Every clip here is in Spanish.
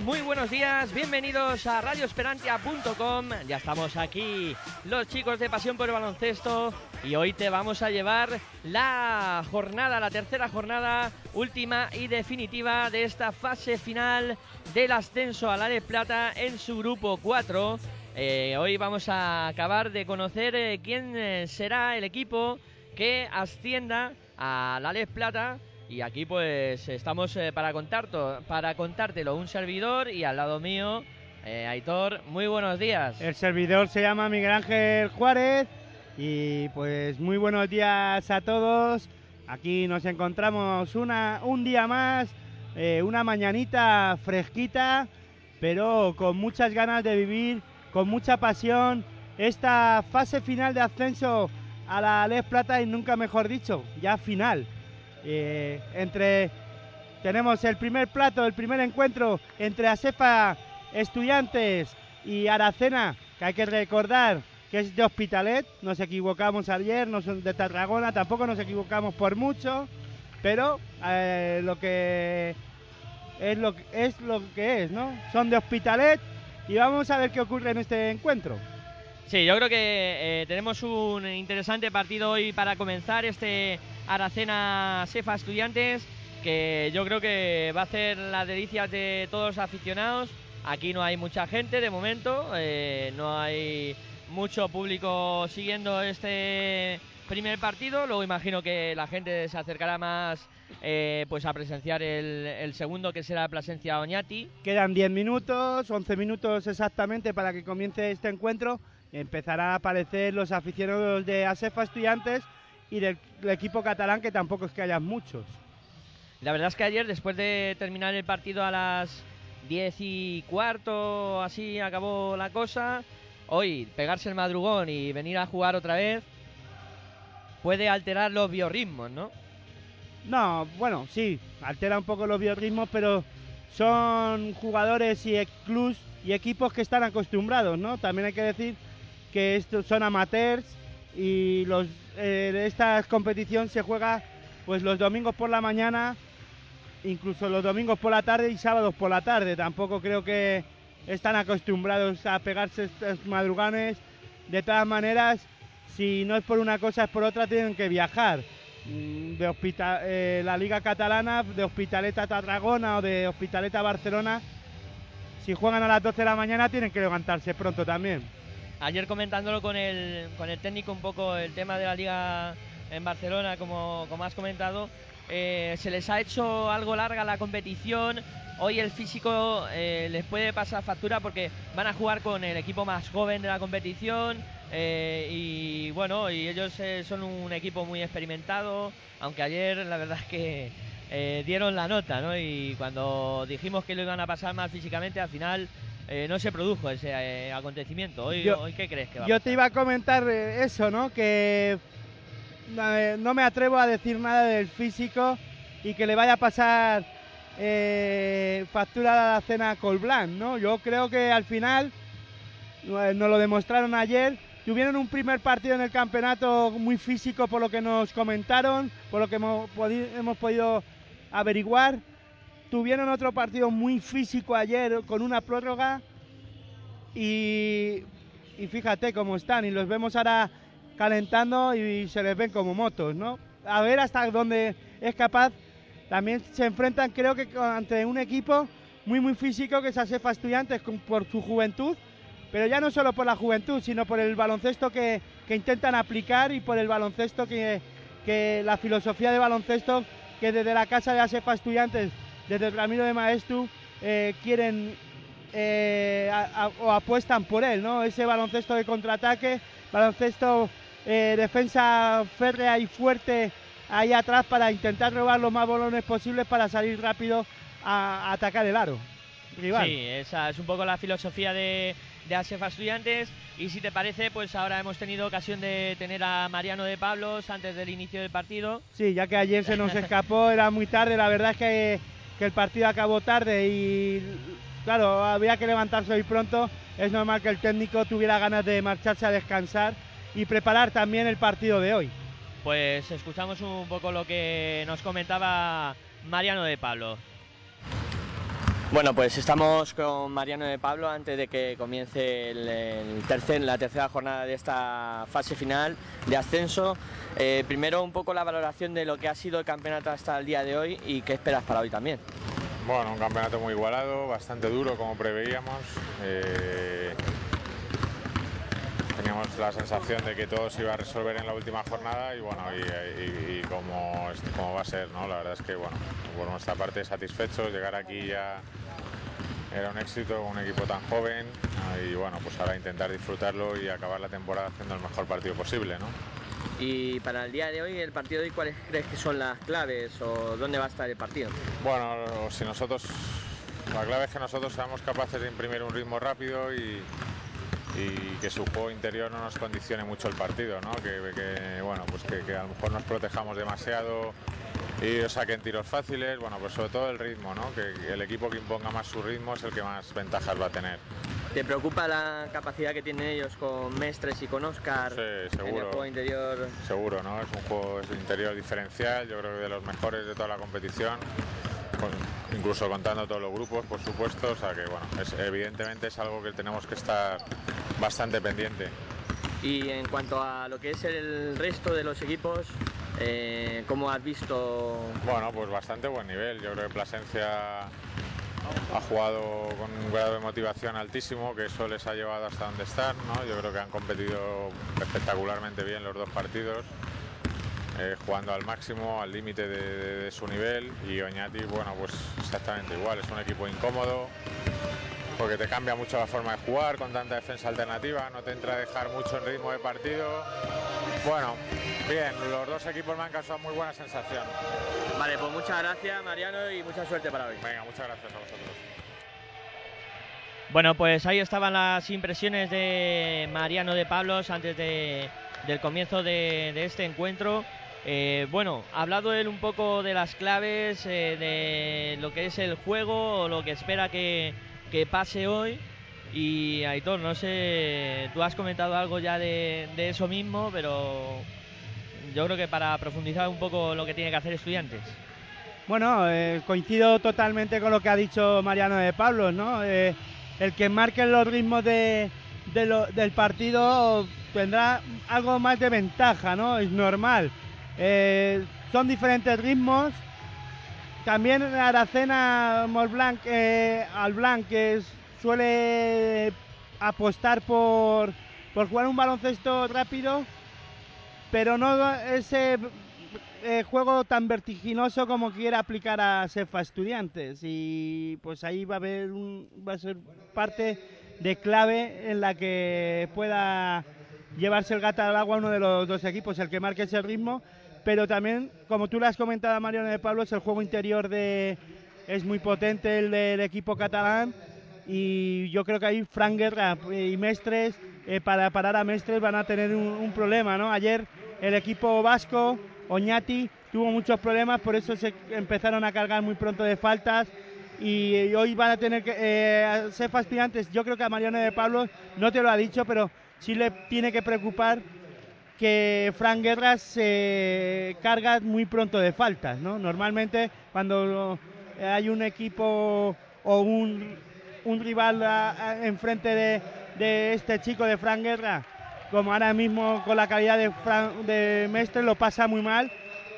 Muy buenos días, bienvenidos a radioesperantia.com. Ya estamos aquí, los chicos de Pasión por el Baloncesto, y hoy te vamos a llevar la jornada, la tercera jornada, última y definitiva de esta fase final del ascenso a la de Plata en su grupo 4. Eh, hoy vamos a acabar de conocer eh, quién eh, será el equipo que ascienda a la Les Plata. Y aquí pues estamos eh, para, contar para contártelo un servidor y al lado mío, eh, Aitor, muy buenos días. El servidor se llama Miguel Ángel Juárez y pues muy buenos días a todos. Aquí nos encontramos una, un día más, eh, una mañanita fresquita, pero con muchas ganas de vivir, con mucha pasión, esta fase final de ascenso a la Les Plata y nunca mejor dicho, ya final. Eh, entre tenemos el primer plato, el primer encuentro entre Asefa Estudiantes y Aracena, que hay que recordar que es de Hospitalet. Nos equivocamos ayer, no son de Tarragona, tampoco nos equivocamos por mucho, pero eh, lo que es lo, es lo que es, ¿no? Son de Hospitalet y vamos a ver qué ocurre en este encuentro. Sí, yo creo que eh, tenemos un interesante partido hoy para comenzar este Aracena Sefa Estudiantes, que yo creo que va a hacer las delicias de todos los aficionados. Aquí no hay mucha gente de momento, eh, no hay mucho público siguiendo este primer partido. Luego imagino que la gente se acercará más eh, pues a presenciar el, segundo, que será Plasencia Oñati. Quedan 10 minutos, 11 minutos exactamente para que comience este encuentro. Empezarán a aparecer los aficionados de Asefa Estudiantes y del, del equipo catalán, que tampoco es que haya muchos. La verdad es que ayer, después de terminar el partido a las 10 y cuarto, así acabó la cosa. Hoy, pegarse el madrugón y venir a jugar otra vez puede alterar los biorritmos, ¿no? No, bueno, sí, altera un poco los biorritmos, pero son jugadores y clubs y equipos que están acostumbrados, ¿no? También hay que decir que estos son amateurs y los eh, esta competición se juega pues los domingos por la mañana, incluso los domingos por la tarde y sábados por la tarde. Tampoco creo que están acostumbrados a pegarse estos madrugones. De todas maneras, si no es por una cosa es por otra, tienen que viajar. Mm, De hospita- eh, la Liga Catalana, de Hospitaleta a Tarragona o de Hospitaleta Barcelona, si juegan a las 12 de la mañana tienen que levantarse pronto también. Ayer comentándolo con el, con el técnico un poco el tema de la liga en Barcelona, como, como has comentado, eh, se les ha hecho algo larga la competición. Hoy el físico eh, les puede pasar factura porque van a jugar con el equipo más joven de la competición eh, y bueno, y ellos son un equipo muy experimentado, aunque ayer la verdad es que dieron la nota, ¿no? Y cuando dijimos que lo iban a pasar mal físicamente, al final eh, no se produjo ese eh, acontecimiento. Hoy, Yo- hoy ¿qué crees que va a Yo pasar? te iba a comentar eh, eso, ¿no? Que eh, no me atrevo a decir nada del físico y que le vaya a pasar eh, factura a la cena a Colblanc, ¿no? Yo creo que al final eh, nos lo demostraron ayer. Tuvieron un primer partido en el campeonato muy físico por lo que nos comentaron, por lo que hemos, podi- hemos podido averiguar. Tuvieron otro partido muy físico ayer con una prórroga y, y fíjate cómo están y los vemos ahora calentando y se les ven como motos, ¿no? A ver hasta dónde es capaz también se enfrentan creo que ante un equipo muy muy físico que es Asefa Estudiantes por su juventud, pero ya no solo por la juventud, sino por el baloncesto que, que intentan aplicar y por el baloncesto que, que la filosofía de baloncesto que desde la casa de Asefa Estudiantes, desde el Ramiro de Maestu, eh, quieren eh, a- a- o apuestan por él, ¿no? Ese baloncesto de contraataque, baloncesto eh, defensa férrea y fuerte ahí atrás para intentar robar los más balones posibles para salir rápido a, a atacar el aro. Rival. Sí, esa es un poco la filosofía de, de ASEFA Estudiantes. Y si te parece, pues ahora hemos tenido ocasión de tener a Mariano de Pablos antes del inicio del partido. Sí, ya que ayer se nos escapó, era muy tarde, la verdad es que, que el partido acabó tarde y claro, había que levantarse hoy pronto, es normal que el técnico tuviera ganas de marcharse a descansar y preparar también el partido de hoy. Pues escuchamos un poco lo que nos comentaba Mariano de Pablo. Bueno, pues estamos con Mariano de Pablo antes de que comience la tercera jornada de esta fase final de ascenso. Eh, primero un poco la valoración de lo que ha sido el campeonato hasta el día de hoy y qué esperas para hoy también. Bueno, un campeonato muy igualado, bastante duro como preveíamos. Eh, teníamos la sensación de que todo se iba a resolver en la última jornada y bueno, y, y- y como, va a ser, ¿no? La verdad es que bueno, por nuestra parte satisfechos, llegar aquí ya era un éxito con un equipo tan joven y bueno, pues ahora intentar disfrutarlo y acabar la temporada haciendo el mejor partido posible, ¿no? Y para el día de hoy, el partido de hoy, ¿cuáles crees que son las claves o dónde va a estar el partido? Bueno, si nosotros, la clave es que nosotros seamos capaces de imprimir un ritmo rápido y, y que su juego interior no nos condicione mucho el partido, ¿no? Que, que, bueno, pues que, que a lo mejor nos protejamos demasiado y saquen tiros fáciles, bueno, pues sobre todo el ritmo, ¿no? Que el equipo que imponga más su ritmo es el que más ventajas va a tener. ¿Te preocupa la capacidad que tienen ellos con Mestres y con Oscar Sí, en el seguro. juego interior? Seguro, ¿no? Es un juego es interior diferencial, yo creo que de los mejores de toda la competición, incluso contando todos los grupos, por supuesto, o sea que, bueno, es, evidentemente es algo que tenemos que estar bastante pendiente. Y en cuanto a lo que es el resto de los equipos, eh, ¿cómo has visto? Bueno, pues bastante buen nivel, yo creo que Plasencia ha jugado con un grado de motivación altísimo, que eso les ha llevado hasta donde están, ¿no? Yo creo que han competido espectacularmente bien los dos partidos. Eh, jugando al máximo, al límite de, de- de su nivel y Oñati, bueno, pues exactamente igual, es un equipo incómodo porque te cambia mucho la forma de jugar con tanta defensa alternativa, no te entra a dejar mucho en ritmo de partido. Bueno, bien, los dos equipos me han causado muy buena sensación. Vale, pues muchas gracias Mariano y mucha suerte para hoy. Venga, muchas gracias a vosotros. Bueno, pues ahí estaban las impresiones de Mariano de Pablos antes de- del comienzo de, de este encuentro. Eh, bueno, ha hablado él un poco de las claves, eh, de lo que es el juego o lo que espera que, pase hoy. Y Aitor, no sé, tú has comentado algo ya de, eso mismo, pero yo creo que para profundizar un poco lo que tiene que hacer estudiantes. Bueno, eh, coincido totalmente con lo que ha dicho Mariano de Pablos, ¿no? El que marque los ritmos del partido tendrá algo más de ventaja, ¿no? Es normal. Eh, son diferentes ritmos. También Aracena eh, al Blanc, que es- suele apostar por, por jugar un baloncesto rápido, pero no ese eh, juego tan vertiginoso como quiere aplicar a Cefa Estudiantes y pues ahí va a haber un, va a ser parte de clave en la que pueda llevarse el gato al agua uno de los dos equipos, el que marque ese ritmo, pero también, como tú le has comentado Mariano de Pablo, es el juego interior de es muy potente el del equipo catalán y yo creo que ahí Frank Guerra y Mestres eh, para parar a Mestres van a tener un, un problema, ¿no? Ayer el equipo vasco, Oñati, tuvo muchos problemas, por eso se empezaron a cargar muy pronto de faltas y hoy van a tener que eh, ser fastidiantes. Yo creo que a Mariano de Pablo no te lo ha dicho, pero sí le tiene que preocupar que Frank Guerra se carga muy pronto de faltas, ¿no? Normalmente cuando hay un equipo o un, rival enfrente de, de este chico de Frank Guerra, como ahora mismo con la calidad de, Fran- de Mestre, lo pasa muy mal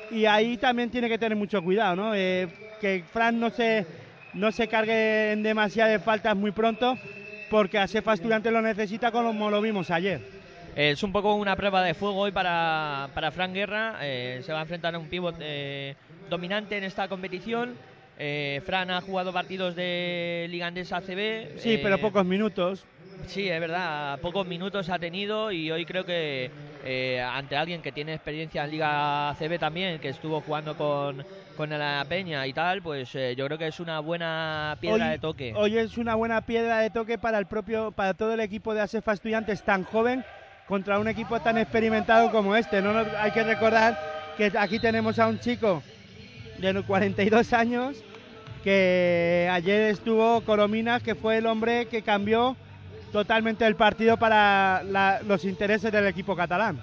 y ahí también tiene que tener mucho cuidado, ¿no? Eh, que Fran no se, no se cargue en demasiadas faltas muy pronto, porque a Sefa Estudiantes lo necesita como lo vimos ayer. Es un poco una prueba de fuego hoy para, para Fran Guerra. eh, se va a enfrentar a un pívot eh, dominante en esta competición. Eh, Fran ha jugado partidos de Liga Andesa ACB. Sí, eh, pero pocos minutos. Sí, es verdad, pocos minutos ha tenido y hoy creo que eh, ante alguien que tiene experiencia en Liga ACB también, que estuvo jugando con, con la Peña y tal, pues eh, yo creo que es una buena piedra hoy, de toque. Hoy es una buena piedra de toque para el propio, para todo el equipo de ASEFA Estudiantes tan joven contra un equipo tan experimentado como este. No hay que recordar que aquí tenemos a un chico de 42 años que ayer estuvo Corominas, que fue el hombre que cambió totalmente el partido para la- los intereses del equipo catalán.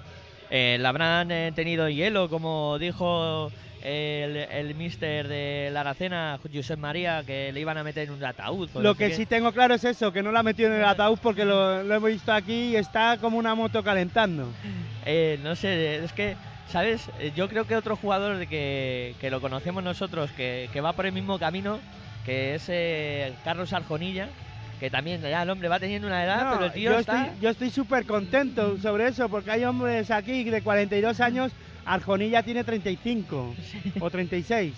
Eh, le habrán eh, tenido hielo, como dijo el, el mister de la Aracena, Josep María, que le iban a meter en un ataúd. Lo que qué. sí tengo claro es eso, que no la ha metido en el ataúd porque lo, lo hemos visto aquí y está como una moto calentando. Eh, no sé, es que, ¿sabes? Eh, Yo creo que otro jugador de que, que lo conocemos nosotros, que, que va por el mismo camino, que es eh, Carlos Arjonilla, que también ya el hombre va teniendo una edad, No, pero el tío yo está... estoy yo estoy súper contento sobre eso porque hay hombres aquí de 42 años, Arjonilla tiene 35 o 36.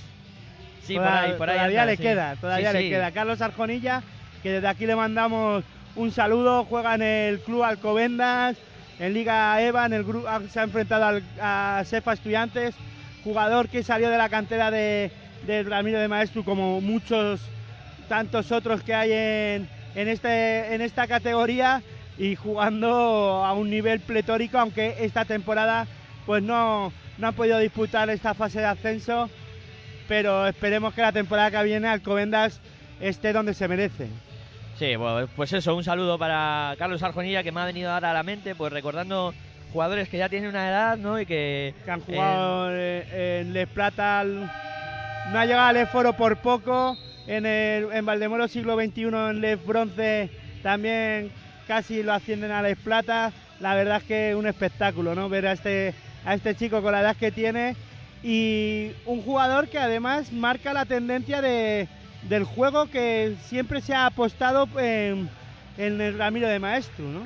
Sí, por ahí, por ahí Todavía anda, le sí. queda, todavía Sí, le sí. queda. Carlos Arjonilla, que desde aquí le mandamos un saludo, juega en el club Alcobendas, en Liga EVA, en el gru- ha- se ha enfrentado al- a Sefa Estudiantes, jugador que salió de la cantera de, de Ramiro de Maestro, como muchos tantos otros que hay en, en, este, en esta categoría y jugando a un nivel pletórico, aunque esta temporada pues no, no han podido disputar esta fase de ascenso, pero esperemos que la temporada que viene Alcobendas esté donde se merece. Sí, bueno, pues eso, un saludo para Carlos Arjonilla que me ha venido ahora a la mente, pues recordando jugadores que ya tienen una edad, ¿no? Y que... Que han jugado eh, en Les Plata, no ha llegado al Les Foro por poco, en, el, en Valdemoro siglo XXI en Les Bronce también casi lo ascienden a Les Plata. La verdad es que es un espectáculo, ¿no? Ver a este, a este chico con la edad que tiene y un jugador que además marca la tendencia de, del juego que siempre se ha apostado en, en el Ramiro de Maestro, ¿no?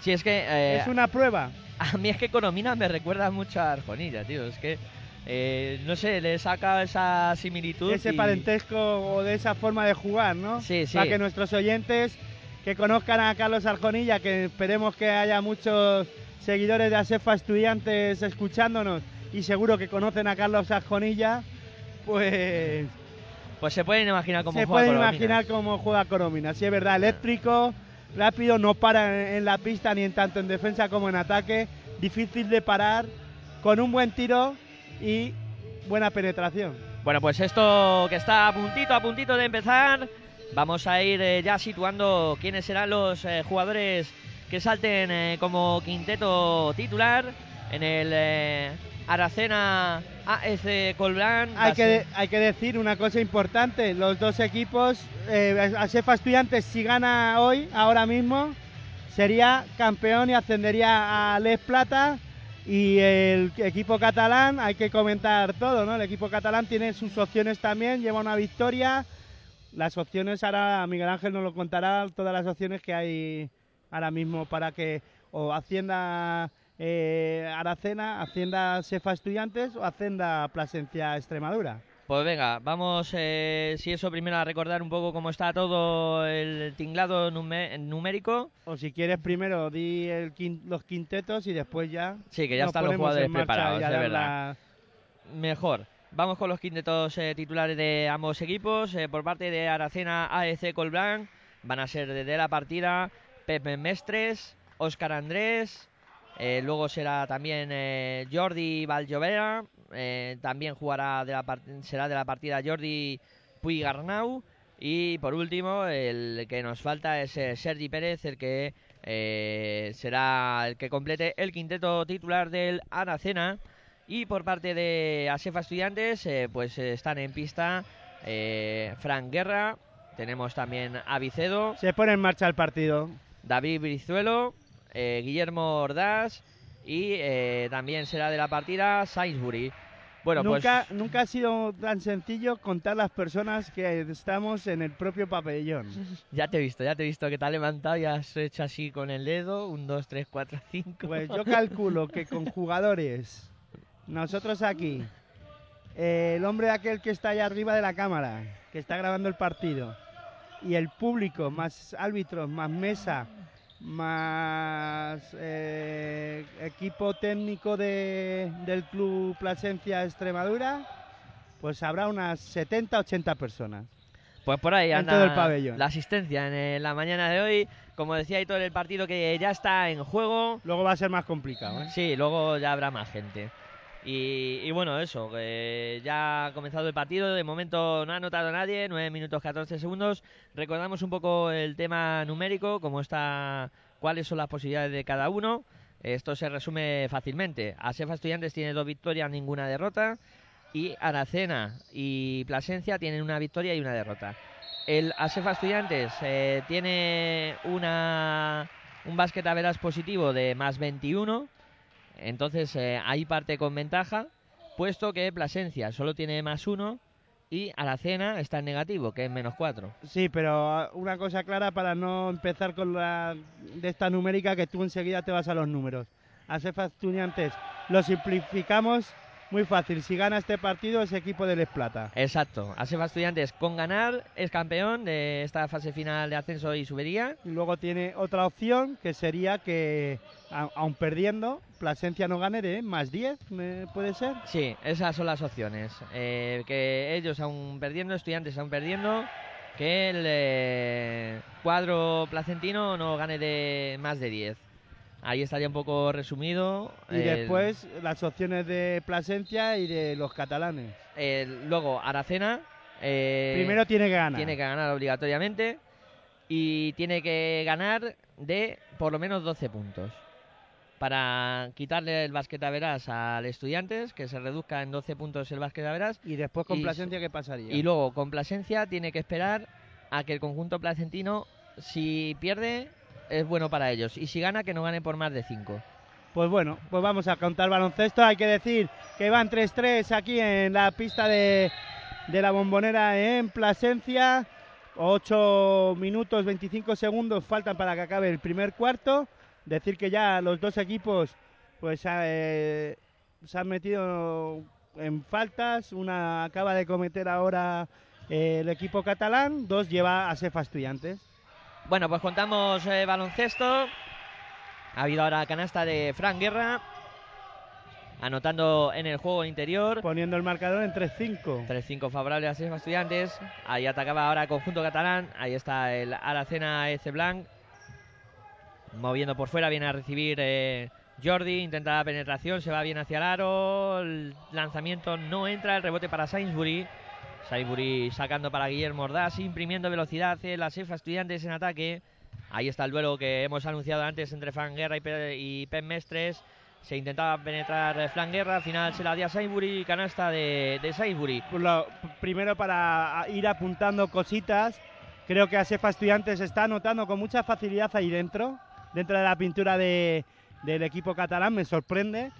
Sí, es que... eh, Es una prueba. A mí es que Coromina me recuerda mucho a Arjonilla, tío. Es que, eh, no sé, le saca esa similitud. ese y- parentesco o de esa forma de jugar, ¿no? Sí, sí. Para que nuestros oyentes que conozcan a Carlos Arjonilla, que esperemos que haya muchos seguidores de ASEFA estudiantes escuchándonos y seguro que conocen a Carlos Arjonilla, pues Pues se pueden imaginar cómo se juega pueden Coromina. imaginar cómo juega Coromina. Sí, es verdad, eléctrico, rápido, no para en, en la pista ni en tanto en defensa como en ataque, difícil de parar, con un buen tiro y buena penetración. Bueno, pues esto que está a puntito, a puntito de empezar, vamos a ir eh, ya situando quiénes serán los eh, jugadores que salten eh, como quinteto titular en el eh, Aracena AEC Colbrán. Va Hay que, hay que decir una cosa importante, los dos equipos, eh, Asefa Estudiantes si gana hoy, ahora mismo, sería campeón y ascendería a Les Plata y el equipo catalán, hay que comentar todo, ¿no? El equipo catalán tiene sus opciones también, lleva una victoria, las opciones ahora Miguel Ángel nos lo contará, todas las opciones que hay ahora mismo para que o Hacienda eh, Aracena, Hacienda Sefa Estudiantes o Hacienda Plasencia Extremadura. Pues venga, vamos, eh, si eso primero a recordar un poco cómo está todo el tinglado numérico. O si quieres primero di el quin- los quintetos y después ya. Sí, que ya están los jugadores preparados, dar verdad. la- Mejor. Vamos con los quintetos eh, titulares de ambos equipos. Eh, por parte de Aracena AEC Colblanc van a ser de la partida Pepe Mestres, Óscar Andrés, eh, luego será también eh, Jordi Vallovera, eh, también jugará de la será de la partida Jordi Puigarnau y por último el que nos falta es Sergi Pérez, el que será el que complete el quinteto titular del Aracena. Y por parte de Asefa Estudiantes, pues están en pista Frank Guerra, tenemos también a Vicedo, Se pone en marcha el partido. David Brizuelo, eh, Guillermo Ordaz y eh, también será de la partida Sainsbury. Bueno, nunca, pues nunca ha sido tan sencillo contar las personas que estamos en el propio pabellón. ya te he visto, ya te he visto que te has levantado y has hecho así con el dedo. Un, dos, tres, cuatro, cinco. Pues yo calculo que con jugadores, nosotros aquí, eh, el hombre aquel que está allá arriba de la cámara, que está grabando el partido, y el público, más árbitros, más mesa, más eh, equipo técnico de- del Club Plasencia Extremadura, pues habrá unas 70-80 personas. Pues por ahí En anda todo el pabellón. la asistencia en eh, la mañana de hoy. Como decía Aitor, el partido que ya está en juego. Luego va a ser más complicado. ¿eh? Sí, luego ya habrá más gente. Y, y bueno, eso, ya ha comenzado el partido. De momento no ha anotado nadie, 9 minutos 14 segundos. Recordamos un poco el tema numérico, cómo está, cuáles son las posibilidades de cada uno. Esto se resume fácilmente. Asefa Estudiantes tiene dos victorias, ninguna derrota. Y Aracena y Plasencia tienen una victoria y una derrota. El Asefa Estudiantes eh, tiene una, un básquet a veras positivo de más 21. Entonces eh, ahí parte con ventaja, puesto que Plasencia solo tiene más 1 y Aracena está en negativo, que es menos 4. Sí, pero ah, una cosa clara para no empezar con la de esta numérica que tú enseguida te vas a los números. Asefa Estudiantes lo simplificamos muy fácil. Si gana este partido es equipo del Les Plata. Exacto. Asefa Estudiantes con ganar es campeón de esta fase final de ascenso y subería. Y luego tiene otra opción que sería que, aun perdiendo, Plasencia no gane de más 10, ¿me- ¿puede ser? Sí, esas son las opciones. Eh, que ellos aún perdiendo, estudiantes aún perdiendo, que el eh, cuadro placentino no gane de más de 10. Ahí estaría un poco resumido. Y el- después las opciones de Plasencia y de los catalanes. el- luego Aracena. eh, Primero tiene que ganar. tiene que ganar obligatoriamente y tiene que ganar de por lo menos 12 puntos para quitarle el básquet a veras al estudiantes que se reduzca en 12 puntos el básquet a veras Y después con Plasencia, ¿qué pasaría? y luego con Plasencia tiene que esperar a que el conjunto placentino si pierde es bueno para ellos y si gana que no gane por más de 5 Pues bueno, pues vamos a contar baloncesto. Hay que decir que van 3-3 aquí en la pista de, de la bombonera en Plasencia. 8 minutos 25 segundos faltan para que acabe el primer cuarto. Decir que ya los dos equipos pues eh, se han metido en faltas. Una acaba de cometer ahora eh, el equipo catalán. Dos lleva a Sefa Estudiantes. Bueno, pues contamos eh, baloncesto. Ha habido ahora canasta de Frank Guerra. Anotando en el juego interior. Poniendo el marcador en 3-5. 3-5 favorable a Sesma Estudiantes. Ahí atacaba ahora el conjunto catalán. Ahí está el Aracena Ece Blanc. Moviendo por fuera, viene a recibir eh, Jordi. Intenta la penetración, se va bien hacia el aro. El lanzamiento no entra. El rebote para Sainsbury. Sainsbury sacando para Guillermo Ordaz, imprimiendo velocidad. eh, La Sefa Estudiantes en ataque. Ahí está el duelo que hemos anunciado antes entre Fran Guerra y, Pe- Mestres. Se intentaba penetrar Fran Guerra, al final se la dio a Sainsbury, canasta de, de. Pues primero para ir apuntando cositas, creo que Asefa Estudiantes está anotando con mucha facilidad ahí dentro, dentro de la pintura de- del equipo catalán, me sorprende.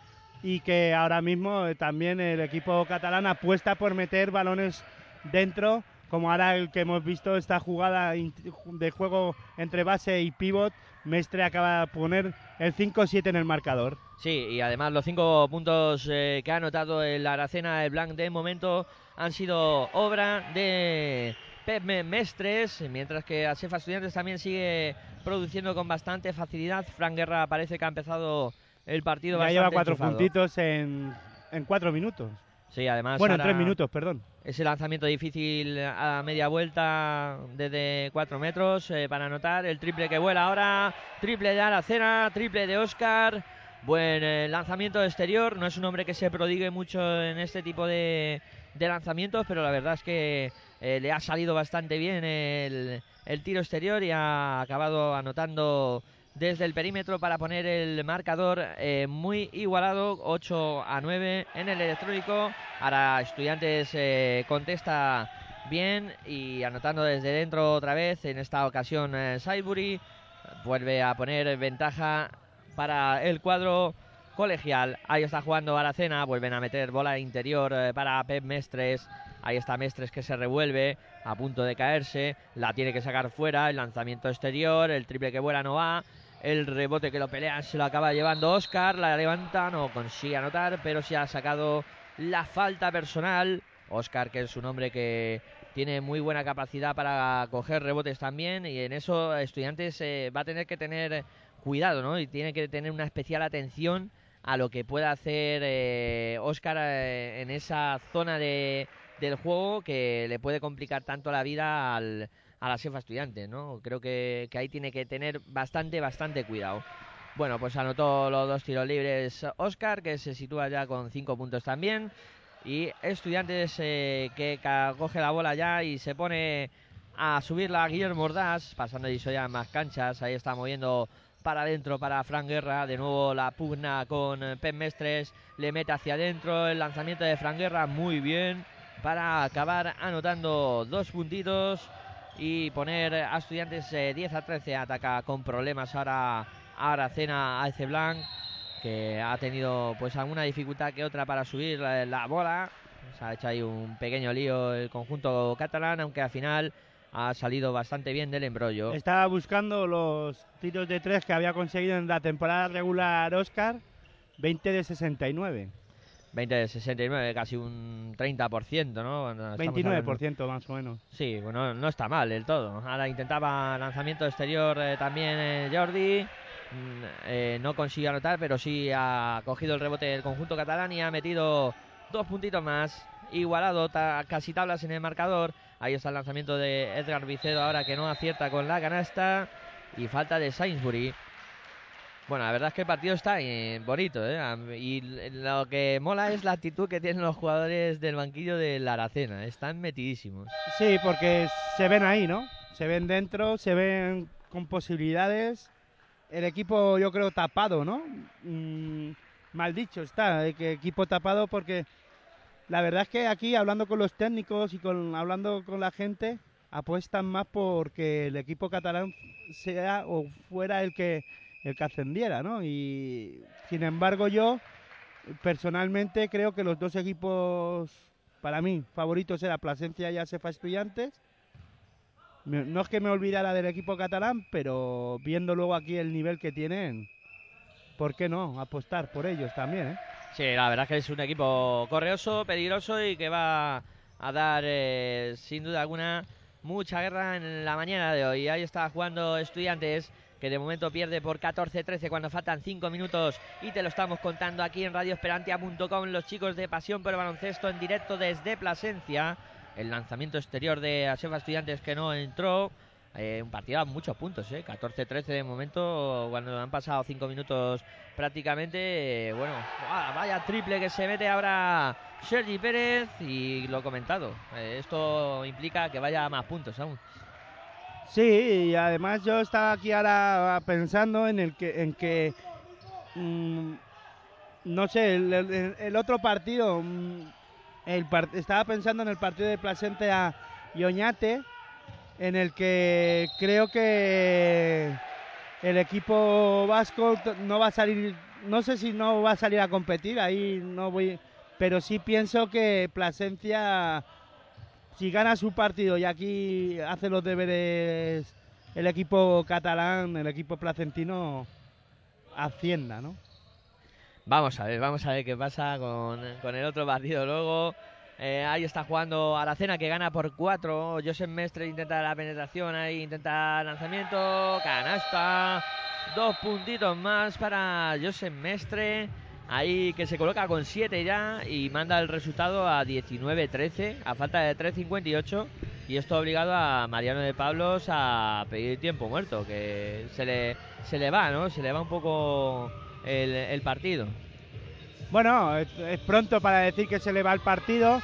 Y que ahora mismo eh, también el equipo catalán apuesta por meter balones dentro, como ahora el que hemos visto esta jugada de juego entre base y pivot. Mestre acaba de poner el 5-7 en el marcador. Sí, y además los cinco puntos eh, que ha anotado el Aracena, el Blanc de momento, han sido obra de Pep Me- Mestres, mientras que Asefa Estudiantes también sigue produciendo con bastante facilidad. Fran Guerra parece que ha empezado el partido Ya bastante lleva cuatro enchufado. puntitos en, en cuatro minutos. Sí, además Bueno, en tres minutos, perdón. ese lanzamiento difícil a media vuelta desde cuatro metros eh, para anotar el triple que vuela ahora, triple de Aracena, triple de Oscar. Buen eh, lanzamiento exterior, no es un hombre que se prodigue mucho en este tipo de, de lanzamientos, pero la verdad es que eh, le ha salido bastante bien el, el tiro exterior y ha acabado anotando desde el perímetro para poner el marcador eh, muy igualado, 8 a 9 en el electrónico. Ahora Estudiantes eh, contesta bien y anotando desde dentro otra vez, en esta ocasión eh, Saibury vuelve a poner ventaja para el cuadro colegial. Ahí está jugando Aracena, vuelven a meter bola interior eh, para Pep Mestres. Ahí está Mestres que se revuelve, a punto de caerse, la tiene que sacar fuera, el lanzamiento exterior, el triple que vuela no va, el rebote que lo pelea se lo acaba llevando Oscar, la levanta, no consigue anotar, pero se ha sacado la falta personal. Oscar, que es un hombre que tiene muy buena capacidad para coger rebotes también, y en eso Estudiantes eh, va a tener que tener cuidado, ¿no? Y tiene que tener una especial atención a lo que pueda hacer eh, Oscar eh, en esa zona de, del juego que le puede complicar tanto la vida al, a la Sefa Estudiantes, ¿no? Creo que, ahí tiene que tener bastante, bastante cuidado. Bueno, pues anotó los dos tiros libres Oscar, que se sitúa ya con cinco puntos también. Y Estudiantes eh, que coge la bola ya y se pone a subirla a Guillermo Ordaz, pasando y ya más canchas. Ahí está moviendo para adentro para Fran Guerra. De nuevo la pugna con eh, Pep Mestres. Le mete hacia adentro el lanzamiento de Fran Guerra. Muy bien. Para acabar anotando dos puntitos y poner a estudiantes eh, 10 a 13. Ataca con problemas ahora Aracena a Ece Blanc, que ha tenido pues alguna dificultad que otra para subir la, la bola. Se ha hecho ahí un pequeño lío el conjunto catalán, aunque al final ha salido bastante bien del embrollo. Estaba buscando los tiros de tres que había conseguido en la temporada regular Oscar, 20 de 69. 20 de 69, casi un 30%, ¿no? Estamos 29% más o menos. Sí, bueno, no está mal del todo. Ahora intentaba lanzamiento exterior eh, también eh, Jordi. Mm, eh, no consiguió anotar, pero sí ha cogido el rebote del conjunto catalán y ha metido dos puntitos más. Igualado, ta- casi tablas en el marcador. Ahí está el lanzamiento de Edgar Vicedo ahora que no acierta con la canasta. Y falta de Sainsbury. Bueno, la verdad es que el partido está eh, bonito, ¿eh? Y lo que mola es la actitud que tienen los jugadores del banquillo de la Aracena. Están metidísimos. Sí, porque se ven ahí, ¿no? Se ven dentro, se ven con posibilidades. El equipo, yo creo, tapado, ¿no? Mm, mal dicho está, eh, que equipo tapado porque la verdad es que aquí, hablando con los técnicos y con hablando con la gente, apuestan más porque el equipo catalán sea o fuera el que el que ascendiera, ¿no? Y sin embargo yo personalmente creo que los dos equipos para mí favoritos era Plasencia y Asefa Estudiantes. No es que me olvidara del equipo catalán, pero viendo luego aquí el nivel que tienen, ¿por qué no apostar por ellos también? ¿eh? Sí, la verdad que es un equipo correoso, peligroso y que va a dar, eh, sin duda alguna, mucha guerra en la mañana de hoy. Ahí está jugando Estudiantes, que de momento pierde por 14-13 cuando faltan 5 minutos. Y te lo estamos contando aquí en radioesperantia.com, los chicos de Pasión por el Baloncesto en directo desde Plasencia. El lanzamiento exterior de Asefa Estudiantes que no entró. Eh, un partido a muchos puntos, ¿eh? 14-13 de momento, cuando han pasado 5 minutos prácticamente. eh, bueno, ¡guau! vaya triple que se mete ahora Sergi Pérez y lo comentado. eh, esto implica que vaya a más puntos aún. Sí, y además yo estaba aquí ahora pensando en el que en que mm, no sé, el, otro partido mm, el par- estaba pensando en el partido de Plasencia y Oñate en el que creo que el equipo vasco no va a salir, no sé si no va a salir a competir, ahí no voy, pero sí pienso que Plasencia si gana su partido y aquí hace los deberes el equipo catalán, el equipo placentino, hacienda, ¿no? Vamos a ver, vamos a ver qué pasa con, con el otro partido luego. Eh, ahí está jugando Aracena que gana por 4. Josep Mestre intenta la penetración, ahí intenta lanzamiento, canasta. Dos puntitos más para Josep Mestre. Ahí que se coloca con 7 ya y manda el resultado a 19-13 a falta de 3.58. Y esto ha obligado a Mariano de Pablos a pedir tiempo muerto, que se le, se le va, ¿no? Se le va un poco el, partido. Bueno, es, pronto para decir que se le va el partido.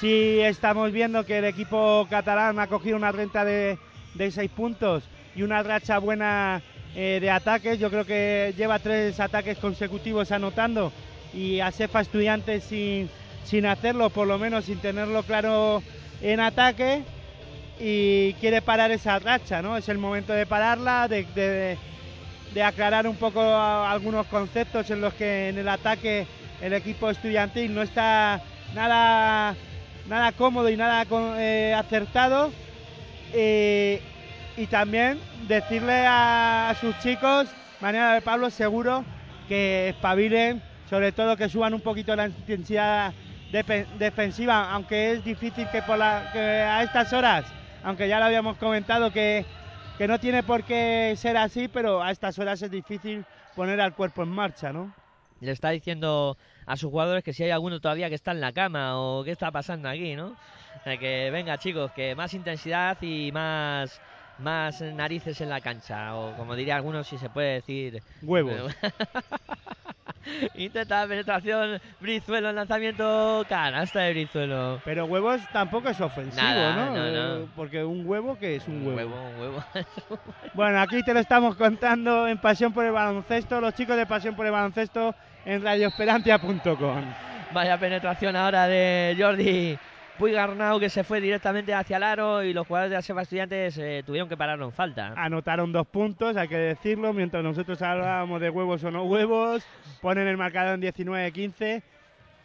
Sí estamos viendo que el equipo catalán ha cogido una renta de, de seis puntos y una racha buena eh, de ataques. Yo creo que lleva tres ataques consecutivos anotando y a Sefa Estudiantes sin, sin hacerlo, por lo menos sin tenerlo claro en ataque. Y quiere parar esa racha, ¿no? Es el momento de pararla, de, de- aclarar un poco algunos conceptos en los que en el ataque el equipo estudiantil no está nada, nada cómodo y nada eh, acertado. Eh, y también decirle a, sus chicos, mañana de Pablo, seguro que espabilen, sobre todo que suban un poquito la intensidad defensiva, aunque es difícil que, por la, que a estas horas, aunque ya lo habíamos comentado, que, que no tiene por qué ser así, pero a estas horas es difícil poner al cuerpo en marcha, ¿no? Le está diciendo a sus jugadores que si hay alguno todavía que está en la cama o qué está pasando aquí, ¿no? Eh, que venga, chicos, que más intensidad y más más narices en la cancha o como diría algunos si se puede decir Huevos. Intenta penetración Brizuelo, lanzamiento canasta de Brizuelo. Pero huevos tampoco es ofensivo, Nada, ¿no? no, Eh, no. Porque un huevo que es un Un huevo. huevo, un huevo. Bueno, aquí te lo estamos contando en Pasión por el Baloncesto, los chicos de Pasión por el Baloncesto en radioesperantia.com. Vaya penetración ahora de Jordi Puigarnau que se fue directamente hacia el aro y los jugadores de la Sefa Estudiantes eh, tuvieron que pararlo en falta. Anotaron dos puntos, hay que decirlo, mientras nosotros hablábamos de huevos o no huevos, ponen el marcador en 19-15,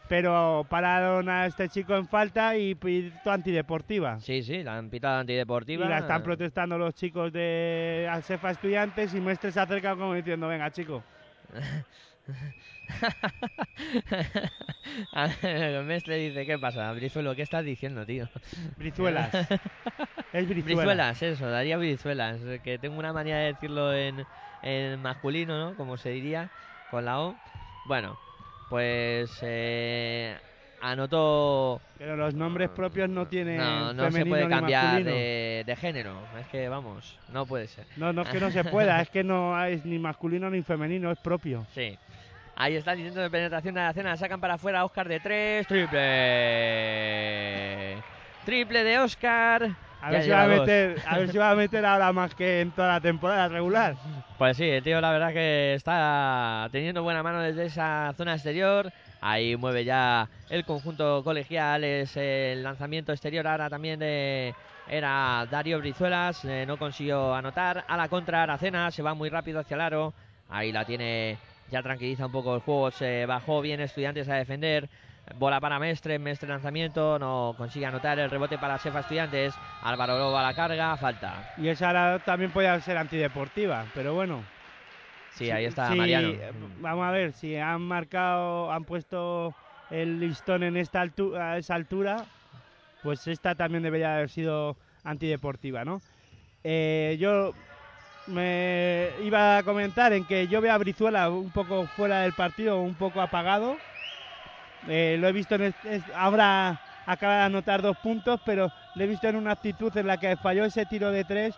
pero pararon a este chico en falta y pito antideportiva. Sí, sí, la han pitado antideportiva. Y la están protestando los chicos de Alcefa Estudiantes y Mestre se acerca como diciendo, venga chico, El Mestre dice, ¿qué pasa? Brizuelo, ¿qué estás diciendo, tío? brizuelas. es brizuela. Brizuelas, eso, daría brizuelas. Que tengo una manía de decirlo en, en masculino, ¿no? Como se diría, con la O. Bueno, pues eh, anotó... Pero los nombres propios no tienen No, no se puede cambiar de, de género. Es que, vamos, no puede ser. No, no es que no se pueda, es que no es ni masculino ni femenino, es propio. Sí. Ahí está el intento de penetración de la cena. Sacan para afuera Oscar de tres. Triple. Triple de Oscar. A ver, si va a, meter, a ver si va a meter ahora más que en toda la temporada regular. Pues sí, el tío la verdad que está teniendo buena mano desde esa zona exterior. Ahí mueve ya el conjunto colegial. Es el lanzamiento exterior ahora también de... Era Darío Brizuelas, eh, no consiguió anotar. A la contra, Aracena se va muy rápido hacia el aro. Ahí la tiene, ya tranquiliza un poco el juego. Se bajó bien Estudiantes a defender. Bola para Mestre, Mestre lanzamiento, no consigue anotar el rebote para Sefa Estudiantes. Álvaro Lobo a la carga, falta. Y esa ahora también puede ser antideportiva, pero bueno. Sí, ahí está Sí, Mariano. Vamos a ver, si han marcado, han puesto el listón en esta altu- a esa altura, pues esta también debería haber sido antideportiva, ¿no? Eh, yo me iba a comentar en que yo veo a Brizuela un poco fuera del partido, un poco apagado. Eh, lo he visto en es- ahora acaba de anotar dos puntos, pero le he visto en una actitud en la que falló ese tiro de tres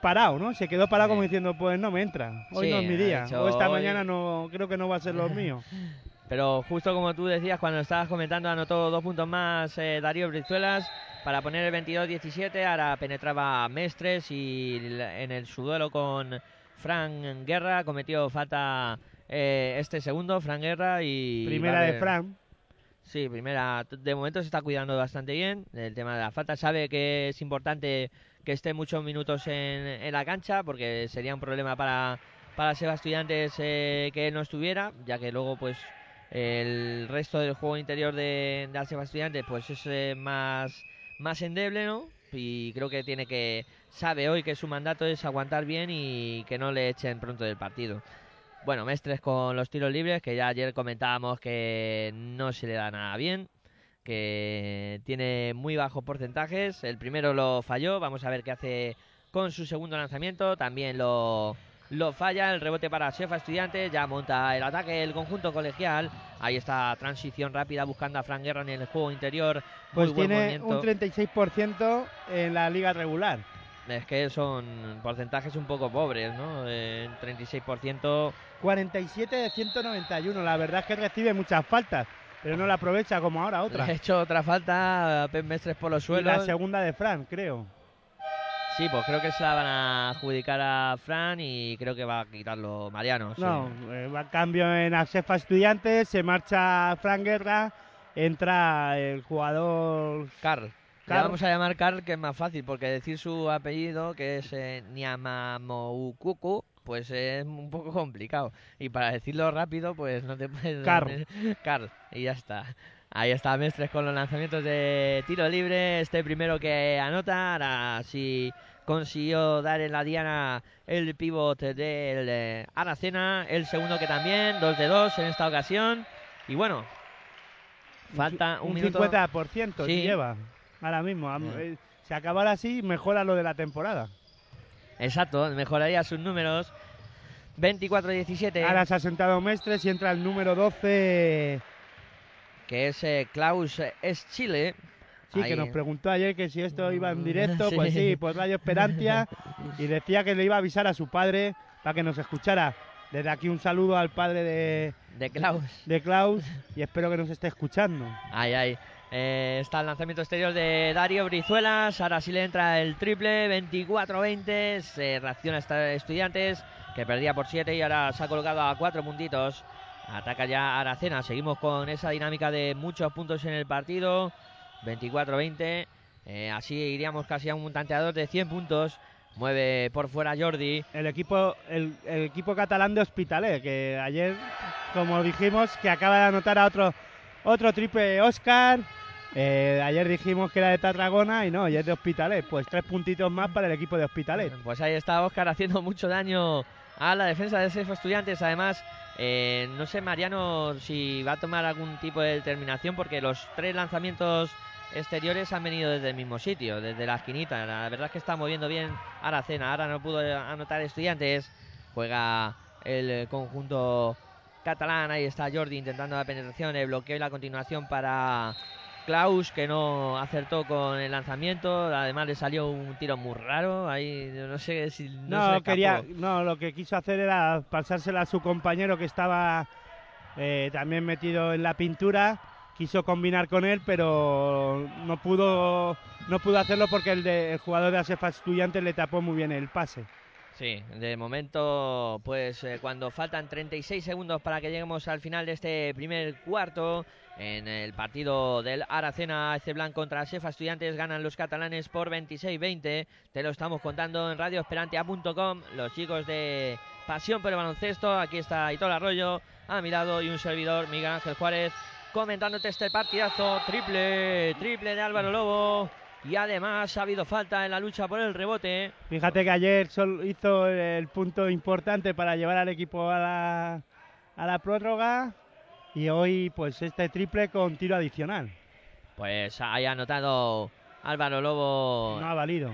parado, ¿no? Se quedó parado Sí. como diciendo, pues no me entra, hoy Sí, no es mi día, o esta "Hoy- mañana no creo que no va a ser lo mío. Pero justo como tú decías, cuando estabas comentando, anotó dos puntos más eh, Darío Brizuelas para poner el 22-17. Ahora penetraba Mestres y en el su duelo con Fran Guerra cometió falta eh, este segundo, Fran Guerra. y Primera de Fran, Sí, primera. De momento se está cuidando bastante bien el tema de la falta. Sabe que es importante que esté muchos minutos en, en la cancha porque sería un problema para, para Seba Estudiantes eh, que él no estuviera, ya que luego pues el resto del juego interior de, de Seba Estudiantes pues es eh, más, más endeble, ¿no? Y creo que tiene que, sabe hoy que su mandato es aguantar bien y que no le echen pronto del partido. Bueno, Mestres con los tiros libres, que ya ayer comentábamos que no se le da nada bien, que tiene muy bajos porcentajes. El primero lo falló, vamos a ver qué hace con su segundo lanzamiento. También lo, lo falla, el rebote para Shefa Estudiantes, ya monta el ataque el conjunto colegial. Ahí está transición rápida buscando a Fran Guerra en el juego interior. pues muy buen tiene movimiento. un 36% en la liga regular. Es que son porcentajes un poco pobres, ¿no? Eh, 36%. 47 de 191, la verdad es que recibe muchas faltas, pero no la aprovecha como ahora otra. Le ha hecho otra falta a Pep Mestres por los Y la suelos. segunda de Fran, creo. Sí, pues creo que se la van a adjudicar a Fran y creo que va a quitarlo Mariano. sí. No, eh, va a cambio en Asefa Estudiantes, se marcha Fran Guerra, entra el jugador Carl. Le Carl. vamos a llamar Carl, que es más fácil, porque decir su apellido, que es eh, Niamamoukuku, pues es un poco complicado. Y para decirlo rápido, pues no te puedes... Carl. Carl, y ya está. Ahí está Mestres con los lanzamientos de tiro libre. Este primero que anota. Ahora sí consiguió dar en la diana el pivot del eh, Aracena. El segundo que también, 2 de 2 en esta ocasión. Y bueno, falta un, un minuto. 50% Sí. lleva ahora mismo. Ya. eh, Si acabara así, mejora lo de la temporada. Exacto, mejoraría sus números. 24-17. Ahora se ha sentado Mestres y entra el número 12. Que es eh, Klaus es Chile. Sí, Ahí. que nos preguntó ayer que si esto iba en directo, Sí. pues sí, por Radio Esperantia, y decía que le iba a avisar a su padre para que nos escuchara. Desde aquí un saludo al padre de, de Klaus. de Klaus y espero que nos esté escuchando. Ahí, ahí. Eh, está el lanzamiento exterior de Darío Brizuelas. Ahora sí le entra el triple. 24-20. Se reacciona hasta Estudiantes, que perdía por 7 y ahora se ha colocado a 4 puntitos. Ataca ya Aracena. Seguimos con esa dinámica de muchos puntos en el partido. 24-20. Eh, así iríamos casi a un tanteador de 100 puntos. Mueve por fuera Jordi. El equipo, el, el equipo catalán de Hospitalet, que ayer, como dijimos, que acaba de anotar a otro, otro triple Oscar. Eh, ayer dijimos que era de Tarragona y no, y es de Hospitalet. Pues tres puntitos más para el equipo de Hospitalet. Pues ahí está Oscar haciendo mucho daño a la defensa de CEF Estudiantes. Además, eh, no sé, Mariano, si va a tomar algún tipo de determinación, porque los tres lanzamientos exteriores han venido desde el mismo sitio, desde la esquinita. La verdad es que está moviendo bien Aracena. Ahora no pudo anotar Estudiantes. Juega el conjunto catalán. Ahí está Jordi intentando la penetración, el bloqueo y la continuación para Klaus, que no acertó con el lanzamiento. Además, le salió un tiro muy raro. Ahí no sé si. No, se No, quería, no, lo que quiso hacer era pasársela a su compañero que estaba eh, también metido en la pintura. Quiso combinar con él, pero no pudo, no pudo hacerlo porque el, de- el jugador de Asefa Estudiantes le tapó muy bien el pase. Sí, de momento, pues eh, cuando faltan 36 segundos para que lleguemos al final de este primer cuarto, en el partido del Aracena AC Blanc contra Sefa Estudiantes, ganan los catalanes por 26-20. Te lo estamos contando en radioesperantia.com. Los chicos de Pasión por el Baloncesto, aquí está Aitor Arroyo a mi lado y un servidor, Miguel Ángel Juárez, comentándote este partidazo. Triple, triple de Álvaro Lobo. Y además ha habido falta en la lucha por el rebote. Fíjate que ayer sol- hizo el punto importante para llevar al equipo a la, a la prórroga y hoy pues este triple con tiro adicional. Pues ahí ha anotado Álvaro Lobo. No ha valido,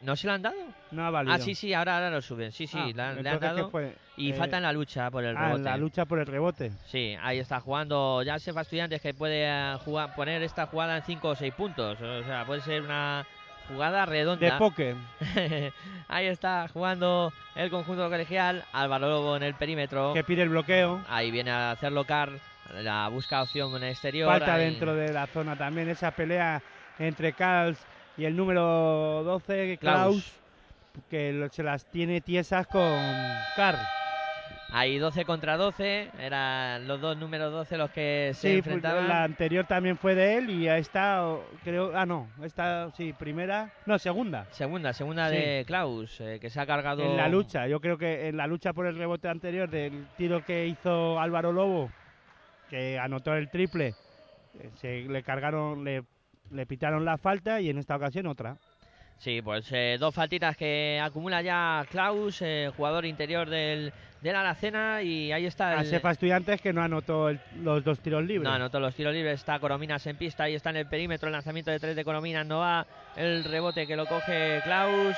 ¿No se lo han dado? no ha valido. Ah, sí, sí, ahora, ahora lo suben. Sí, sí, Ah, le han, le han entonces, ¿qué dado. fue? Y Eh, falta en la lucha por el ah, rebote. la lucha por el rebote. Sí, ahí está jugando ya Sefa Estudiantes que puede eh, jugar, poner esta jugada en 5 o 6 puntos. O sea, puede ser una jugada redonda. De póker. ahí está jugando el conjunto colegial. Álvaro Lobo en el perímetro. que pide el bloqueo. Ahí viene a hacerlo Car. La busca opción en exterior. Falta ahí- dentro de la zona también esa pelea entre Kals y el número 12, Klaus, Klaus. que se las tiene tiesas con Carl. Ahí 12 contra 12, eran los dos números 12 los que se Sí, enfrentaban. la anterior también fue de él y esta, creo, ah no, esta sí, primera, no, segunda. Segunda, segunda Sí. de Klaus, eh, que se ha cargado. En la lucha, yo creo que en la lucha por el rebote anterior del tiro que hizo Álvaro Lobo, que anotó el triple, eh, se le cargaron, le, le pitaron la falta y en esta ocasión otra. Sí, pues eh, dos faltitas que acumula ya Klaus, eh, jugador interior del, del Aracena, y ahí está el. Asefa Estudiantes que no anotó el- los dos tiros libres. No, anotó los tiros libres, está Corominas en pista, ahí está en el perímetro, el lanzamiento de tres de Corominas, no va el rebote que lo coge Klaus.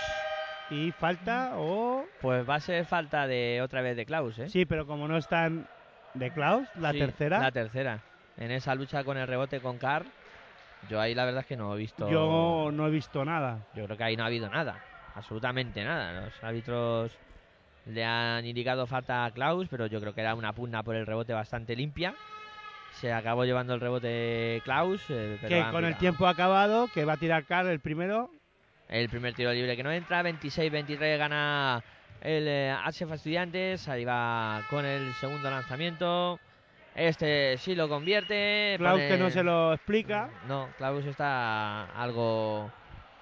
Y falta o... Pues va a ser falta de otra vez de Klaus, ¿eh? Sí, pero como no están de Klaus, la Sí, tercera, La tercera. En esa lucha con el rebote con Carr, yo ahí la verdad es que no he visto. yo no he visto nada. Yo creo que ahí no ha habido nada. Absolutamente nada. Los árbitros le han indicado falta a Klaus, pero yo creo que era una pugna por el rebote bastante limpia. Se acabó llevando el rebote Klaus. eh, pero que con el tiempo acabado, que va a tirar Carl el primero, El primer tiro libre que no entra. 26-23 gana el eh, HF Estudiantes. Ahí va con el segundo lanzamiento. Este sí lo convierte. Klaus pone- que no se lo explica. No, Klaus está algo.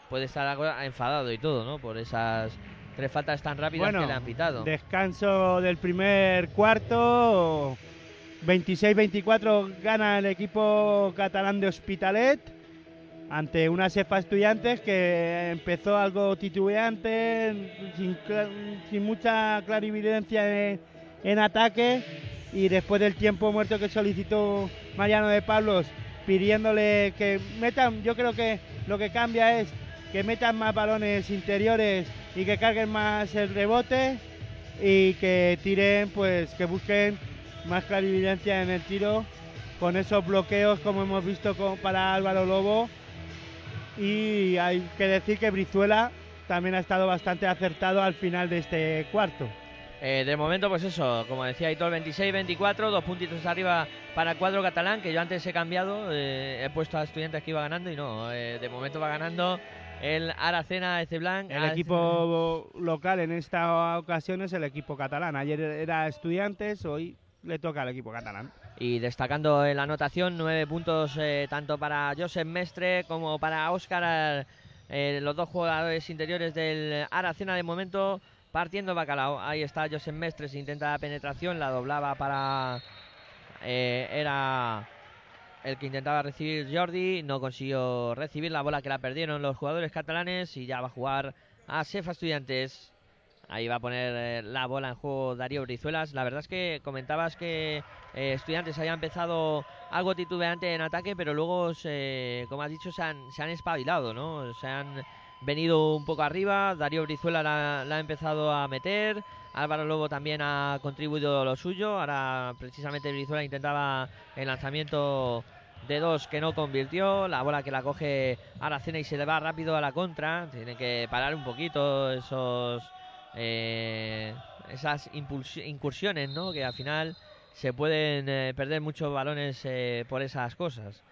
Puede estar algo enfadado y todo, ¿no? Por esas tres faltas tan rápidas Bueno, que le han pitado. descanso del primer cuarto. 26-24 gana el equipo catalán de Hospitalet ante una cefa estudiantes que empezó algo titubeante, sin, sin mucha clarividencia en, en ataque y después del tiempo muerto que solicitó Mariano de Pablos pidiéndole que metan, yo creo que lo que cambia es que metan más balones interiores y que carguen más el rebote y que tiren, pues que busquen más clarividencia en el tiro con esos bloqueos como hemos visto con- para Álvaro Lobo y hay que decir que Brizuela también ha estado bastante acertado al final de este cuarto. Eh, de momento, pues eso, como decía Aitor, 26-24, dos puntitos arriba para el cuadro catalán, que yo antes he cambiado, eh, he puesto a estudiantes que iba ganando y no, eh, de momento va ganando el Aracena de Blanc. El equipo local en esta ocasión es el equipo catalán. Ayer era estudiantes, hoy le toca al equipo catalán. Y destacando en la anotación, nueve puntos eh, tanto para Josep Mestre como para Óscar, eh, los dos jugadores interiores del Aracena de momento partiendo bacalao. Ahí está Josep Mestre, se intenta la penetración, la doblaba para... eh, era el que intentaba recibir Jordi, no consiguió recibir la bola que la perdieron los jugadores catalanes y ya va a jugar a Sefa Estudiantes. Ahí va a poner eh, la bola en juego Darío Brizuelas. La verdad es que comentabas que eh, Estudiantes había empezado algo titubeante en ataque, pero luego, se- como has dicho, se han, se han espabilado, ¿no? Se han venido un poco arriba. Darío Brizuela la, ha empezado a meter. Álvaro Lobo también ha contribuido lo suyo. Ahora, precisamente, Brizuela intentaba el lanzamiento de dos que no convirtió. La bola que la coge Aracena y se le va rápido a la contra. Tiene que parar un poquito esos eh, esas incursiones, ¿no? Que al final se pueden eh, perder muchos balones eh, por esas cosas.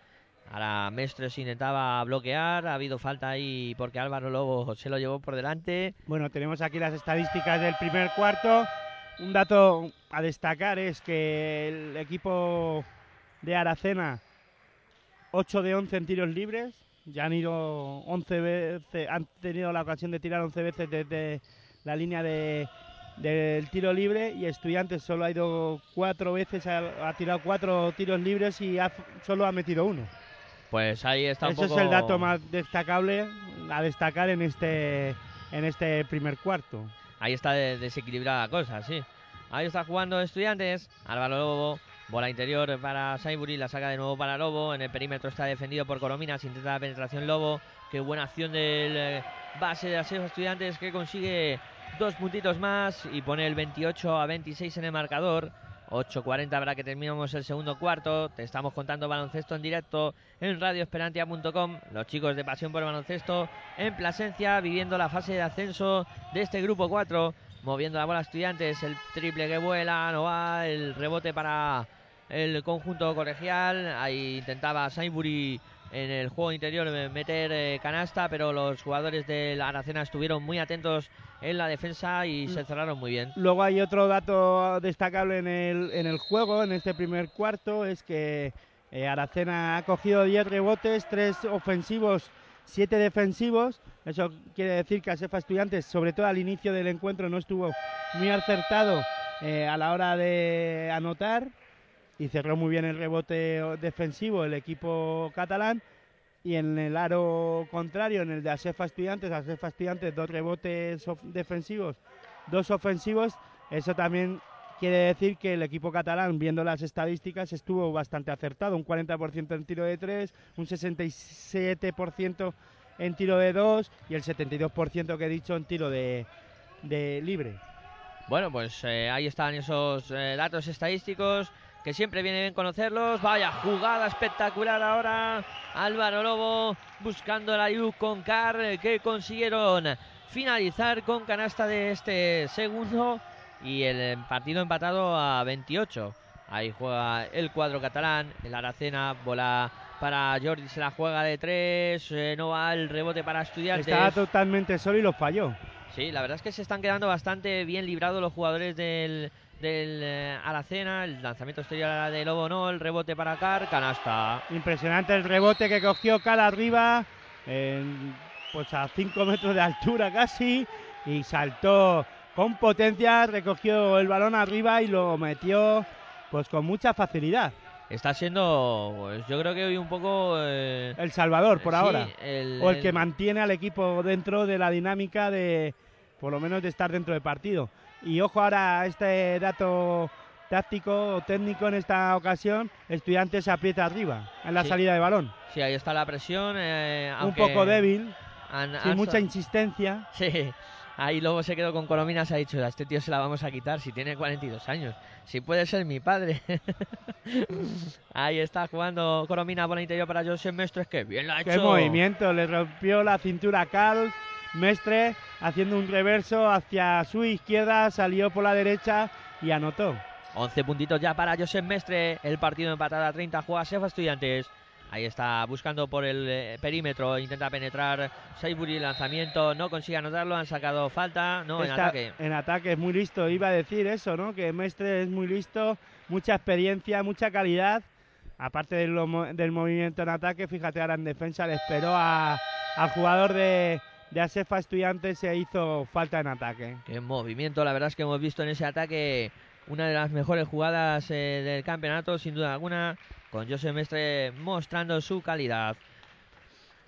Ahora Mestres intentaba bloquear, ha habido falta ahí porque Álvaro Lobo se lo llevó por delante. Bueno, tenemos aquí las estadísticas del primer cuarto. Un dato a destacar es que el equipo de Aracena, 8 de 11 en tiros libres. Ya han ido 11 veces, han tenido la ocasión de tirar 11 veces desde la línea de, del tiro libre y Estudiantes solo ha ido cuatro veces, ha, ha tirado cuatro tiros libres y ha- solo ha metido uno. Pues ahí está un poco... es el dato más destacable a destacar en este en este primer cuarto. Ahí está de- desequilibrada la cosa, sí. Ahí está jugando Estudiantes. Álvaro Lobo. Bola interior para Saiburi. La saca de nuevo para Lobo. En el perímetro está defendido por Corominas. Intenta la penetración Lobo. Qué buena acción del eh, base de los Estudiantes que consigue dos puntitos más y pone el 28 a 26 en el marcador. 8.40 para que terminemos el segundo cuarto. Te estamos contando baloncesto en directo en radioesperantia.com. Los chicos de Pasión por el Baloncesto en Plasencia viviendo la fase de ascenso de este grupo 4. Moviendo la bola a estudiantes. El triple que vuela, no va. El rebote para el conjunto colegial. Ahí intentaba Sainbury en el juego interior eh, meter eh, canasta, pero los jugadores del Aracena estuvieron muy atentos en la defensa y se cerraron muy bien. Luego hay otro dato destacable en el, en el juego, en este primer cuarto, es que eh, Aracena ha cogido 10 rebotes, 3 ofensivos, 7 defensivos. Eso quiere decir que Asefa Estudiantes, sobre todo al inicio del encuentro, no estuvo muy acertado eh, a la hora de anotar y cerró muy bien el rebote defensivo el equipo catalán. Y en el aro contrario, en el de Asefa Estudiantes, Asefa Estudiantes dos rebotes defensivos, dos ofensivos. Eso también quiere decir que el equipo catalán, viendo las estadísticas, estuvo bastante acertado. Un 40% en tiro de 3, un 67% en tiro de 2 y el 72% que he dicho en tiro de, de libre. Bueno, pues eh, ahí están esos eh, datos estadísticos que siempre viene bien conocerlos. Vaya jugada espectacular ahora. Álvaro Lobo buscando la Yu con Car que consiguieron finalizar con canasta de este segundo y el partido empatado a 28. Ahí juega el cuadro catalán, el Aracena, bola para Jordi, se la juega de tres, eh, no va el rebote para estudiantes. Estaba totalmente solo y lo falló. Sí, la verdad es que se están quedando bastante bien librados los jugadores del, del eh. El lanzamiento exterior de Lobo no, el rebote para Car, canasta. Impresionante el rebote que cogió Cal arriba, en- pues a 5 metros de altura casi, y saltó con potencia, recogió el balón arriba y lo metió pues con mucha facilidad. Está siendo, pues yo creo que hoy un poco... eh, El Salvador por sí, ahora. el- o el que el- mantiene al equipo dentro de la dinámica de, por lo menos, de estar dentro del partido. Y ojo ahora a este dato táctico o técnico en esta ocasión, estudiantes se aprieta arriba en la Sí. salida de balón. Sí, ahí está la presión. eh, Un poco débil, han- sin han- mucha insistencia. Sí, ahí luego se quedó con Coromina, se ha dicho, a este tío se la vamos a quitar si tiene 42 años. Si puede ser mi padre. ahí está jugando Coromina por el interior para José Mestres, que bien la ha hecho. Qué movimiento, le rompió la cintura a Carl Mestre haciendo un reverso hacia su izquierda, salió por la derecha y anotó. 11 puntitos ya para Josep Mestre. El partido empatado a 30. Juega Sefa Estudiantes. Ahí está buscando por el eh, perímetro. Intenta penetrar. Saibury lanzamiento. No consigue anotarlo. Han sacado falta. No, en ataque. En ataque es muy listo, iba a decir eso, ¿no? Que Mestre es muy listo, mucha experiencia, mucha calidad. Aparte de lo mo- del movimiento en ataque, fíjate ahora en defensa le esperó a- al jugador de, de Asefa Estudiantes se hizo falta en ataque. Qué movimiento. La verdad es que hemos visto en ese ataque una de las mejores jugadas eh, del campeonato, sin duda alguna. Con Josep Mestre mostrando su calidad.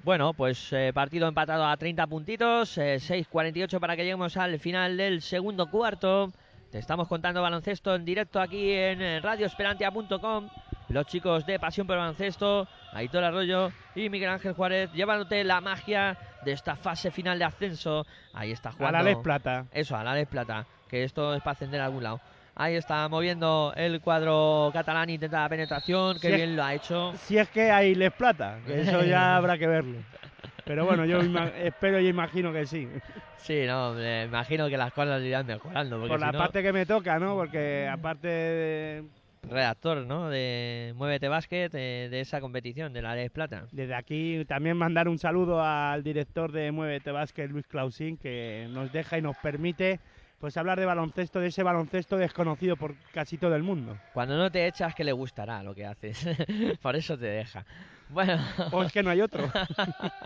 Bueno, pues eh, partido empatado a 30 puntitos, eh, 6.48 para que lleguemos al final del segundo cuarto. Te estamos contando baloncesto en directo aquí en eh, radioesperantia.com. Los chicos de Pasión por el Baloncesto, Aitor Arroyo y Miguel Ángel Juárez, llevándote la magia de esta fase final de ascenso. Ahí está A jugando. la Les Plata. Eso, a la Les Plata, que esto es para ascender a algún lado. Ahí está moviendo el cuadro catalán, intenta la penetración, que es- bien lo ha hecho. Si es que hay Les Plata, que eso ya habrá que verlo. Pero bueno, yo espero y imagino que sí. Sí, no, me imagino que las cosas irán mejorando. Por la no, parte que me toca, ¿no? Porque aparte de, redactor, ¿no? De Muévete Básquet, eh, de esa competición, de la Les Plata. Desde aquí también mandar un saludo al director de Muévete Básquet, Luis Clausín, que nos deja y nos permite pues hablar de baloncesto, de ese baloncesto desconocido por casi todo el mundo. Cuando no te echas, que le gustará lo que haces. Por eso te deja. Bueno, O es que no hay otro.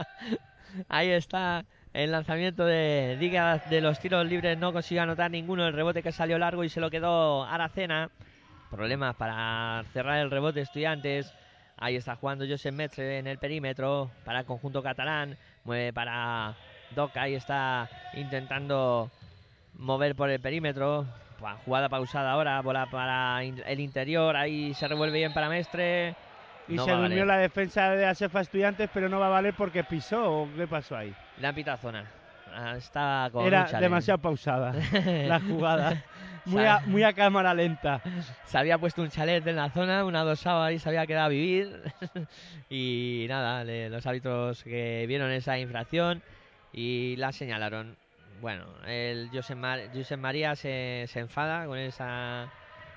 ahí está el lanzamiento de Diga de los tiros libres. No consiguió anotar ninguno. El rebote que salió largo y se lo quedó Aracena. Problemas para cerrar el rebote, estudiantes. Ahí está jugando Josep Mestre en el perímetro para el conjunto catalán. Mueve para Doc. Ahí está intentando mover por el perímetro. Jugada pausada ahora, bola para el interior. Ahí se revuelve bien para Mestre. Y No se durmió la defensa de Asefa Estudiantes, pero no va a valer porque pisó. ¿O qué pasó ahí? Le han pitado zona. Ah, con Era demasiado pausada la jugada. Muy a, muy a cámara lenta. Se había puesto un chalet en la zona, una dosada ahí se había quedado a vivir. y nada, le- los árbitros que vieron esa infracción y la señalaron. Bueno, el Josep, Mar- Josep María se, se enfada con esa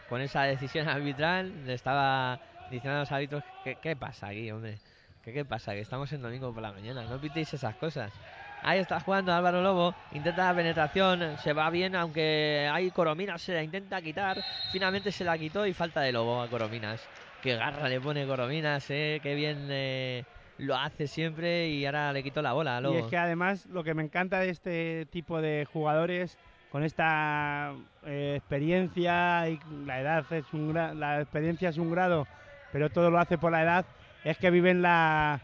con esa decisión arbitral. Le estaba diciendo a los árbitros: ¿qué, qué pasa aquí, hombre? ¿Qué, ¿Qué pasa? Que estamos en domingo por la mañana, no pitéis esas cosas. Ahí está jugando Álvaro Lobo, intenta la penetración, se va bien, aunque hay Corominas, se la intenta quitar, finalmente se la quitó y falta de Lobo a Corominas. Qué garra le pone Corominas, eh, qué bien eh, lo hace siempre y ahora le quitó la bola a Y Lobo. es que además lo que me encanta de este tipo de jugadores con esta eh, experiencia y la edad es un la experiencia es un grado, pero todo lo hace por la edad, es que viven la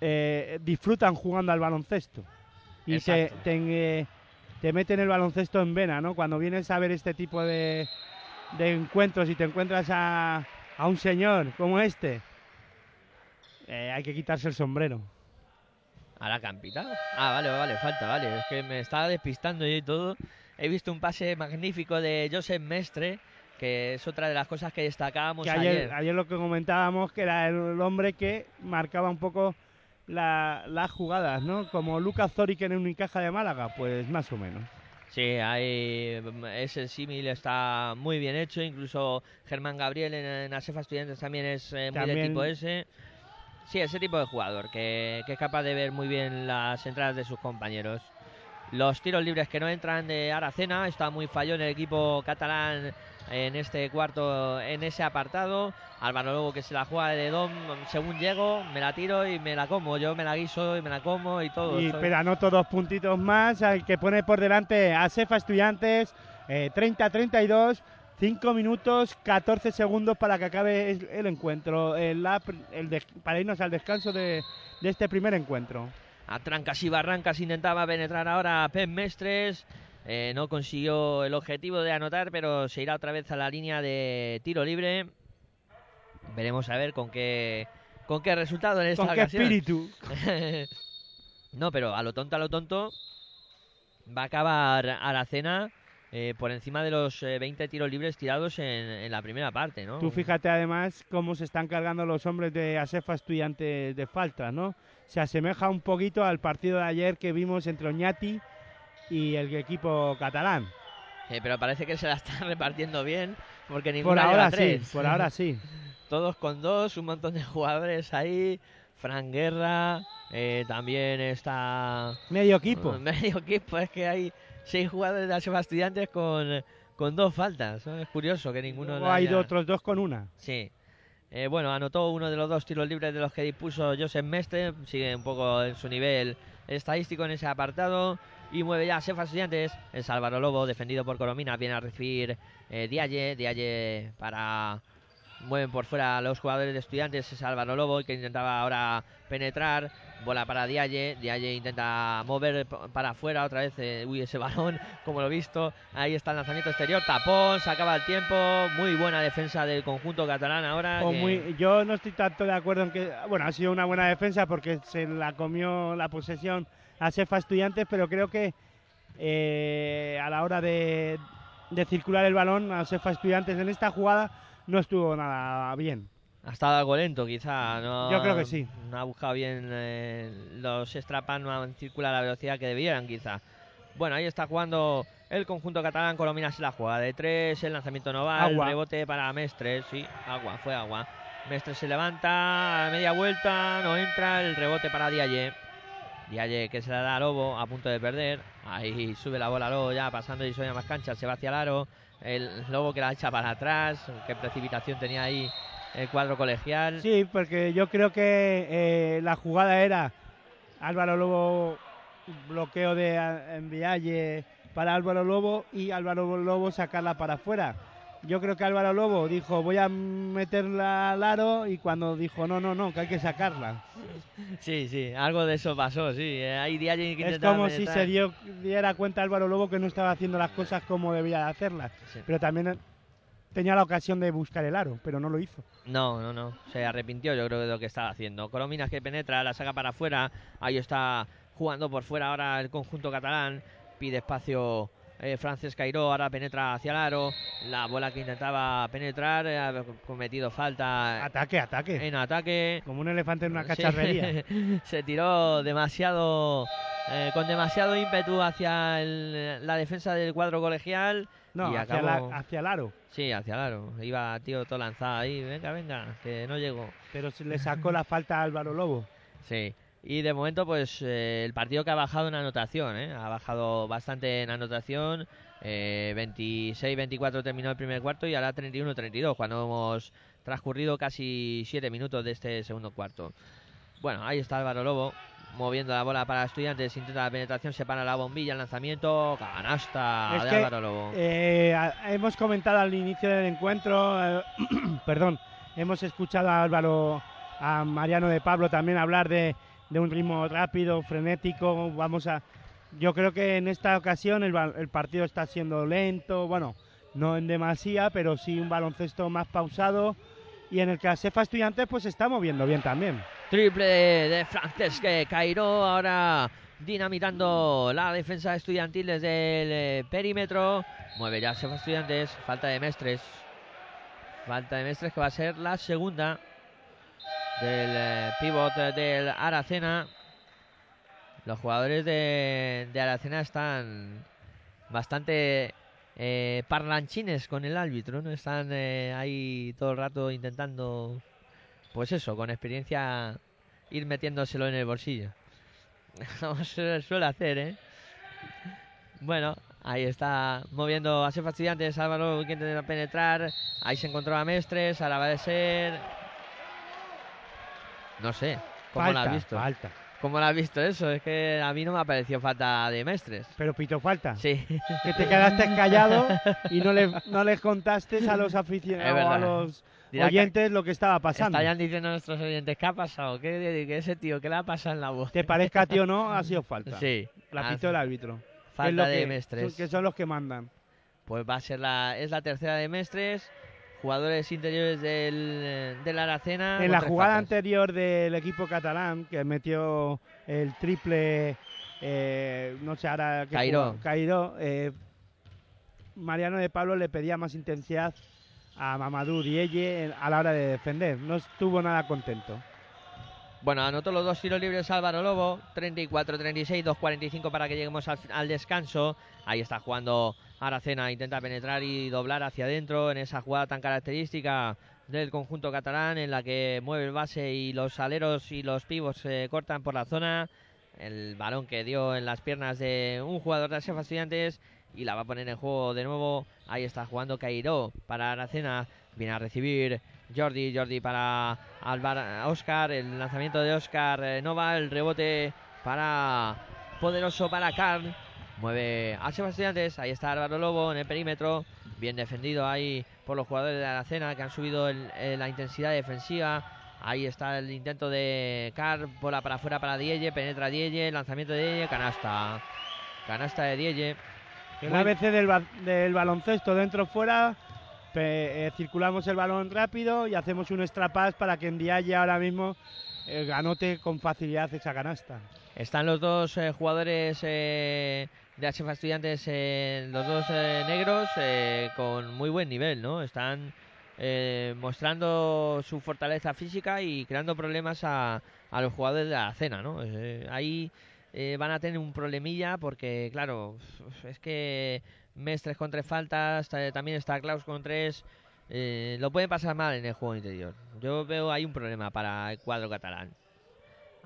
eh, disfrutan jugando al baloncesto y se, te, eh, te meten el baloncesto en vena, ¿no? Cuando vienes a ver este tipo de, de encuentros y te encuentras a, a un señor como este, eh, hay que quitarse el sombrero. ¿Ahora que han pitado? Ah, vale, vale, falta, vale. Es que me estaba despistando yo y todo. He visto un pase magnífico de Josep Mestre, que es otra de las cosas que destacábamos que ayer. ayer, ayer lo que comentábamos que era el hombre que marcaba un poco la- las jugadas, ¿no? Como Lucas Zoric en Unicaja de Málaga, pues más o menos. Sí, hay, ese símil está muy bien hecho. Incluso Germán Gabriel en, en Asefa Estudiantes también es eh, muy También- tipo ese. Sí, ese tipo de jugador que, que es capaz de ver muy bien las entradas de sus compañeros. Los tiros libres que no entran de Aracena, está muy fallón el equipo catalán en este cuarto, en ese apartado. Álvaro Lobo que se la juega de Dom, según llego, me la tiro y me la como. Yo me la guiso y me la como y todo. Y, Soy- pero anoto dos puntitos más, al que pone por delante a Cefa Estudiantes, eh, 30-32, 5 minutos, 14 segundos para que acabe el, encuentro, el, el des- para irnos al descanso de, de este primer encuentro. A trancas y barrancas intentaba penetrar ahora Pep Mestres. Eh, no consiguió el objetivo de anotar, pero se irá otra vez a la línea de tiro libre. Veremos a ver con qué con qué resultado en esta ¿Con qué ocasión. espíritu? no, pero a lo tonto, a lo tonto, va a acabar a la cena eh, por encima de los eh, 20 tiros libres tirados en, en la primera parte, ¿no? Tú fíjate además cómo se están cargando los hombres de Asefa Estudiantes de falta, ¿no? Se asemeja un poquito al partido de ayer que vimos entre Oñati y el equipo catalán. Eh, pero parece que se la están repartiendo bien, porque Por ninguna lleva ahora sí, tres. por ahora sí. Todos con dos, un montón de jugadores ahí. Fran Guerra, eh, también está Medio equipo. medio equipo. Es que hay seis jugadores de Sefa Estudiantes con, con dos faltas. ¿no? Es curioso que ninguno la hay haya- otros dos con una. Sí. Eh, bueno, anotó uno de los dos tiros libres de los que dispuso Joseph Mestre. Sigue un poco en su nivel estadístico en ese apartado. Y mueve ya a Estudiantes. Es Álvaro Lobo, defendido por Coromina. Viene a recibir eh, Dialle. Dialle para. Mueven por fuera los jugadores de Estudiantes. Es Álvaro Lobo que intentaba ahora penetrar. Bola para Dialle. Dialle intenta mover para afuera otra vez. eh, uy, ese balón, como lo he visto. Ahí está el lanzamiento exterior. Tapón, se acaba el tiempo. Muy buena defensa del conjunto catalán ahora. O que- muy- yo no estoy tanto de acuerdo en que, bueno, ha sido una buena defensa porque se la comió la posesión a Sefa Estudiantes, pero creo que eh, a la hora de, de circular el balón a Sefa Estudiantes en esta jugada no estuvo nada bien. Ha estado algo lento, quizá. No, Yo creo que sí. No ha buscado bien eh, los Strapan, no han circulado a la velocidad que debieran, quizá. Bueno, ahí está jugando el conjunto catalán. Colomina se la juega de tres. El lanzamiento no va. Agua. El rebote para Mestres. Sí, agua, fue agua. Mestres se levanta a media vuelta. No entra. El rebote para Dialle. Dialle que se la da a Lobo a punto de perder. Ahí sube la bola Lobo ya pasando y suena más cancha. Se va hacia el aro. El Lobo que la echa para atrás. Qué precipitación tenía ahí el cuadro colegial. Sí, porque yo creo que eh, la jugada era Álvaro Lobo, bloqueo de a- Envialle para Álvaro Lobo y Álvaro Lobo sacarla para afuera. Yo creo que Álvaro Lobo dijo voy a meterla al aro y cuando dijo no, no, no, que hay que sacarla. Sí, sí, algo de eso pasó, sí. Eh, Hay días que Es como si se dio, diera cuenta Álvaro Lobo que no estaba haciendo las cosas como debía de hacerlas. Sí. Pero también eh, tenía la ocasión de buscar el aro, pero no lo hizo. No, no, no. Se arrepintió, yo creo, de lo que estaba haciendo. Corominas que penetra, la saca para afuera. Ahí está jugando por fuera ahora el conjunto catalán. Pide espacio eh, Frances Cairó, ahora penetra hacia el aro. La bola que intentaba penetrar, eh, ha cometido falta Ataque, ataque. en ataque. Como un elefante en una Sí. cacharrería. Se tiró demasiado, eh, con demasiado ímpetu hacia el- la defensa del cuadro colegial. No, y hacia, acabó- la- hacia el aro. Sí, hacia el aro. Iba tío todo lanzado ahí. Venga, venga, que no llego. Pero se le sacó la falta a Álvaro Lobo. Sí. Y de momento, pues eh, el partido que ha bajado en anotación, ¿eh? ha bajado bastante en anotación. Eh, 26-24 terminó el primer cuarto y ahora 31-32, cuando hemos transcurrido casi 7 minutos de este segundo cuarto. Bueno, ahí está Álvaro Lobo, moviendo la bola para estudiantes, intenta la penetración, se para la bombilla, el lanzamiento, canasta Es de que, Álvaro Lobo. Eh, hemos comentado al inicio del encuentro, eh, perdón, hemos escuchado a Álvaro, a Mariano de Pablo también hablar de, de un ritmo rápido, frenético. Vamos a, yo creo que en esta ocasión el, partido está siendo lento, bueno, no en demasía, pero sí un baloncesto más pausado y en el que la Cefa Estudiantes pues está moviendo bien también. Triple de, Francesc Cairo, ahora dinamitando la defensa estudiantil desde el eh, perímetro. Mueve ya Sefa Estudiantes, falta de Mestres. Falta de Mestres que va a ser la segunda del eh, pivot del Aracena. Los jugadores de, de Aracena están bastante eh, parlanchines con el árbitro, ¿no? Están eh, ahí todo el rato intentando pues eso, con experiencia ir metiéndoselo en el bolsillo. Como se suele hacer, ¿eh? Bueno, Ahí está moviendo a Estudiantes. Álvaro que intenta penetrar. Ahí se encontró a Mestres. Ahora va a ser. No sé. ¿Cómo falta, lo has visto? falta. ¿Cómo lo has visto eso? Es que a mí no me ha parecido falta de Mestres. Pero pito falta. Sí. Que te quedaste callado y no, le, no les contaste a los aficionados, a los Dirá que- oyentes lo que estaba pasando. Estarían diciendo nuestros oyentes, ¿qué ha pasado? ¿Qué, qué ese tío, qué le ha pasado en la voz? Te parezca a ti o no, ha sido falta. Sí. La Ah, pitó el árbitro. que es Falta lo de que- Mestres. Que son los que mandan. Pues va a ser la, es la tercera de Mestres. Jugadores interiores del, eh, del Aracena. En la jugada faltas. anterior del equipo catalán, que metió el triple, eh, no sé ahora qué Cairó. jugó- Cairó, eh, Mariano de Pablo le pedía más intensidad a Mamadou Dieye a la hora de defender. No estuvo nada contento. Bueno, anotó los dos tiros libres Álvaro Lobo, 34-36, 2.45 para que lleguemos al, al descanso. Ahí está jugando Aracena, intenta penetrar y doblar hacia adentro en esa jugada tan característica del conjunto catalán en la que mueve el base y los aleros y los pivos se cortan por la zona. El balón que dio en las piernas de un jugador de Asefa Estudiantes y la va a poner en juego de nuevo. Ahí está jugando Cairó para Aracena. Viene a recibir Jordi, Jordi para Oscar, el lanzamiento de Oscar eh, Nova, el rebote para poderoso para Carl. Mueve a Sebastiantes, ahí está Álvaro Lobo en el perímetro, bien defendido ahí por los jugadores de Aracena que han subido el- eh, la intensidad defensiva. Ahí está el intento de Carl, bola para afuera para Dielle, penetra Dielle, lanzamiento de Dielle, canasta. Canasta de Dielle. Una vez del, del baloncesto dentro fuera, eh, circulamos el balón rápido y hacemos un extra pass para que en Dialle ahora mismo eh, anote con facilidad esa canasta. Están los dos eh, jugadores eh, de HFA Estudiantes, eh, los dos eh, negros, eh, con muy buen nivel, ¿no? Están mostrando su fortaleza física y creando problemas a, a los jugadores de la cena, ¿no? Ahí van a tener un problemilla porque, claro, es que Mestres con tres faltas, ta- también está Klaus con tres. eh, lo pueden pasar mal en el juego interior. Yo veo ahí un problema para el cuadro catalán.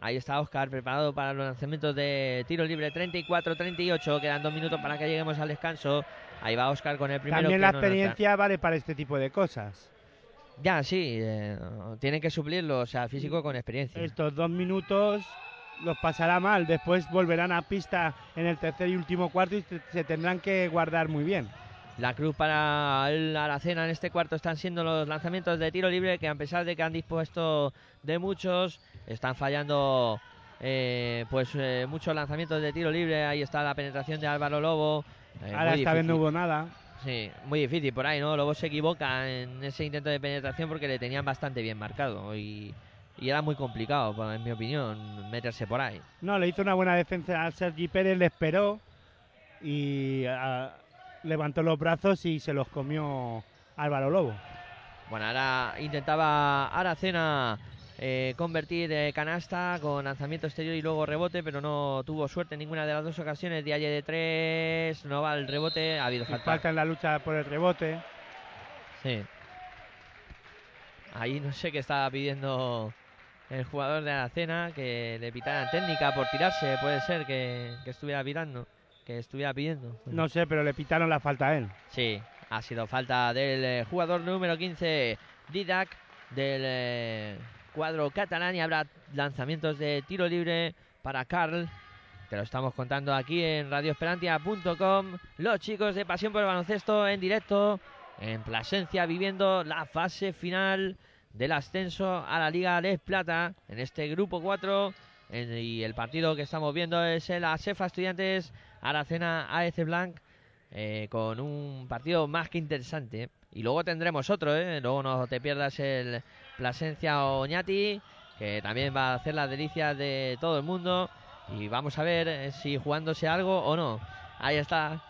Ahí está Oscar preparado para los lanzamientos de tiro libre 34-38. Quedan dos minutos para que lleguemos al descanso. Ahí va Oscar con el primero. También la no experiencia vale para este tipo de cosas. Ya, sí. eh, tienen que suplirlo, o sea, físico con experiencia. Estos dos minutos los pasará mal. Después volverán a pista en el tercer y último cuarto y se- tendrán que guardar muy bien. La cruz para el Aracena en este cuarto están siendo los lanzamientos de tiro libre que a pesar de que han dispuesto de muchos, están fallando eh, pues eh, muchos lanzamientos de tiro libre. Ahí está la penetración de Álvaro Lobo. eh, Ahora esta vez no hubo nada. Sí, muy difícil por ahí, ¿no? Lobo se equivoca en ese intento de penetración porque le tenían bastante bien marcado y, y era muy complicado, pa- en mi opinión, meterse por ahí. No, le hizo una buena defensa a Sergi Pérez, le esperó y ah, levantó los brazos y se los comió Álvaro Lobo. Bueno, ahora intentaba Aracena eh, convertir eh, canasta con lanzamiento exterior y luego rebote, pero no tuvo suerte en ninguna de las dos ocasiones. Dialle de tres, no va el rebote, ha habido Y falta. falta en la lucha por el rebote. Sí. Ahí no sé qué estaba pidiendo el jugador de Aracena, que le pitaran técnica por tirarse, puede ser que, que estuviera pitando, que estuviera pidiendo. No sé, pero le pitaron la falta a él. Sí, ha sido falta del eh, jugador número 15, Didac, del cuadro catalán y habrá lanzamientos de tiro libre para Carl. Te lo estamos contando aquí en radioesperantia.com. Los chicos de Pasión por el Baloncesto en directo en Plasencia viviendo la fase final del ascenso a la Liga Les Plata en este grupo 4. en- y el partido que estamos viendo es el ASEFA Estudiantes Aracena AEC Blanc eh, con un partido más que interesante. Y luego tendremos otro, ¿eh? Luego no te pierdas el Plasencia Oñati, que también va a hacer las delicias de todo el mundo. Y vamos a ver eh, si jugándose algo o no. Ahí está.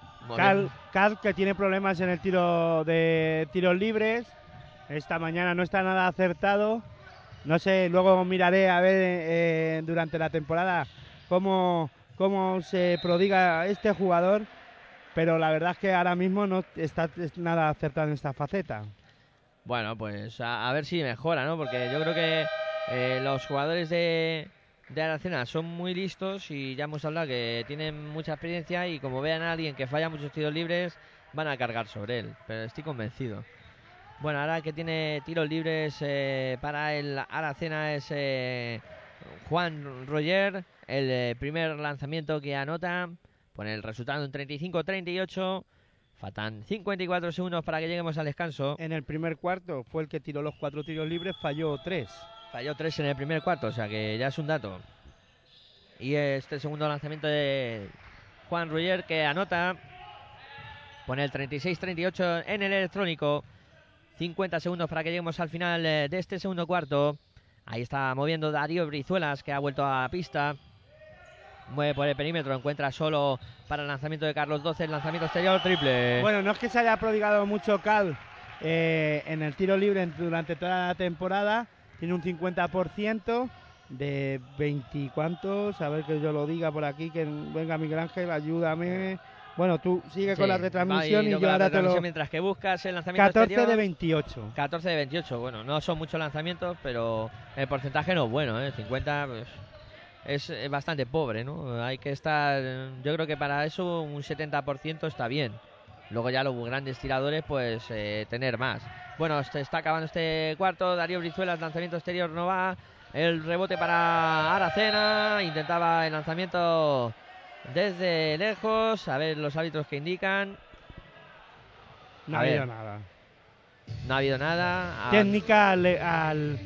Carl, que tiene problemas en el tiro de tiros libres. Esta mañana no está nada acertado. No sé, luego miraré a ver eh, durante la temporada cómo, cómo se prodiga este jugador. Pero la verdad es que ahora mismo no está nada acertado en esta faceta. Bueno, pues a, ver si mejora, ¿no? Porque yo creo que eh, los jugadores de, Aracena son muy listos y ya hemos hablado que tienen mucha experiencia y como vean a alguien que falla muchos tiros libres, van a cargar sobre él. Pero estoy convencido. Bueno, ahora que tiene tiros libres eh, para el Aracena es eh, Juan Roger. El primer lanzamiento que anota pone el resultado en 35-38. Faltan 54 segundos para que lleguemos al descanso. En el primer cuarto fue el que tiró los cuatro tiros libres, falló tres. Falló tres en el primer cuarto, o sea que ya es un dato. Y este segundo lanzamiento de Juan Roger que anota. Pone el 36-38 en el electrónico. 50 segundos para que lleguemos al final eh, de este segundo cuarto. Ahí está moviendo Darío Brizuelas que ha vuelto a la pista. Mueve por el perímetro, encuentra solo para el lanzamiento de Carlos 12, el lanzamiento exterior triple. Bueno, no es que se haya prodigado mucho Cal eh, en el tiro libre durante toda la temporada. Tiene un 50% de 20 cuantos. A ver que yo lo diga por aquí. Que venga Miguel Ángel, ayúdame. Bueno, tú sigue con la retransmisión y yo yo ahora te lo. Mientras que buscas el lanzamiento 14 exterior. de 28. 14 de 28, bueno, no son muchos lanzamientos, pero el porcentaje no es bueno, ¿eh? 50 pues, es bastante pobre, ¿no? Hay que estar, yo creo que para eso un 70% está bien. Luego ya los grandes tiradores, pues eh, tener más. Bueno, se está acabando este cuarto, Darío Brizuela, el lanzamiento exterior no va, el rebote para Aracena, intentaba el lanzamiento desde lejos, a ver los árbitros que indican, No A ha ver. habido nada. no ha habido nada. Técnica al, al,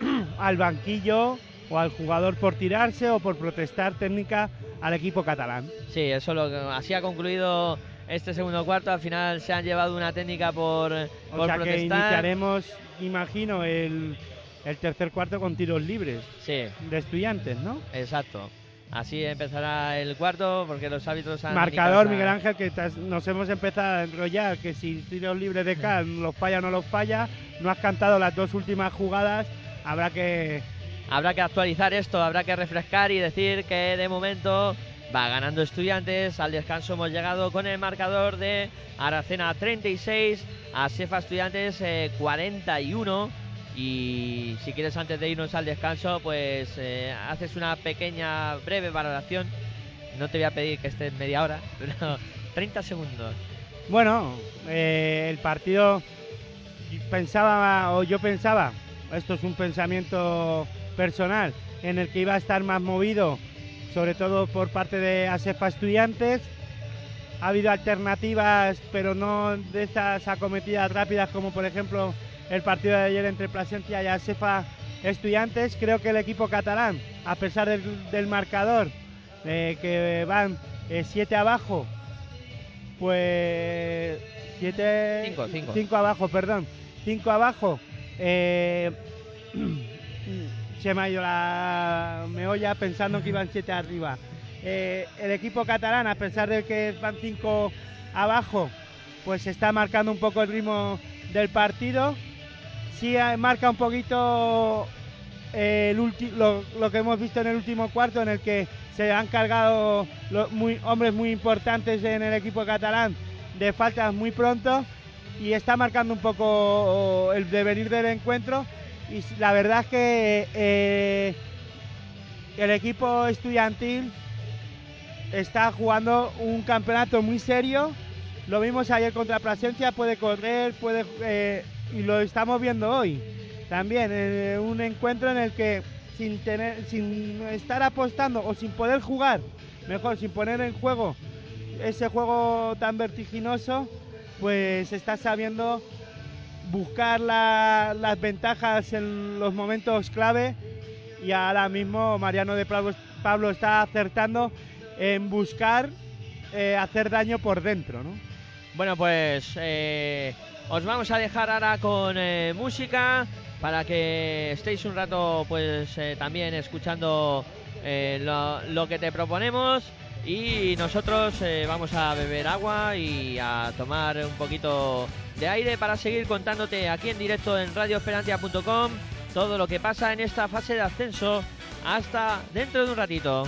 al banquillo o al jugador por tirarse o por protestar. Técnica al equipo catalán. Sí, eso lo que así ha concluido este segundo cuarto. Al final se han llevado una técnica por, O por sea que protestar. iniciaremos, imagino, el, el tercer cuarto con tiros libres Sí, de estudiantes, ¿no? exacto. Así empezará el cuarto porque los árbitros han Marcador, indicado Miguel Ángel, que nos hemos empezado a enrollar, que si tiros libres de Cal los falla o no los falla, no has cantado las dos últimas jugadas, habrá que... Habrá que actualizar esto, habrá que refrescar y decir que de momento va ganando estudiantes. Al descanso hemos llegado con el marcador de Aracena 36, a Sefa Estudiantes eh, 41. Y si quieres antes de irnos al descanso, pues eh, haces una pequeña breve valoración. No te voy a pedir que estés media hora, pero 30 segundos. Bueno, eh, el partido pensaba, o yo pensaba, esto es un pensamiento personal, en el que iba a estar más movido, sobre todo por parte de ASEFA Estudiantes. Ha habido alternativas, pero no de esas acometidas rápidas como por ejemplo el partido de ayer entre Plasencia y ASEFA Estudiantes. Creo que el equipo catalán, a pesar del, del marcador, eh, que van 7 abajo, pues 7 Cinco, cinco. abajo, perdón, 5 abajo. eh, se me ha ido la meolla pensando que iban 7 arriba. Eh, el equipo catalán, a pesar de que van 5 abajo, pues está marcando un poco el ritmo del partido. Sí eh, marca un poquito eh, el lo, lo que hemos visto en el último cuarto, en el que se han cargado lo- muy, hombres muy importantes en el equipo catalán de faltas muy pronto y está marcando un poco el devenir del encuentro. Y la verdad es que eh, el equipo estudiantil está jugando un campeonato muy serio. Lo vimos ayer contra Plasencia, puede correr, puede eh, y lo estamos viendo hoy. También eh, un encuentro en el que sin tener, sin estar apostando o sin poder jugar, mejor sin poner en juego ese juego tan vertiginoso, pues está sabiendo buscar la- las ventajas en los momentos clave y ahora mismo Mariano de Pablo, está acertando en buscar eh, hacer daño por dentro, ¿no? Bueno, pues eh, os vamos a dejar ahora con eh, música para que estéis un rato, pues también escuchando lo que te proponemos y nosotros eh, vamos a beber agua y a tomar un poquito de aire para seguir contándote aquí en directo en radioesperantia.com todo lo que pasa en esta fase de ascenso hasta dentro de un ratito.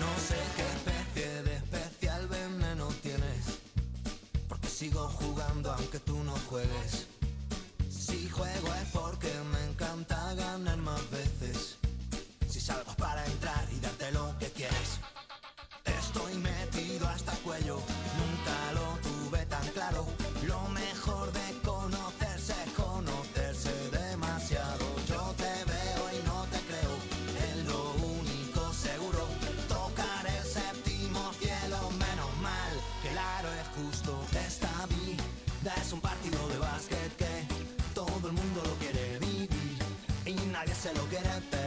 No sé qué especie de especial veneno tienes, porque sigo jugando aunque tú no juegues. Si juego es porque me encanta ganar más veces salgo para entrar y darte lo que quieres. Estoy metido hasta el cuello, nunca lo tuve tan claro. Lo mejor de conocerse es conocerse demasiado. Yo te veo y no te creo, es lo único seguro. Tocar el séptimo cielo, menos mal, claro es justo. Esta vida es un partido de básquet que todo el mundo lo quiere vivir y nadie se lo quiere perder.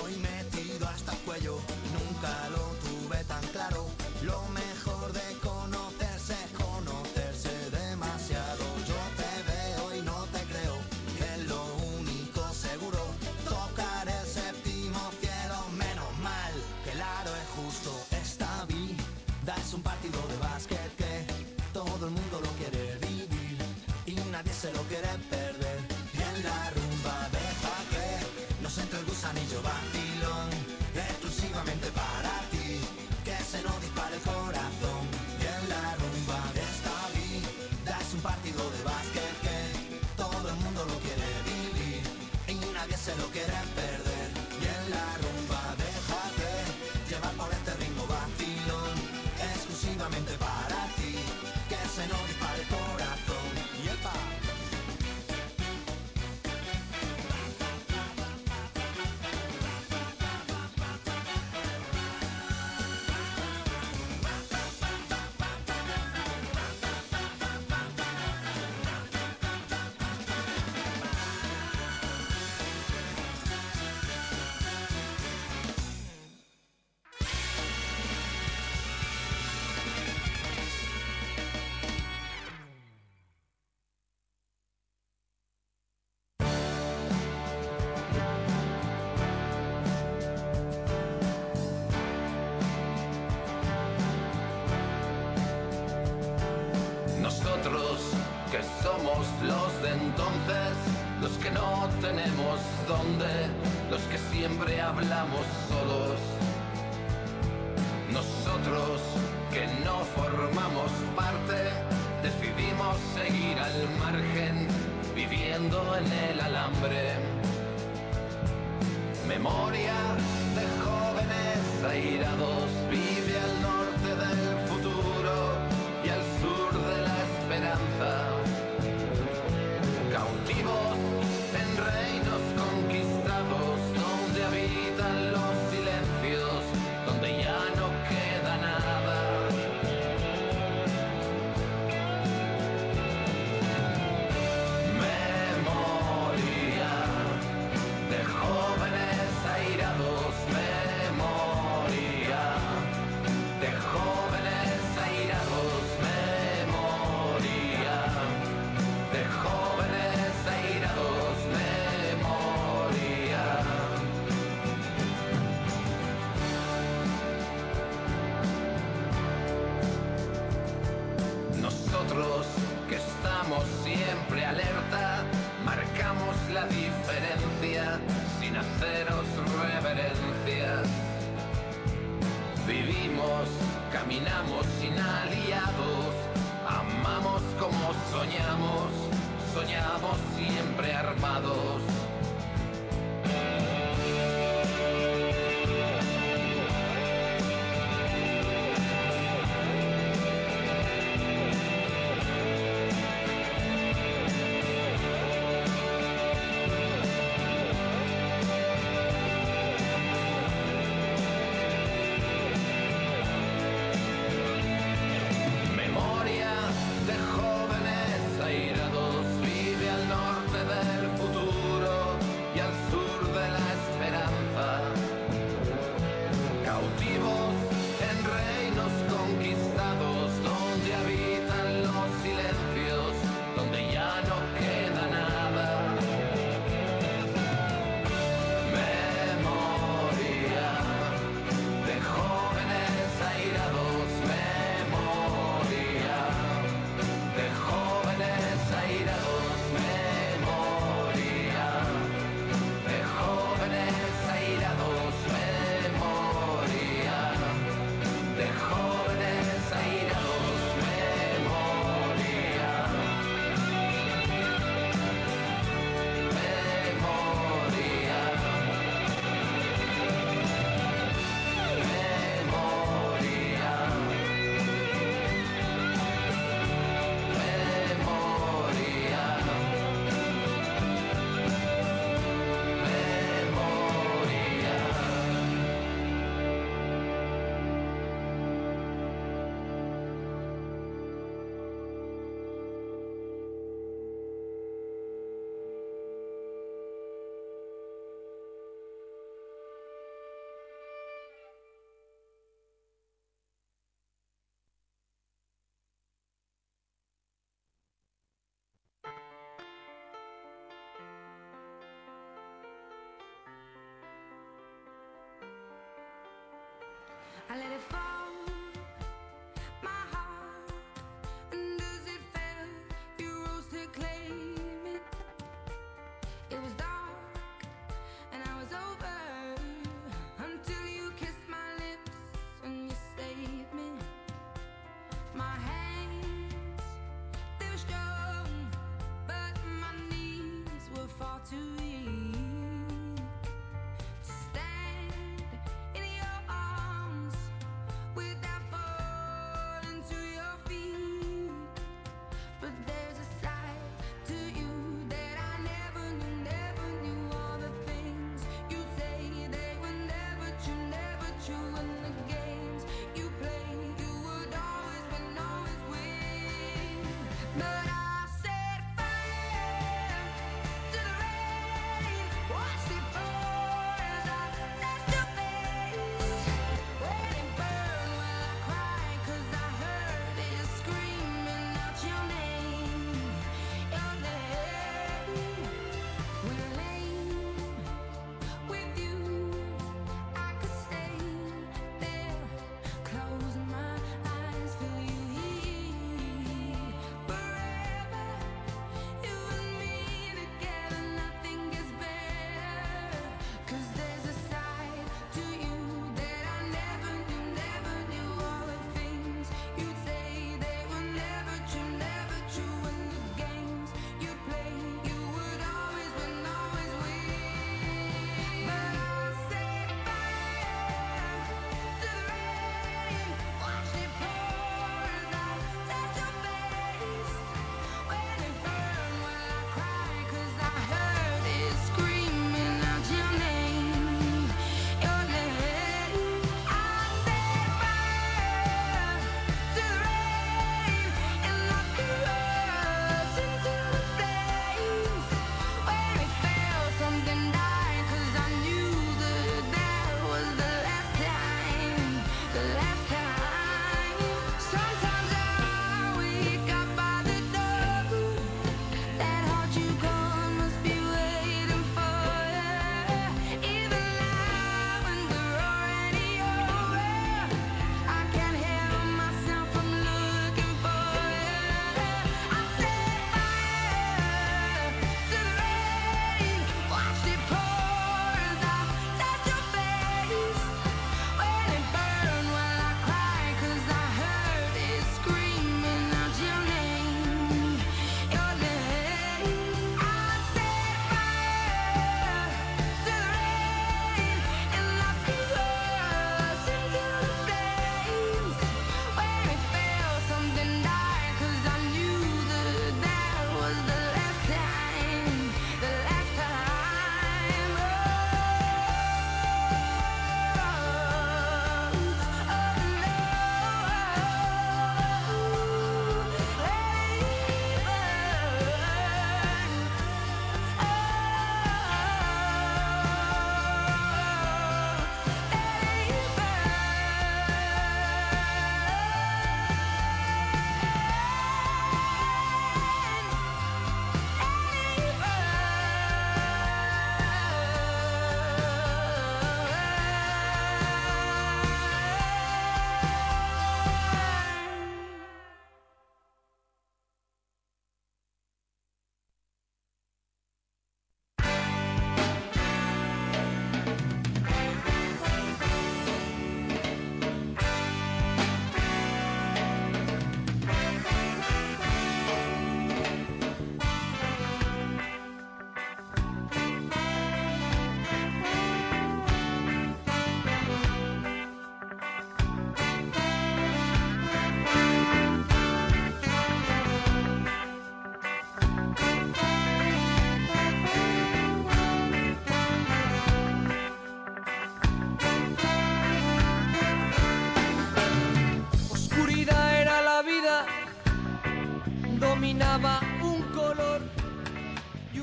Estoy metido hasta el cuello, nunca lo tuve tan claro. Lo me I let it fall.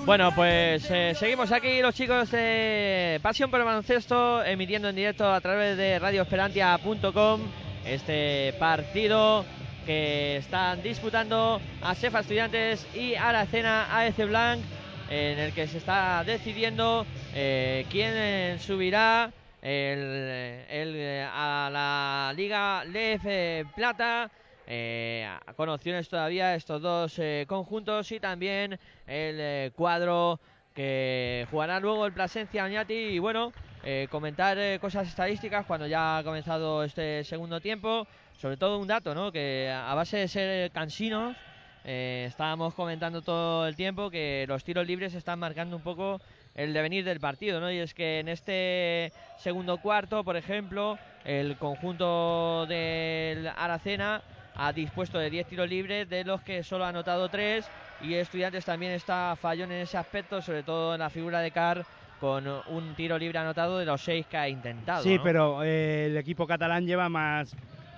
Bueno, pues eh, seguimos aquí los chicos de Pasión por el Baloncesto, emitiendo en directo a través de radioesperantia.com este partido que están disputando a Sefa Estudiantes y Aracena AEC Blanc, en el que se está decidiendo eh, quién subirá el- el, a la Liga LEF Plata. Eh, con opciones todavía estos dos eh, conjuntos y también el eh, cuadro que jugará luego el Plasencia Oñati y bueno, eh, comentar cosas estadísticas cuando ya ha comenzado este segundo tiempo, sobre todo un dato, ¿no? Que a base de ser cansinos, estábamos comentando todo el tiempo que los tiros libres están marcando un poco el devenir del partido, ¿no? Y es que en este segundo cuarto, por ejemplo, el conjunto del Aracena ha dispuesto de 10 tiros libres, de los que solo ha anotado 3 y Estudiantes también está fallón en ese aspecto, sobre todo en la figura de Carr con un tiro libre anotado de los 6 que ha intentado. Sí, ¿no? pero eh, el equipo catalán lleva más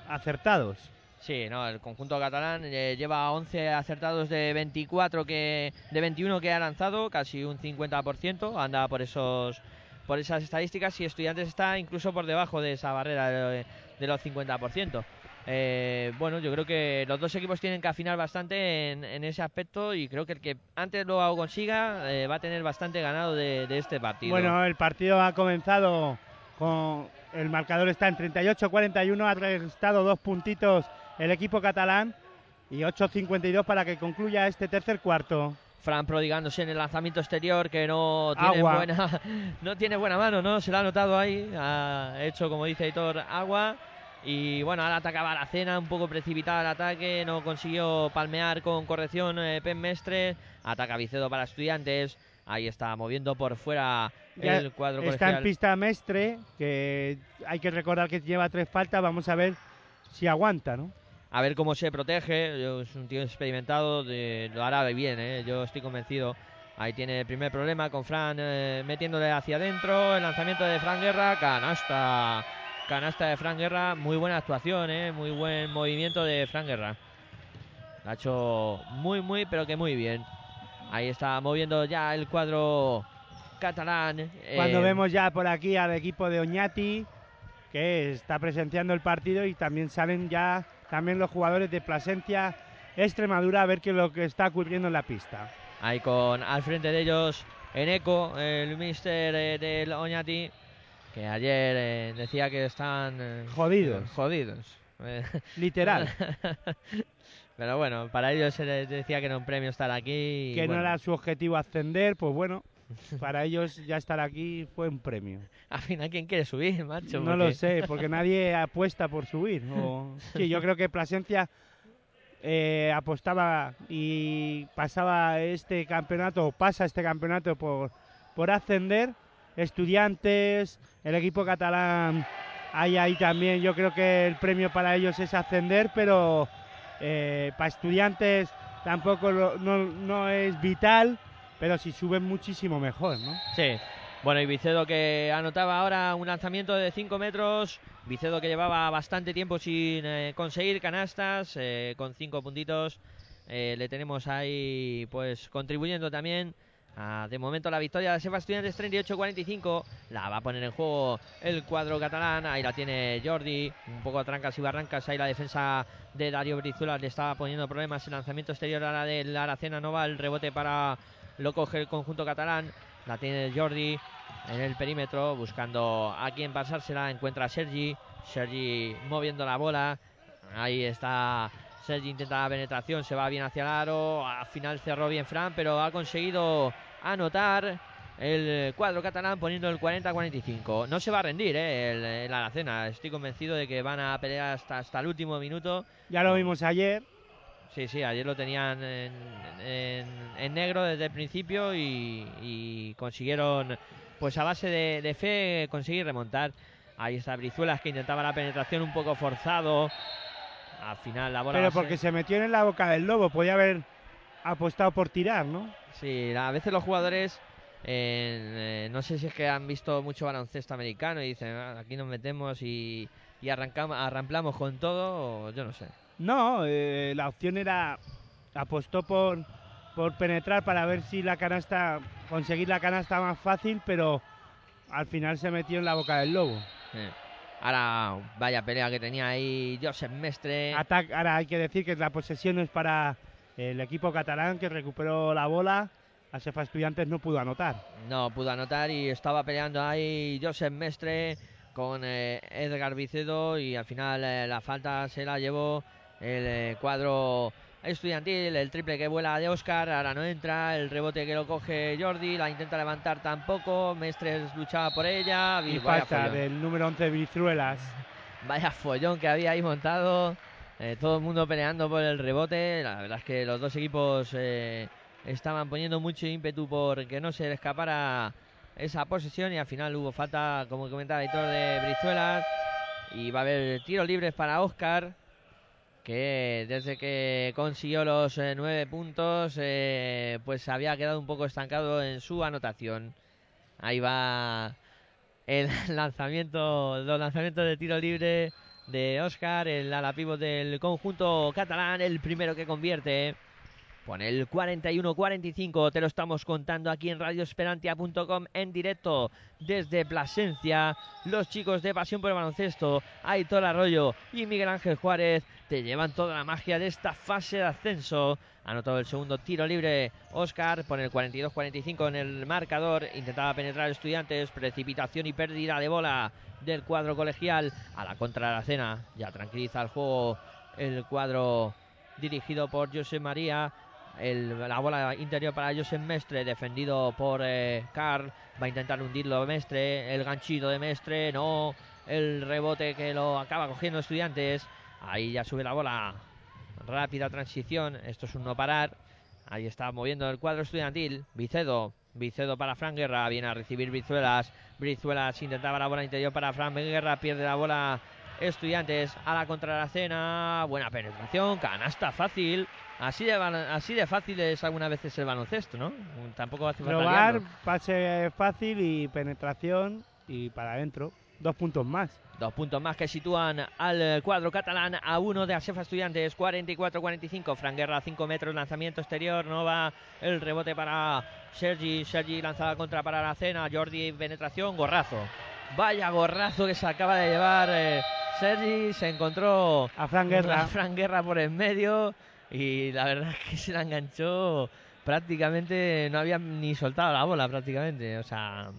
acertados. Sí, no, el conjunto catalán eh, lleva 11 acertados de 24 que de 21 que ha lanzado, casi un 50%, anda por esos por esas estadísticas y Estudiantes está incluso por debajo de esa barrera de, de los 50%. Eh, bueno, yo creo que los dos equipos tienen que afinar bastante en, en ese aspecto y creo que el que antes lo consiga eh, va a tener bastante ganado de, de este partido. Bueno, el partido ha comenzado con el marcador está en 38-41, ha restado dos puntitos el equipo catalán y 8-52 para que concluya este tercer cuarto. Fran prodigándose en el lanzamiento exterior que no tiene Agua. buena no tiene buena mano, ¿no? Se lo ha notado ahí, ha hecho como dice Hitor agua y bueno, ahora atacaba la cena, un poco precipitado el ataque, no consiguió palmear con corrección eh, Pen Mestre, ataca Vicedo para estudiantes, ahí está moviendo por fuera Ya el cuadro Está colegial. en pista Mestre, que hay que recordar que lleva tres faltas, vamos a ver si aguanta, ¿no? a ver cómo se protege. Es un tío experimentado, de- lo hará bien, ¿eh? yo estoy convencido. Ahí tiene el primer problema con Fran eh, metiéndole hacia adentro. El lanzamiento de Fran Guerra, canasta. Canasta de Fran Guerra, muy buena actuación, ¿eh? muy buen movimiento de Fran Guerra. Ha hecho muy, muy, pero que muy bien. Ahí está moviendo ya el cuadro catalán. Cuando eh, vemos ya por aquí al equipo de Oñati, que está presenciando el partido y también salen ya también los jugadores de Plasencia, Extremadura, a ver qué es lo que está ocurriendo en la pista. Ahí con al frente de ellos Eneco, el mister eh, del Oñati, que ayer eh, decía que están eh, Jodidos. Jodidos. Literal. Pero bueno, para ellos se les decía que era un premio estar aquí. y que no era su objetivo ascender, pues bueno, para ellos ya estar aquí fue un premio. Al final, ¿quién quiere subir, macho? No lo sé, porque nadie apuesta por subir. o- Sí, yo creo que Plasencia eh, apostaba y pasaba este campeonato, o pasa este campeonato por, por ascender. Estudiantes, el equipo catalán, hay ahí también. Yo creo que el premio para ellos es ascender, pero eh, para estudiantes tampoco lo- no, es vital, pero si suben muchísimo mejor, ¿no? Sí. Bueno, y Vicedo que anotaba ahora un lanzamiento de 5 metros. Vicedo que llevaba bastante tiempo sin eh, conseguir canastas, eh, con 5 puntitos. Le tenemos ahí, pues, contribuyendo también. A, de momento la victoria de Sefa Estudiantes 38-45. La va a poner en juego el cuadro catalán. Ahí la tiene Jordi. Un poco a trancas y barrancas. Ahí la defensa de Darío Brizuela le estaba poniendo problemas. El lanzamiento exterior a la del Aracena Nova. El rebote para lo coge el conjunto catalán. La tiene Jordi en el perímetro buscando a quién pasársela. Encuentra a Sergi. Sergi moviendo la bola. Ahí está. Sergi intenta la penetración. Se va bien hacia el aro. Al final cerró bien Fran, pero ha conseguido anotar el cuadro catalán poniendo el 40-45. No se va a rendir eh, el, el Aracena. Estoy convencido de que van a pelear hasta, hasta el último minuto. Ya lo vimos ayer, Sí, sí, ayer lo tenían en, en- en negro desde el principio y, y consiguieron, pues a base de, de fe, conseguir remontar. Ahí está Brizuelas que intentaba la penetración un poco forzado. Al final la bola. pero porque se metió en la boca del lobo, podía haber apostado por tirar, ¿no? Sí, a veces los jugadores, eh, no sé si es que han visto mucho baloncesto americano y dicen, "Ah, aquí nos metemos y, y arrancamos, arramplamos con todo, o yo no sé. No, eh, la opción era apostó por por penetrar para ver si la canasta, conseguir la canasta más fácil, pero al final se metió en la boca del lobo. Ahora, vaya pelea que tenía ahí Josep Mestre. Atac- ahora hay que decir que la posesión es para el equipo catalán que recuperó la bola. Asefa Estudiantes no pudo anotar. No pudo anotar y estaba peleando ahí Josep Mestre con eh, Edgar Vicedo y al final eh, la falta se la llevó el eh, cuadro estudiantil, el triple que vuela de Oscar, ahora no entra, el rebote que lo coge Jordi, la intenta levantar tampoco, Mestres luchaba por ella y, Y falta follón, del número 11 Brizuelas. vaya follón que había ahí montado, eh, todo el mundo peleando por el rebote, la verdad es que los dos equipos eh, estaban poniendo mucho ímpetu por que no se le escapara esa posesión y al final hubo falta, como comentaba Editor, de Brizuelas y va a haber tiros libres para Oscar que desde que consiguió los eh, nueve puntos eh, pues había quedado un poco estancado en su anotación. Ahí va el lanzamiento los lanzamientos de tiro libre de Oscar el ala pívot del conjunto catalán el primero que convierte Pone el 41-45, te lo estamos contando aquí en radioesperantia.com en directo desde Plasencia. Los chicos de Pasión por el Baloncesto, Aitor Arroyo y Miguel Ángel Juárez te llevan toda la magia de esta fase de ascenso. Anotado el segundo tiro libre, Oscar pone el 42-45 en el marcador. Intentaba penetrar estudiantes, precipitación y pérdida de bola del cuadro colegial a la contra de la cena. Ya tranquiliza el juego el cuadro dirigido por José María. La bola interior para Josep Mestre, defendido por eh, Carl. Va a intentar hundirlo Mestre. El ganchito de Mestre, no. El rebote que lo acaba cogiendo Estudiantes. Ahí ya sube la bola. Rápida transición. Esto es un no parar. Ahí está moviendo el cuadro estudiantil. Vicedo. Vicedo para Fran Guerra. Viene a recibir Brizuelas. Brizuelas intentaba la bola interior para Fran Guerra. Pierde la bola Estudiantes a la contra la cena. Buena penetración. Canasta fácil. Así de, así de fácil es algunas veces el baloncesto, ¿no? Tampoco hace falta Robar, liarlo. pase fácil y penetración y para adentro. Dos puntos más. Dos puntos más que sitúan al cuadro catalán a uno de Asefa Estudiantes, 44-45. Fran Guerra, 5 metros, lanzamiento exterior, no va el rebote para Sergi. Sergi lanzada contra para la cena. Jordi, penetración, gorrazo. Vaya gorrazo que se acaba de llevar eh, Sergi. Se encontró A Fran Guerra. a por en medio y la verdad es que se la enganchó prácticamente, no había ni soltado la bola prácticamente. O sea,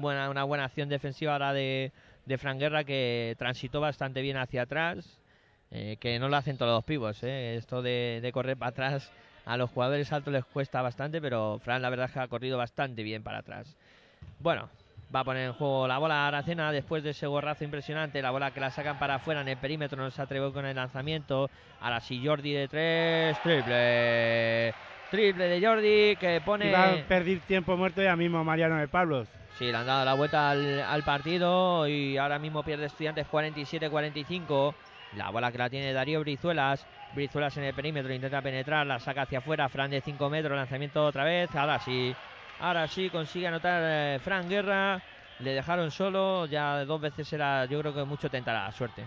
buena, una buena acción defensiva ahora de, de Fran Guerra que transitó bastante bien hacia atrás, eh, que no lo hacen todos los pibos. eh. Esto de, correr para atrás a los jugadores altos les cuesta bastante, pero Fran la verdad es que ha corrido bastante bien para atrás. Bueno, va a poner en juego la bola a Aracena después de ese gorrazo impresionante. La bola que la sacan para afuera en el perímetro, no se atrevió con el lanzamiento. Ahora sí, Jordi de tres, triple. Triple de Jordi que pone. Va a perder tiempo muerto ya mismo Mariano de Pablos. Sí, le han dado la vuelta al, partido y ahora mismo pierde Estudiantes 47-45. La bola que la tiene Darío Brizuelas. Brizuelas en el perímetro, intenta penetrar, la saca hacia afuera. Fran de 5 metros, lanzamiento otra vez. Ahora sí, ahora sí consigue anotar eh, Fran Guerra. Le dejaron solo, ya dos veces era, yo creo que mucho tentará la suerte.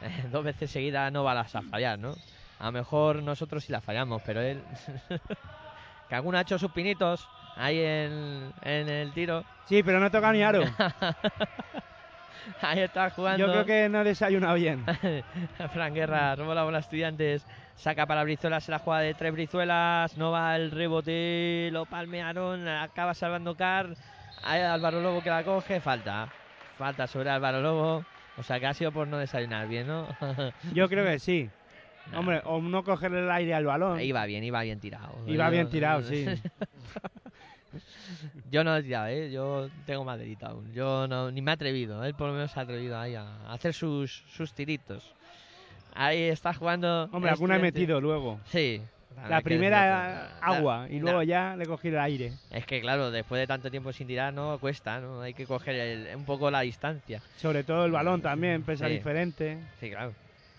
Dos veces seguidas no va a fallar, ¿no? A lo mejor nosotros sí la fallamos, pero él. que alguno ha hecho sus pinitos ahí en, en el tiro. Sí, pero no toca ni aro. Ahí está jugando. Yo creo que no desayuna bien. Fran Guerra robó la bola a estudiantes. Saca para Brizuelas, la juega de tres Brizuelas. No va el rebote, lo palmearon. Acaba salvando Car. Hay Álvaro Lobo que la coge. Falta. Falta sobre Álvaro Lobo. O sea que ha sido por no desayunar bien, ¿no? Yo creo que sí. Nah. Hombre, o no coger el aire al balón. Iba bien, iba bien tirado. Iba bien tirado, sí. Yo no he tirado, ¿eh? Yo tengo maderita aún. Yo no, ni me he atrevido. Él por lo menos se ha atrevido ahí a hacer sus, sus tiritos. Ahí está jugando. Hombre, alguna he metido luego. Sí. La que primera agua y luego ya le cogí el aire. Es que claro, después de tanto tiempo sin tirar, no cuesta, ¿no? Hay que coger el- un poco la distancia. Sobre todo el balón también, pesa Sí. diferente. Sí, claro.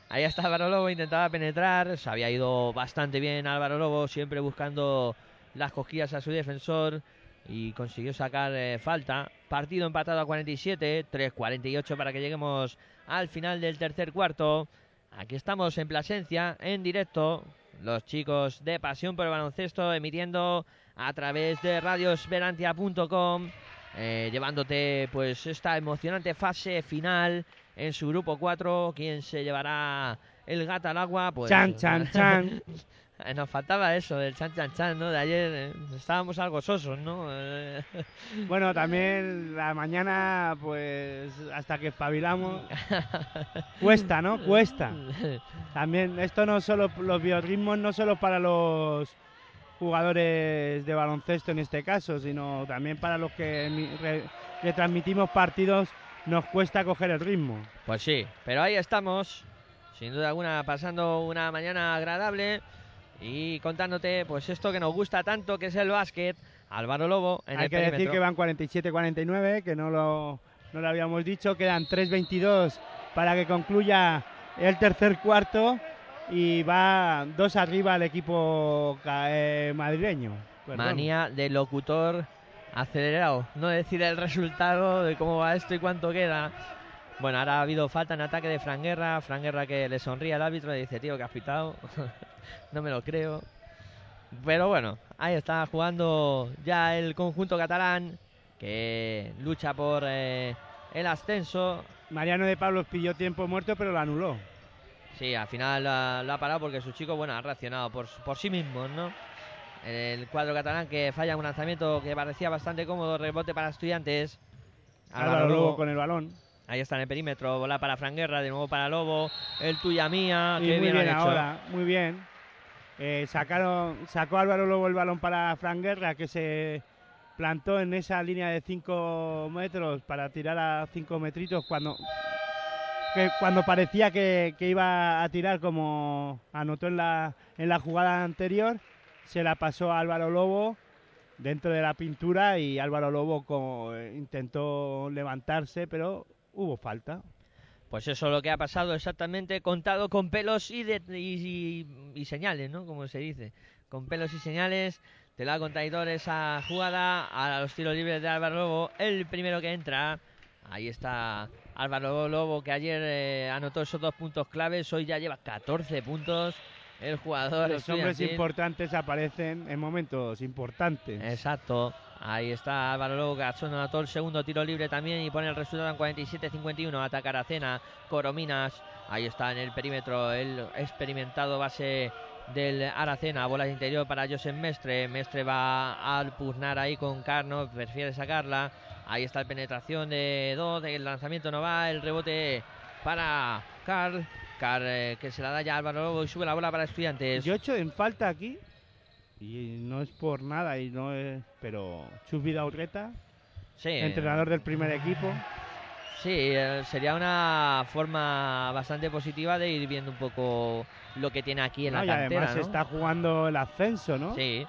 Ahí está Álvaro Lobo, intentaba penetrar. Se había ido bastante bien Álvaro Lobo, siempre buscando las cosquillas a su defensor. Y consiguió sacar eh, falta. Partido empatado a 47, 3-48 para que lleguemos al final del tercer cuarto. Aquí estamos en Plasencia, en directo. los chicos de Pasión por el Baloncesto emitiendo a través de radiosverantia.com eh, llevándote pues esta emocionante fase final en su grupo 4 quien se llevará el gato al agua pues Chan, chan, chan. nos faltaba eso del chan chan chan no de ayer eh, estábamos algo sosos no Eh, Bueno, también la mañana, pues hasta que espabilamos, cuesta, ¿no? Cuesta. También esto no solo, los biorritmos no solo para los jugadores de baloncesto en este caso, sino también para los que retransmitimos partidos nos cuesta coger el ritmo. Pues sí, pero ahí estamos, sin duda alguna, pasando una mañana agradable y contándote pues esto que nos gusta tanto, que es el básquet. Álvaro Lobo en Hay el que decir perímetro. que van 47-49, que no lo, no lo habíamos dicho, quedan 3-22 para que concluya el tercer cuarto y va dos arriba el equipo eh, madrileño. Perdón. Manía de locutor acelerado. No decir el resultado de cómo va esto y cuánto queda. Bueno, ahora ha habido falta en ataque de Franguerra. Franguerra que le sonríe al árbitro y dice, tío, que has pitado. no me lo creo. Pero bueno, ahí está jugando ya el conjunto catalán que lucha por eh, el ascenso. Mariano de Pablos pidió tiempo muerto, pero lo anuló. Sí, al final lo ha, lo ha parado porque su chico, bueno, ha reaccionado por, por sí mismo, ¿no? El cuadro catalán que falla un lanzamiento que parecía bastante cómodo, rebote para estudiantes. Álvaro Lobo con el balón. Ahí está en el perímetro, bola para Franguerra, de nuevo para Lobo, el tuya mía, Y qué muy bien, bien han hecho. ahora, muy bien. Eh, sacaron, sacó Álvaro Lobo el balón para Fran Guerra, que se plantó en esa línea de 5 metros para tirar a 5 metritos cuando, que, cuando parecía que, que iba a tirar como anotó en la, en la jugada anterior. Se la pasó a Álvaro Lobo dentro de la pintura y Álvaro Lobo co- intentó levantarse, pero hubo falta. Pues eso es lo que ha pasado exactamente, contado con pelos y, de- y, y- y señales, ¿no? Como se dice. Con pelos y señales. Te lo ha contado esa jugada a los tiros libres de Álvaro Lobo. El primero que entra. Ahí está Álvaro Lobo que ayer eh, anotó esos dos puntos claves. Hoy ya lleva 14 puntos. El jugador Los hombres importantes aparecen en momentos importantes. Exacto. Ahí está Álvaro Lobo que anotó el segundo tiro libre también y pone el resultado en 47-51. Ataca Aracena, Corominas. Ahí está en el perímetro el experimentado base del Aracena. Bola de interior para Josep Mestre. Mestre va a pugnar ahí con Carno, prefiere sacarla. Ahí está la penetración de dos, el lanzamiento no va, el rebote para Carl. Carl eh, que se la da ya a Álvaro Lobo y sube la bola para estudiantes. Yo echo en falta aquí, y no es por nada, y no es, pero Chus Vidaurreta, Sí. entrenador del primer equipo, Sí, eh, sería una forma bastante positiva de ir viendo un poco lo que tiene aquí en ¿no? la y cantera, además ¿no? está jugando el ascenso, ¿no? Sí.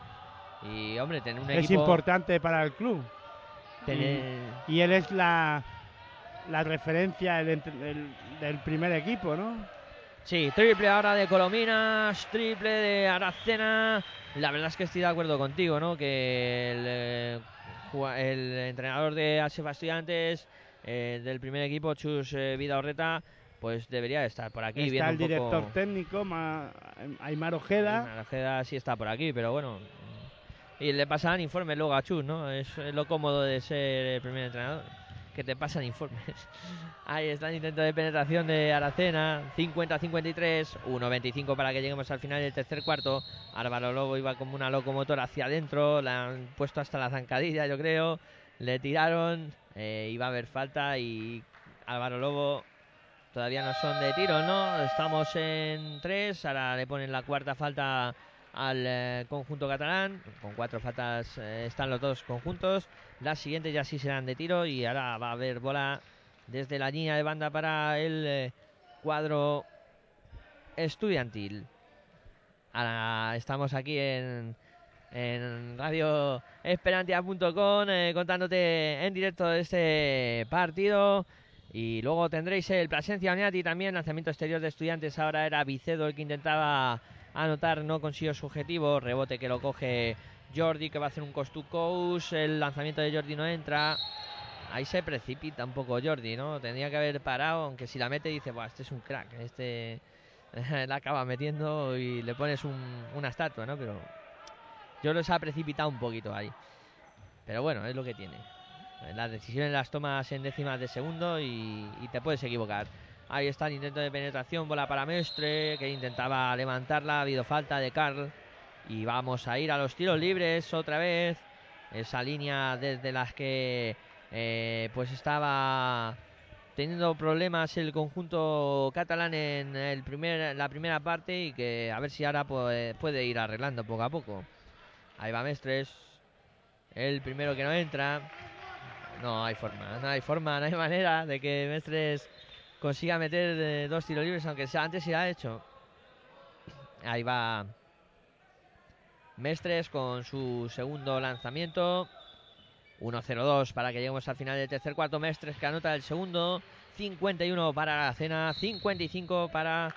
Y hombre, tener un es equipo importante para el club. tener- Y él es la, la referencia del primer equipo, ¿no? Sí, triple ahora de Colominas, triple de Aracena. La verdad es que estoy de acuerdo contigo, ¿no? Que el, eh, el entrenador de Asefa Estudiantes eh, del primer equipo, Chus eh, Vidaurreta, pues debería estar por aquí está viendo el un poco- director técnico, Ma- Aymar Ojeda. Bueno, Ojeda sí está por aquí, pero bueno. Y le pasan informes luego a Chus, ¿no? Es lo cómodo de ser el primer entrenador. Que te pasan informes. Ahí está el intento de penetración de Aracena. 50-53. 1-25 para que lleguemos al final del tercer cuarto. Álvaro Lobo iba como una locomotora hacia adentro. La han puesto hasta la zancadilla, yo creo. Le tiraron. eh, iba a haber falta y Álvaro Lobo Todavía no son de tiro, ¿no? Estamos en tres. Ahora le ponen la cuarta falta al eh, conjunto catalán. Con cuatro faltas eh, están los dos conjuntos. Las siguientes ya sí serán de tiro. Y ahora va a haber bola desde la línea de banda para el eh, cuadro estudiantil. Ahora estamos aquí en, en Radio Esperantia.com eh, contándote en directo de este partido. Y luego tendréis el Plasencia Uniati también, lanzamiento exterior de estudiantes. Ahora era Vicedo el que intentaba anotar, no consiguió su objetivo. Rebote que lo coge Jordi, que va a hacer un cost to coast. El lanzamiento de Jordi no entra. Ahí se precipita un poco Jordi, ¿no? Tendría que haber parado, aunque si la mete dice, Buah, este es un crack. Este la acaba metiendo y le pones un- una estatua, ¿no? Pero yo los ha precipitado un poquito ahí. Pero bueno, es lo que tiene. Las decisiones las tomas en décimas de segundo y, y te puedes equivocar. Ahí está el intento de penetración, bola para Mestre, que intentaba levantarla, ha habido falta de Carl. Y vamos a ir a los tiros libres otra vez. Esa línea desde las que eh, pues estaba teniendo problemas el conjunto catalán en el primer, la primera parte y que a ver si ahora puede, puede ir arreglando poco a poco. Ahí va Mestres, el primero que no entra. No hay forma, no hay forma, no hay manera de que Mestres consiga meter eh, dos tiros libres, aunque sea antes se ha hecho. Ahí va Mestres con su segundo lanzamiento. 1-0-2 para que lleguemos al final del tercer cuarto. Mestres que anota el segundo. 51 para la cena. 55 para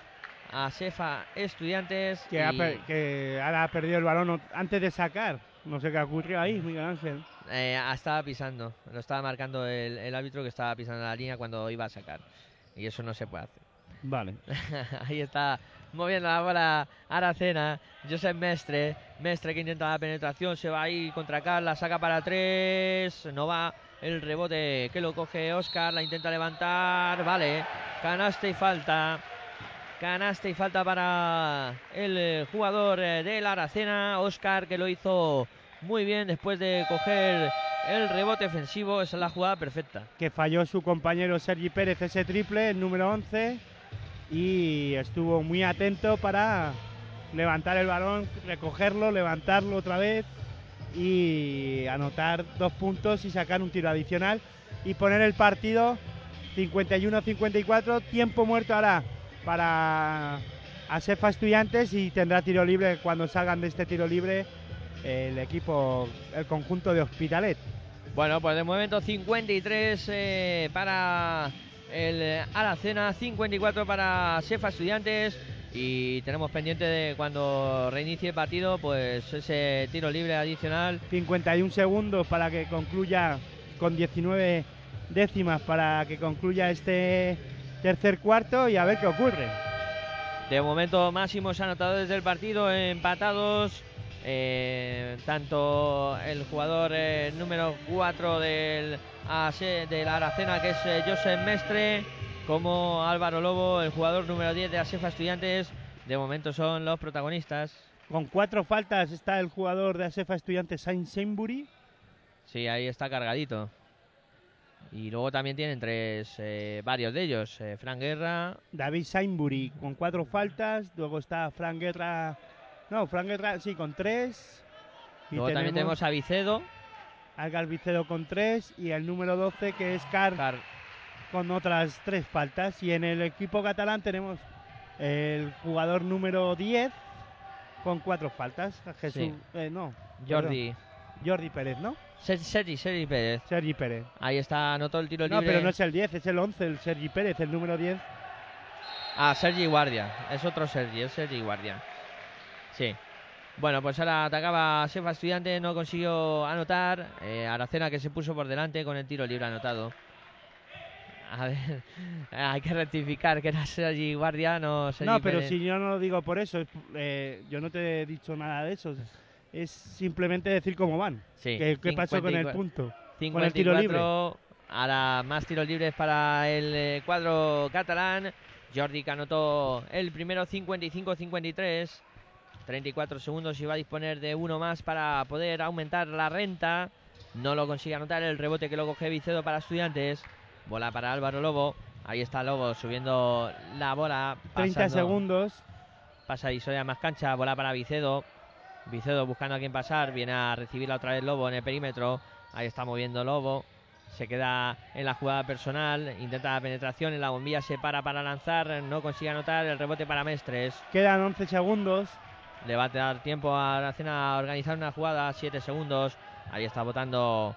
Asefa Estudiantes. Que, ha y, que ahora ha perdido el balón antes de sacar. No sé qué ocurrió ahí, Miguel Ángel. eh, estaba pisando. Lo estaba marcando el, el árbitro que estaba pisando la línea cuando iba a sacar. Y eso no se puede hacer. Vale. Ahí está moviendo la bola Aracena. Josep Mestre. Mestre que intenta la penetración. Se va ahí contra Carla. Saca para tres. No va el rebote que lo coge Oscar. La intenta levantar. Vale. Canasta y falta. Canasta y falta para el eh, jugador eh, del Aracena. Oscar que lo hizo muy bien después de coger el rebote ofensivo. Es la jugada perfecta. Que falló su compañero Sergi Pérez ese triple, el número 11. Y estuvo muy atento para levantar el balón, recogerlo, levantarlo otra vez y anotar dos puntos y sacar un tiro adicional y poner el partido 51-54, tiempo muerto ahora para Asefa Estudiantes y tendrá tiro libre cuando salgan de este tiro libre el equipo, el conjunto de Hospitalet. Bueno, pues de momento 53 eh, para el Aracena, 54 para Sefa Estudiantes y tenemos pendiente de cuando reinicie el partido, pues ese tiro libre adicional. 51 segundos para que concluya con 19 décimas para que concluya este tercer cuarto y a ver qué ocurre. De momento máximos anotadores del partido empatados. Eh, tanto el jugador eh, número 4 del, ASE del Aracena, que es eh, Josep Mestre, como Álvaro Lobo, el jugador número 10 de Asefa Estudiantes. De momento son los protagonistas. Con cuatro faltas está el jugador de Asefa Estudiantes Saint Sainbury. Sí, ahí está cargadito. Y luego también tienen tres, eh, varios de ellos. eh, Fran Guerra, David Sainbury con cuatro faltas. Luego está Fran Guerra. No, Fran Guerra sí, con tres. Y luego también tenemos a Vicedo. a Galvicedo con tres. Y el número 12 que es Car Car- con otras tres faltas. Y en el equipo catalán tenemos el jugador número 10 con cuatro faltas. Jesús. Sí. eh, no. Jordi. perdón, Jordi Pérez, ¿no? Ser- Sergi, Sergi Pérez. Sergi Pérez. Ahí está, anotó el tiro No, libre. pero no es el 10, es el 11, el Sergi Pérez, el número 10. Ah, Sergi Guardia. Es otro Sergi, es Sergi Guardia. Sí. Bueno, pues ahora atacaba Sefa Estudiante, no consiguió anotar. Eh, Aracena que se puso por delante con el tiro libre anotado. A ver, hay que rectificar que era Sergi Guardia, no Sergi No, pero Pérez. si yo no lo digo por eso, es- eh, yo no te he dicho nada de eso. Es simplemente decir cómo van. Sí, ¿Qué, qué pasó con el 54. punto? 54, Con el tiro libre. Ahora más tiros libres para el eh, cuadro catalán. Jordi que anotó el primero 55-53. 34 segundos y va a disponer de uno más para poder aumentar la renta. No lo consigue anotar el rebote que lo coge Vicedo para estudiantes. Bola para Álvaro Lobo. Ahí está Lobo subiendo la bola. 30 pasando- segundos. Pasa y Soya más cancha, bola para Vicedo. Vicedo buscando a quién pasar, viene a recibirla otra vez Lobo en el perímetro. Ahí está moviendo Lobo. Se queda en la jugada personal, intenta la penetración, en la bombilla se para para lanzar, no consigue anotar el rebote para Mestres. Quedan 11 segundos. Le va a dar tiempo a Aracena a organizar una jugada, 7 segundos. Ahí está votando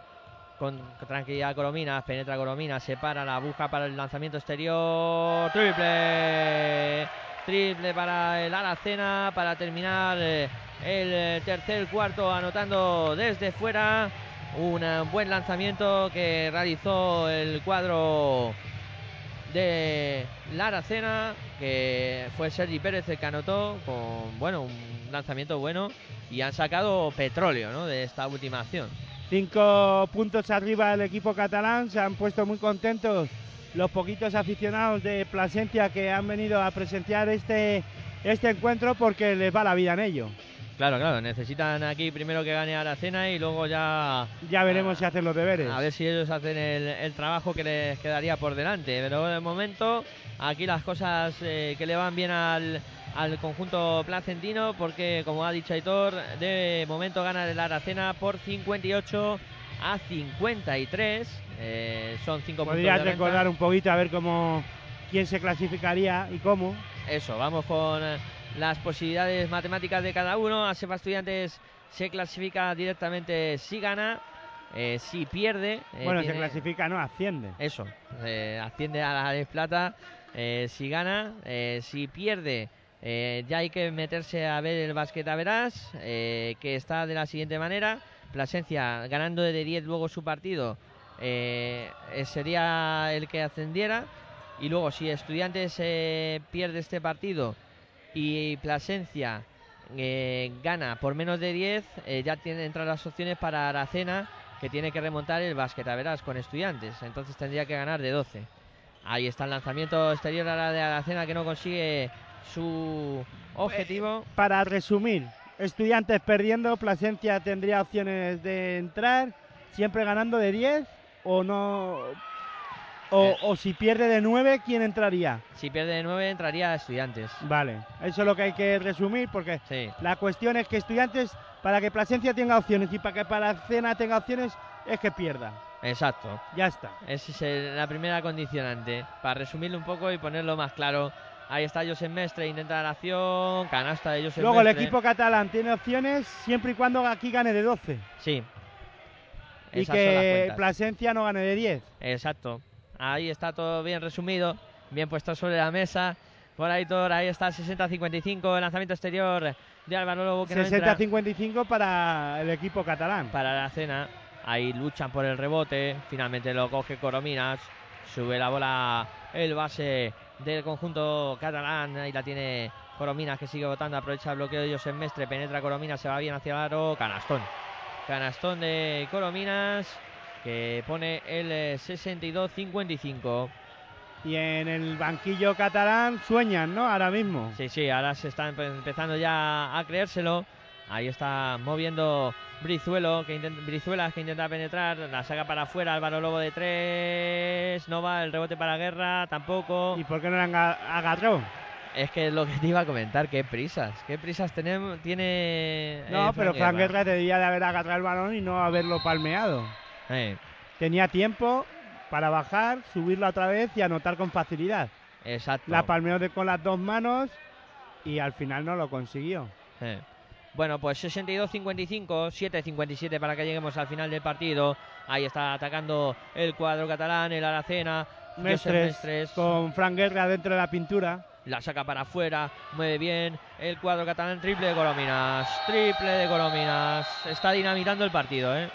con tranquilidad Coromina, penetra Coromina, se para la busca para el lanzamiento exterior. Triple. Triple para el Aracena para terminar eh, el eh, tercer cuarto anotando desde fuera. Un eh, buen lanzamiento que realizó el cuadro de la Aracena, que fue Sergi Pérez el que anotó con bueno, un lanzamiento bueno y han sacado petróleo ¿no? de esta última acción. Cinco puntos arriba el equipo catalán, se han puesto muy contentos los poquitos aficionados de Plasencia que han venido a presenciar este, este encuentro porque les va la vida en ello. Claro, claro, necesitan aquí primero que gane Aracena y luego ya Ya veremos si hacen los deberes. a ver si ellos hacen el, el trabajo que les quedaría por delante. Pero de momento aquí las cosas eh, que le van bien al, al conjunto placentino porque como ha dicho Aitor, de momento gana el Aracena por 58 a 53. Eh, son 5 puntos Podrías recordar un poquito a ver cómo quién se clasificaría y cómo. Eso, vamos con las posibilidades matemáticas de cada uno. Asefa Estudiantes se clasifica directamente si gana, eh, si pierde. eh, bueno, se clasifica, no, asciende. Eso, eh, asciende a la de plata si gana, si pierde. ya hay que meterse a ver el básquet a verás, que está de la siguiente manera. Plasencia ganando de 10 luego su partido sería el que ascendiera. Y luego si Estudiantes pierde este partido y Plasencia eh, gana por menos de 10, eh, ya tiene entran las opciones para Aracena, que tiene que remontar el básquet, a verás, con estudiantes. Entonces tendría que ganar de 12. Ahí está el lanzamiento exterior a la de Aracena que no consigue su objetivo. Para resumir, estudiantes perdiendo, Plasencia tendría opciones de entrar, siempre ganando de 10 o no. O, Eh. o si pierde de 9, ¿quién entraría? Si pierde de 9 entraría a estudiantes. Vale, eso es lo que hay que resumir porque Sí, la cuestión es que estudiantes, para que Plasencia tenga opciones y para que Paracena tenga opciones, es que pierda. exacto. Ya está. Esa es el- la primera condicionante. Para resumirlo un poco y ponerlo más claro. Ahí está Josep Mestre, intenta la acción, canasta de Josep Luego el equipo catalán tiene opciones siempre y cuando aquí gane de 12 Sí. y Esas las que. Plasencia no gane de 10. Exacto. Ahí está todo bien resumido, bien puesto sobre la mesa. Por ahí, Thor, ahí está 60-55, el lanzamiento exterior de Álvaro Lobo que no entra 60-55 para el equipo catalán. para la cena. Ahí luchan por el rebote, finalmente lo coge Corominas, sube la bola el base del conjunto catalán, ahí la tiene Corominas que sigue votando, aprovecha el bloqueo de Josep Mestre, penetra Corominas, se va bien hacia el aro, canastón. Canastón de Corominas que pone el eh, 62-55. Y en el banquillo catalán sueñan, ¿no? Ahora mismo. Sí, sí, ahora se está empe- empezando ya a creérselo. Ahí está moviendo Brizuelo, que intenta, Brizuelas que intenta penetrar, la saca para afuera, Álvaro Lobo de tres, no va, el rebote para Guerra, tampoco. ¿Y por qué no le han ga- agarró? Es que es lo que te iba a comentar, qué prisas, qué prisas tenemos, tiene... No, eh, pero Fran Guerra debía de haber agarrado el balón y no haberlo palmeado. Eh, Tenía tiempo para bajar, subirlo otra vez y anotar con facilidad. exacto. La palmeó de- con las dos manos y al final no lo consiguió. Eh. Bueno, pues 62-55, 7-57 para que lleguemos al final del partido. Ahí está atacando el cuadro catalán, el Aracena. Mestres, Mestres con Fran Guerra dentro de la pintura. la saca para afuera, mueve bien el cuadro catalán, triple de Corominas, triple de Corominas. Está dinamitando el partido, ¿eh?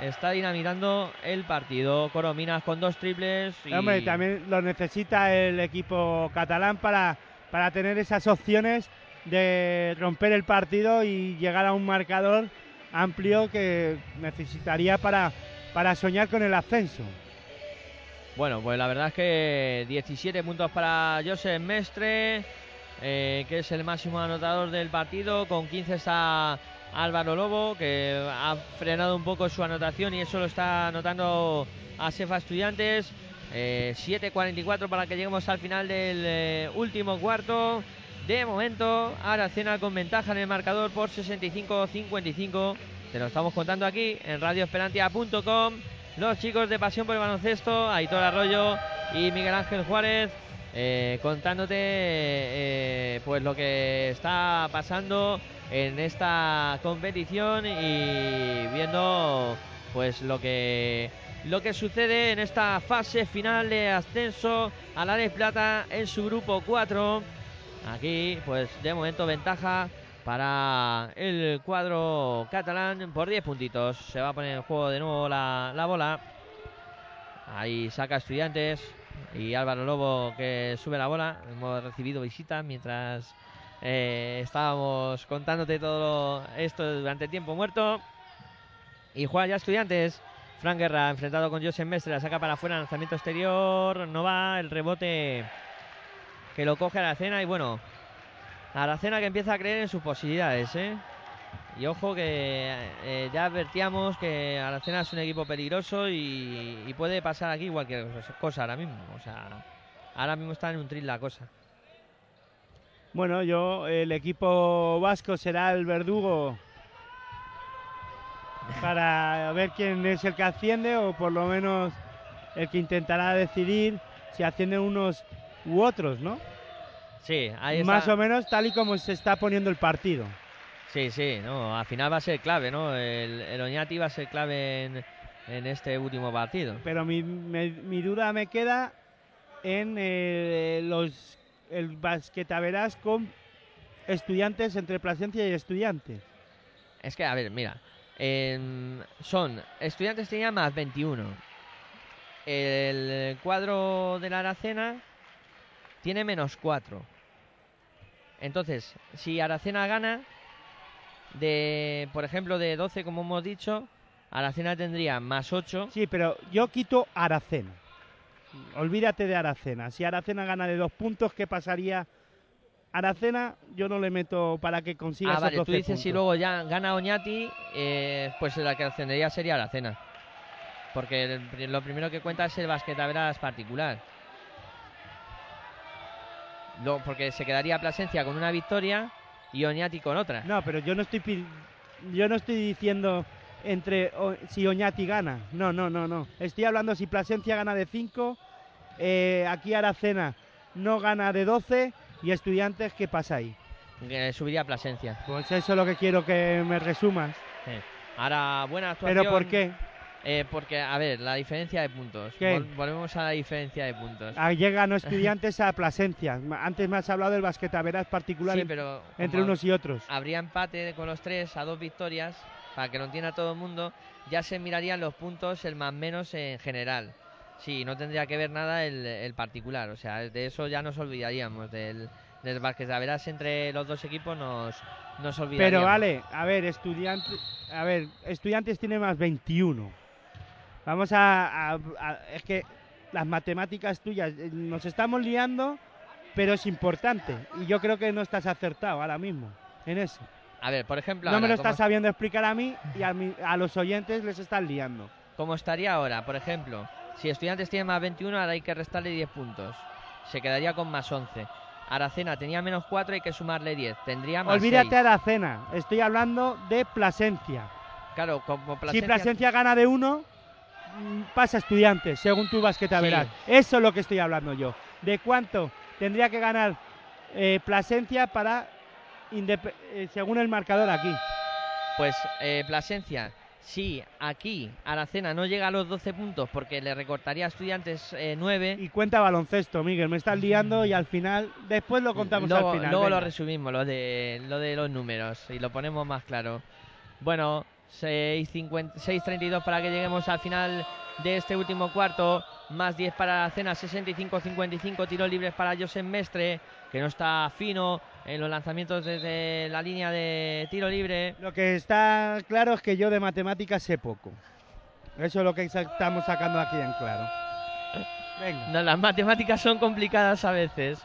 Está dinamitando el partido. Corominas con dos triples. Y... Hombre, también lo necesita el equipo catalán para, para tener esas opciones de romper el partido y llegar a un marcador amplio que necesitaría para, para soñar con el ascenso. Bueno, pues la verdad es que 17 puntos para Josep Mestre, eh, que es el máximo anotador del partido. Con 15 está Álvaro Lobo, que ha frenado un poco su anotación y eso lo está anotando a Sefa Estudiantes. Eh, 7.44 para que lleguemos al final del eh, último cuarto. De momento, Aracena con ventaja en el marcador por 65-55. Te lo estamos contando aquí en radioesperantia.com. Los chicos de Pasión por el Baloncesto, Aitor Arroyo y Miguel Ángel Juárez, eh, contándote eh, pues lo que está pasando en esta competición y viendo pues lo que lo que sucede en esta fase final de ascenso a la de plata en su grupo 4. Aquí, pues de momento ventaja para el cuadro catalán por 10 puntitos. Se va a poner en juego de nuevo la, la bola. Ahí saca estudiantes. Y Álvaro Lobo que sube la bola. Hemos recibido visitas mientras eh, estábamos contándote todo esto durante tiempo muerto. Y juega ya estudiantes. Fran Guerra enfrentado con José Mestre. La saca para afuera. Lanzamiento exterior. No va. El rebote que lo coge Aracena. Y bueno, Aracena que empieza a creer en sus posibilidades. ¿eh? Y ojo que eh, ya advertíamos que Aracena es un equipo peligroso y, y puede pasar aquí cualquier cosa- cosa ahora mismo. O sea, ahora mismo está en un tril la cosa. Bueno, yo, el equipo vasco será el verdugo para ver quién es el que asciende o por lo menos el que intentará decidir si ascienden unos u otros, ¿no? Sí, ahí está. Más o menos tal y como se está poniendo el partido. Sí, sí, no, al final va a ser clave, ¿no? El, el Oñati va a ser clave en, en este último partido. Pero mi, me- mi duda me queda en eh, los el basquetaveras con estudiantes entre Plasencia y estudiantes. Es que, a ver, mira, son estudiantes tenía más 21. El cuadro de la Aracena tiene menos 4. Entonces, si Aracena gana, de, por ejemplo, de 12, como hemos dicho, Aracena tendría más 8. Sí, pero yo quito Aracena. Olvídate de Aracena. Si Aracena gana de dos puntos, ¿qué pasaría? Aracena yo no le meto para que consiga Ah, esos vale, 12 tú dices puntos. si luego ya gana Oñati, eh, pues la que ascendería sería Aracena. Porque el lo primero que cuenta es el basquetaveras particular. Lo- porque se quedaría Plasencia con una victoria y Oñati con otra. No, pero yo no estoy yo no estoy diciendo entre o- si Oñati gana. No, no, no, no. Estoy hablando si Plasencia gana de 5, aquí Aracena no gana de 12 y Estudiantes, ¿qué pasa ahí? Que subiría Plasencia. Pues eso es lo que quiero que me resumas. Sí. Ahora, buena actuación. ¿Pero por qué? Eh, porque, a ver, la diferencia de puntos. Volvemos a la diferencia de puntos. Ah, llegan los estudiantes a Plasencia. Antes me has hablado del basquetaveras particular Sí, en- pero entre unos y otros. habría empate con los tres a dos victorias, para que lo entienda todo el mundo, ya se mirarían los puntos, el más menos en general. Sí, no tendría que ver nada el, el particular, o sea, de eso ya nos olvidaríamos, del, del basquetaveras entre los dos equipos nos, nos olvidaríamos. Pero vale, a ver, estudiantes, a ver, estudiantes tiene más 21. Vamos a, a- a- es que las matemáticas tuyas eh, nos estamos liando, pero es importante y yo creo que no estás acertado ahora mismo en eso. A ver, por ejemplo, No me ahora, lo ¿cómo- estás sabiendo explicar a mí y a, mi- a los oyentes les estás liando. como estaría ahora, por ejemplo, si Estudiantes tiene más 21, ahora hay que restarle 10 puntos. Se quedaría con más 11. Aracena tenía menos 4, hay que sumarle 10. Tendría más Olvídate 6. de la cena, estoy hablando de Plasencia. Claro, como Si Plasencia... Plasencia gana de uno, mm, pasa estudiantes, según tu basquetaveras. Eso es lo que estoy hablando yo. ¿De cuánto tendría que ganar eh, Plasencia para, eh, según el marcador aquí? Pues eh, Plasencia, si aquí Aracena no llega a los 12 puntos porque le recortaría a Estudiantes eh, 9, Y cuenta baloncesto, Miguel, me estás liando y al final, después lo contamos luego, al final. luego lo resumimos, lo de, lo de los números, y lo ponemos más claro. Bueno, 6.50 6.32 para que lleguemos al final de este último cuarto. Más 10 para Aracena, 65-55 tiros libres para Josep Mestre, que no está fino en los lanzamientos desde la línea de tiro libre. Lo que está claro es que yo de matemáticas sé poco. Eso es lo que estamos sacando aquí en claro. Venga. No, las matemáticas son complicadas a veces.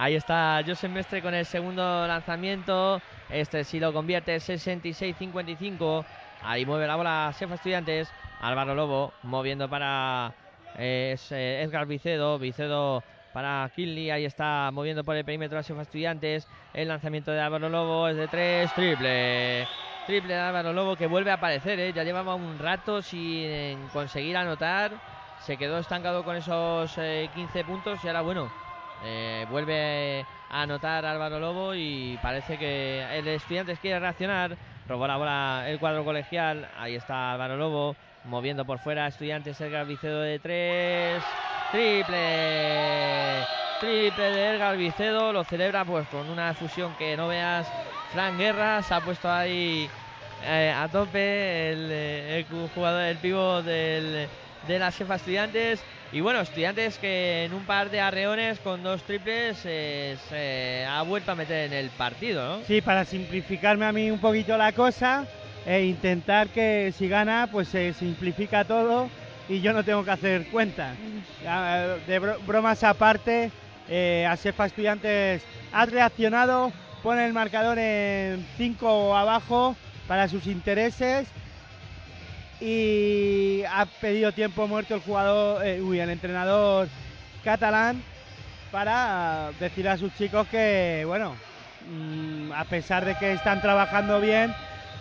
Ahí está Josep Mestre con el segundo lanzamiento. Este si lo convierte 66-55. Ahí mueve la bola Sefa Estudiantes. Álvaro Lobo moviendo para eh, eh, Edgar Vicedo. Vicedo para Kinley. Ahí está moviendo por el perímetro a Sefa Estudiantes. El lanzamiento de Álvaro Lobo es de tres. Triple. Triple de Álvaro Lobo que vuelve a aparecer. ¿eh? Ya llevaba un rato sin conseguir anotar se quedó estancado con esos eh, 15 puntos y ahora bueno eh, vuelve a anotar Álvaro Lobo y parece que el Estudiantes quiere reaccionar. Robó la bola el cuadro colegial. Ahí está Álvaro Lobo moviendo por fuera. Estudiantes Edgar Vicedo de 3 triple. Triple de Edgar Vicedo. Lo celebra pues con una fusión que no veas. Fran Guerra se ha puesto ahí eh, a tope. El, eh, el jugador el pivo del de la Sefa Estudiantes. Y bueno, Estudiantes que en un par de arreones con dos triples eh, se ha vuelto a meter en el partido. Sí, para simplificarme a mí un poquito la cosa e intentar que si gana, pues se simplifica todo y yo no tengo que hacer cuentas. Ya, De bro- bromas aparte, eh, Asefa Estudiantes ha reaccionado, pone el marcador en 5 abajo para sus intereses y ha pedido tiempo muerto el jugador, eh, uy, el entrenador catalán para decir a sus chicos que, bueno, mm, a pesar de que están trabajando bien,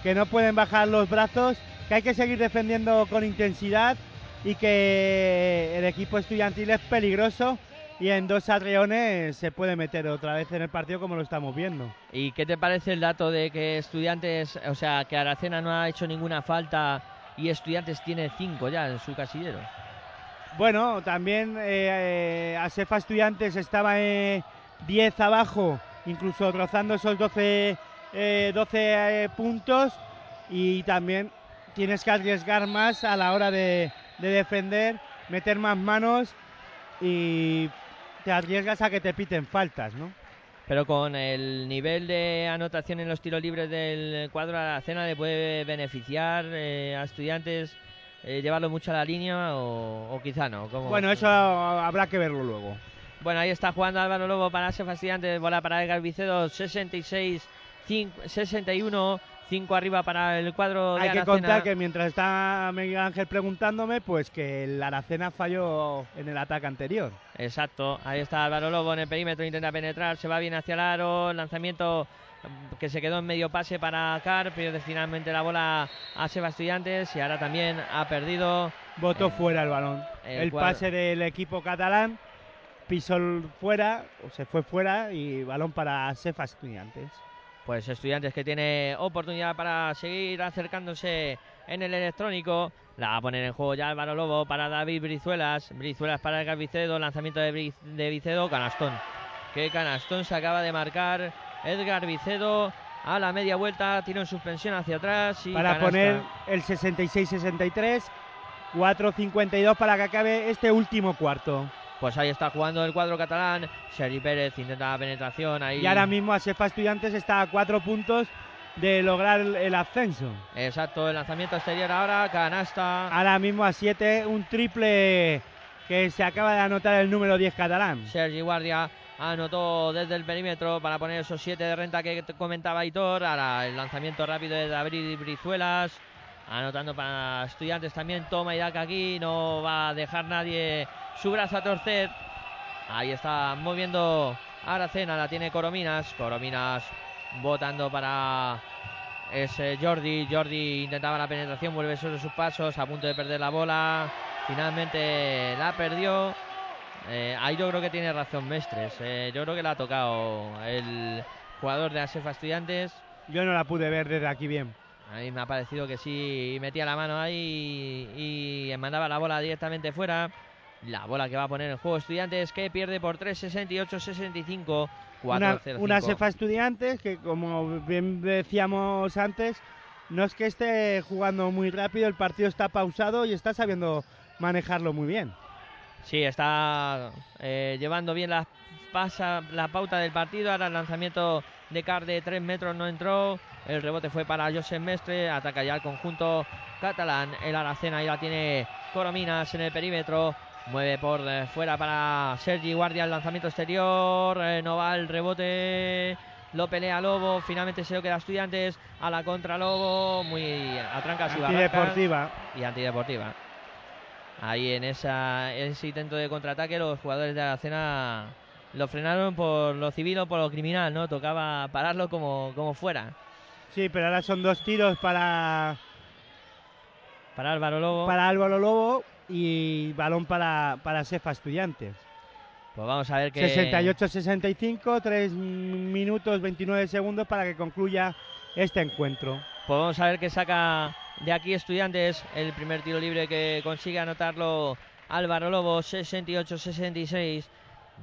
que no pueden bajar los brazos, que hay que seguir defendiendo con intensidad y que el equipo estudiantil es peligroso y en dos arreones se puede meter otra vez en el partido como lo estamos viendo. ¿Y qué te parece el dato de que Estudiantes, o sea, que Aracena no ha hecho ninguna falta y Estudiantes tiene cinco ya en su casillero? Bueno, también eh, eh, Asefa Estudiantes estaba en 10 abajo, incluso rozando esos 12, eh, 12 eh, puntos y también tienes que arriesgar más a la hora de, de defender, meter más manos y te arriesgas a que te piten faltas, ¿no? Pero con el nivel de anotación en los tiros libres del cuadro Aracena le puede beneficiar eh, a Estudiantes eh, llevarlo mucho a la línea o, o quizá no. ¿Cómo? Bueno, eso habrá que verlo luego. Bueno, ahí está jugando Álvaro Lobo para ese Estudiantes, bola para Edgar Vicedo, 66, 5, 61, 5 arriba para el cuadro de Hay que contar que mientras está Miguel Ángel preguntándome, pues que el Aracena falló en el ataque anterior. Exacto, ahí está Álvaro Lobo en el perímetro, intenta penetrar, se va bien hacia el aro, lanzamiento que se quedó en medio pase para Car, pierde finalmente la bola a Seba Estudiantes y ahora también ha perdido. Votó Eh, fuera el balón. el pase del equipo catalán pisó fuera, o se fue fuera y balón para Sefa Estudiantes. Pues Estudiantes que tiene oportunidad para seguir acercándose en el electrónico. La va a poner en juego ya Álvaro Lobo para David Brizuelas. Brizuelas para Edgar Vicedo. Lanzamiento de, Bri- de Vicedo. Canastón. Qué canastón se acaba de marcar Edgar Vicedo a la media vuelta. Tiro en suspensión hacia atrás. Y para canasta. poner el 66-63, 4-52 para que acabe este último cuarto. Pues ahí está jugando el cuadro catalán. Sergi Pérez intenta la penetración. Ahí. Y ahora mismo a Sefa Estudiantes está a 4 puntos de lograr el- ascenso. Exacto, el lanzamiento exterior ahora. Canasta. Ahora mismo a 7, un triple que se acaba de anotar el número 10 catalán. Sergi Guardia anotó desde el perímetro para poner esos 7 de renta que comentaba Hitor. Ahora el lanzamiento rápido de David Brizuelas. Anotando para estudiantes también. Toma y daca aquí. No va a dejar nadie su brazo a torcer. Ahí está moviendo Aracena. La tiene Corominas. Corominas votando para ese Jordi. Jordi intentaba la penetración. Vuelve sobre sus pasos. A punto de perder la bola. Finalmente la perdió. Eh, ahí yo creo que tiene razón Mestres. Eh, yo creo que la ha tocado el jugador de Asefa Estudiantes. Yo no la pude ver desde aquí bien. A mí me ha parecido que sí metía la mano ahí y, y mandaba la bola directamente fuera. La bola que va a poner en juego Estudiantes que pierde por 3, 68, 65, 4, Una, 0, una Sefa Estudiantes que, como bien decíamos antes, no es que esté jugando muy rápido, el partido está pausado y está sabiendo manejarlo muy bien. Sí, está eh, llevando bien la, pasa, la pauta del partido. Ahora el lanzamiento de Car de 3 metros no entró. El rebote fue para Josep Mestre. Ataca ya el conjunto catalán. El Aracena ahí la tiene Corominas en el perímetro. Mueve por fuera para Sergi Guardia el lanzamiento exterior. eh, no va el rebote. Lo pelea Lobo. Finalmente se lo queda Estudiantes. A la contra Lobo. Muy a trancas y Antideportiva. y antideportiva. Ahí en esa, ese intento de contraataque los jugadores de Aracena lo frenaron por lo civil o por lo criminal, ¿no? Tocaba pararlo como, como fuera. Sí, pero ahora son dos tiros para, Para Álvaro Lobo. para Álvaro Lobo y balón para, para Sefa Estudiantes. Pues vamos a ver que... 68-65, 3 minutos 29 segundos para que concluya este encuentro. Pues vamos a ver que saca de aquí Estudiantes el primer tiro libre que consigue anotarlo Álvaro Lobo, 68-66.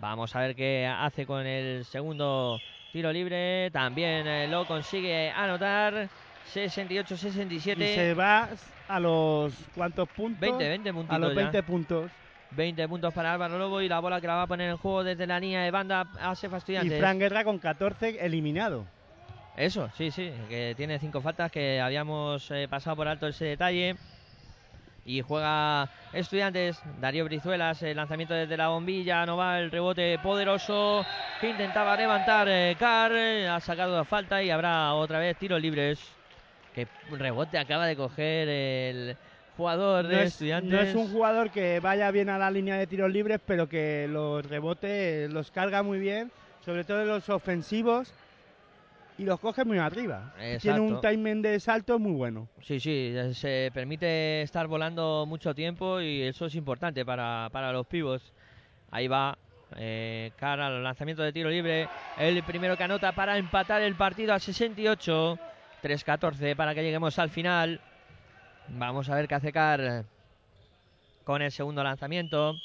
Vamos a ver qué hace con el segundo tiro libre. También eh, lo consigue anotar. 68-67. Y se va a los cuántos puntos? 20, 20 puntitos a los ya. 20 puntos. 20 puntos para Álvaro Lobo y la bola que la va a poner en juego desde la línea de banda a Sefa Y Estudiantes. Fran Guerra con 14 eliminado. Eso, sí, sí, que tiene cinco faltas que habíamos eh, pasado por alto ese detalle. Y juega Estudiantes, Darío Brizuelas, el lanzamiento desde la bombilla, no va el rebote poderoso que intentaba levantar eh, Carr, eh, ha sacado la falta y habrá otra vez tiros libres. Que rebote acaba de coger el jugador No de es, Estudiantes. no es un jugador que vaya bien a la línea de tiros libres, pero que los rebotes los carga muy bien, sobre todo en los ofensivos, y los coge muy arriba. Tiene un timing de salto muy bueno. Sí, sí, se permite estar volando mucho tiempo y eso es importante para, para los pibos. Ahí va, eh, cara al lanzamiento de tiro libre. El primero que anota para empatar el partido a 68. 3-14 para que lleguemos al final. Vamos a ver qué hace Carr con el segundo lanzamiento.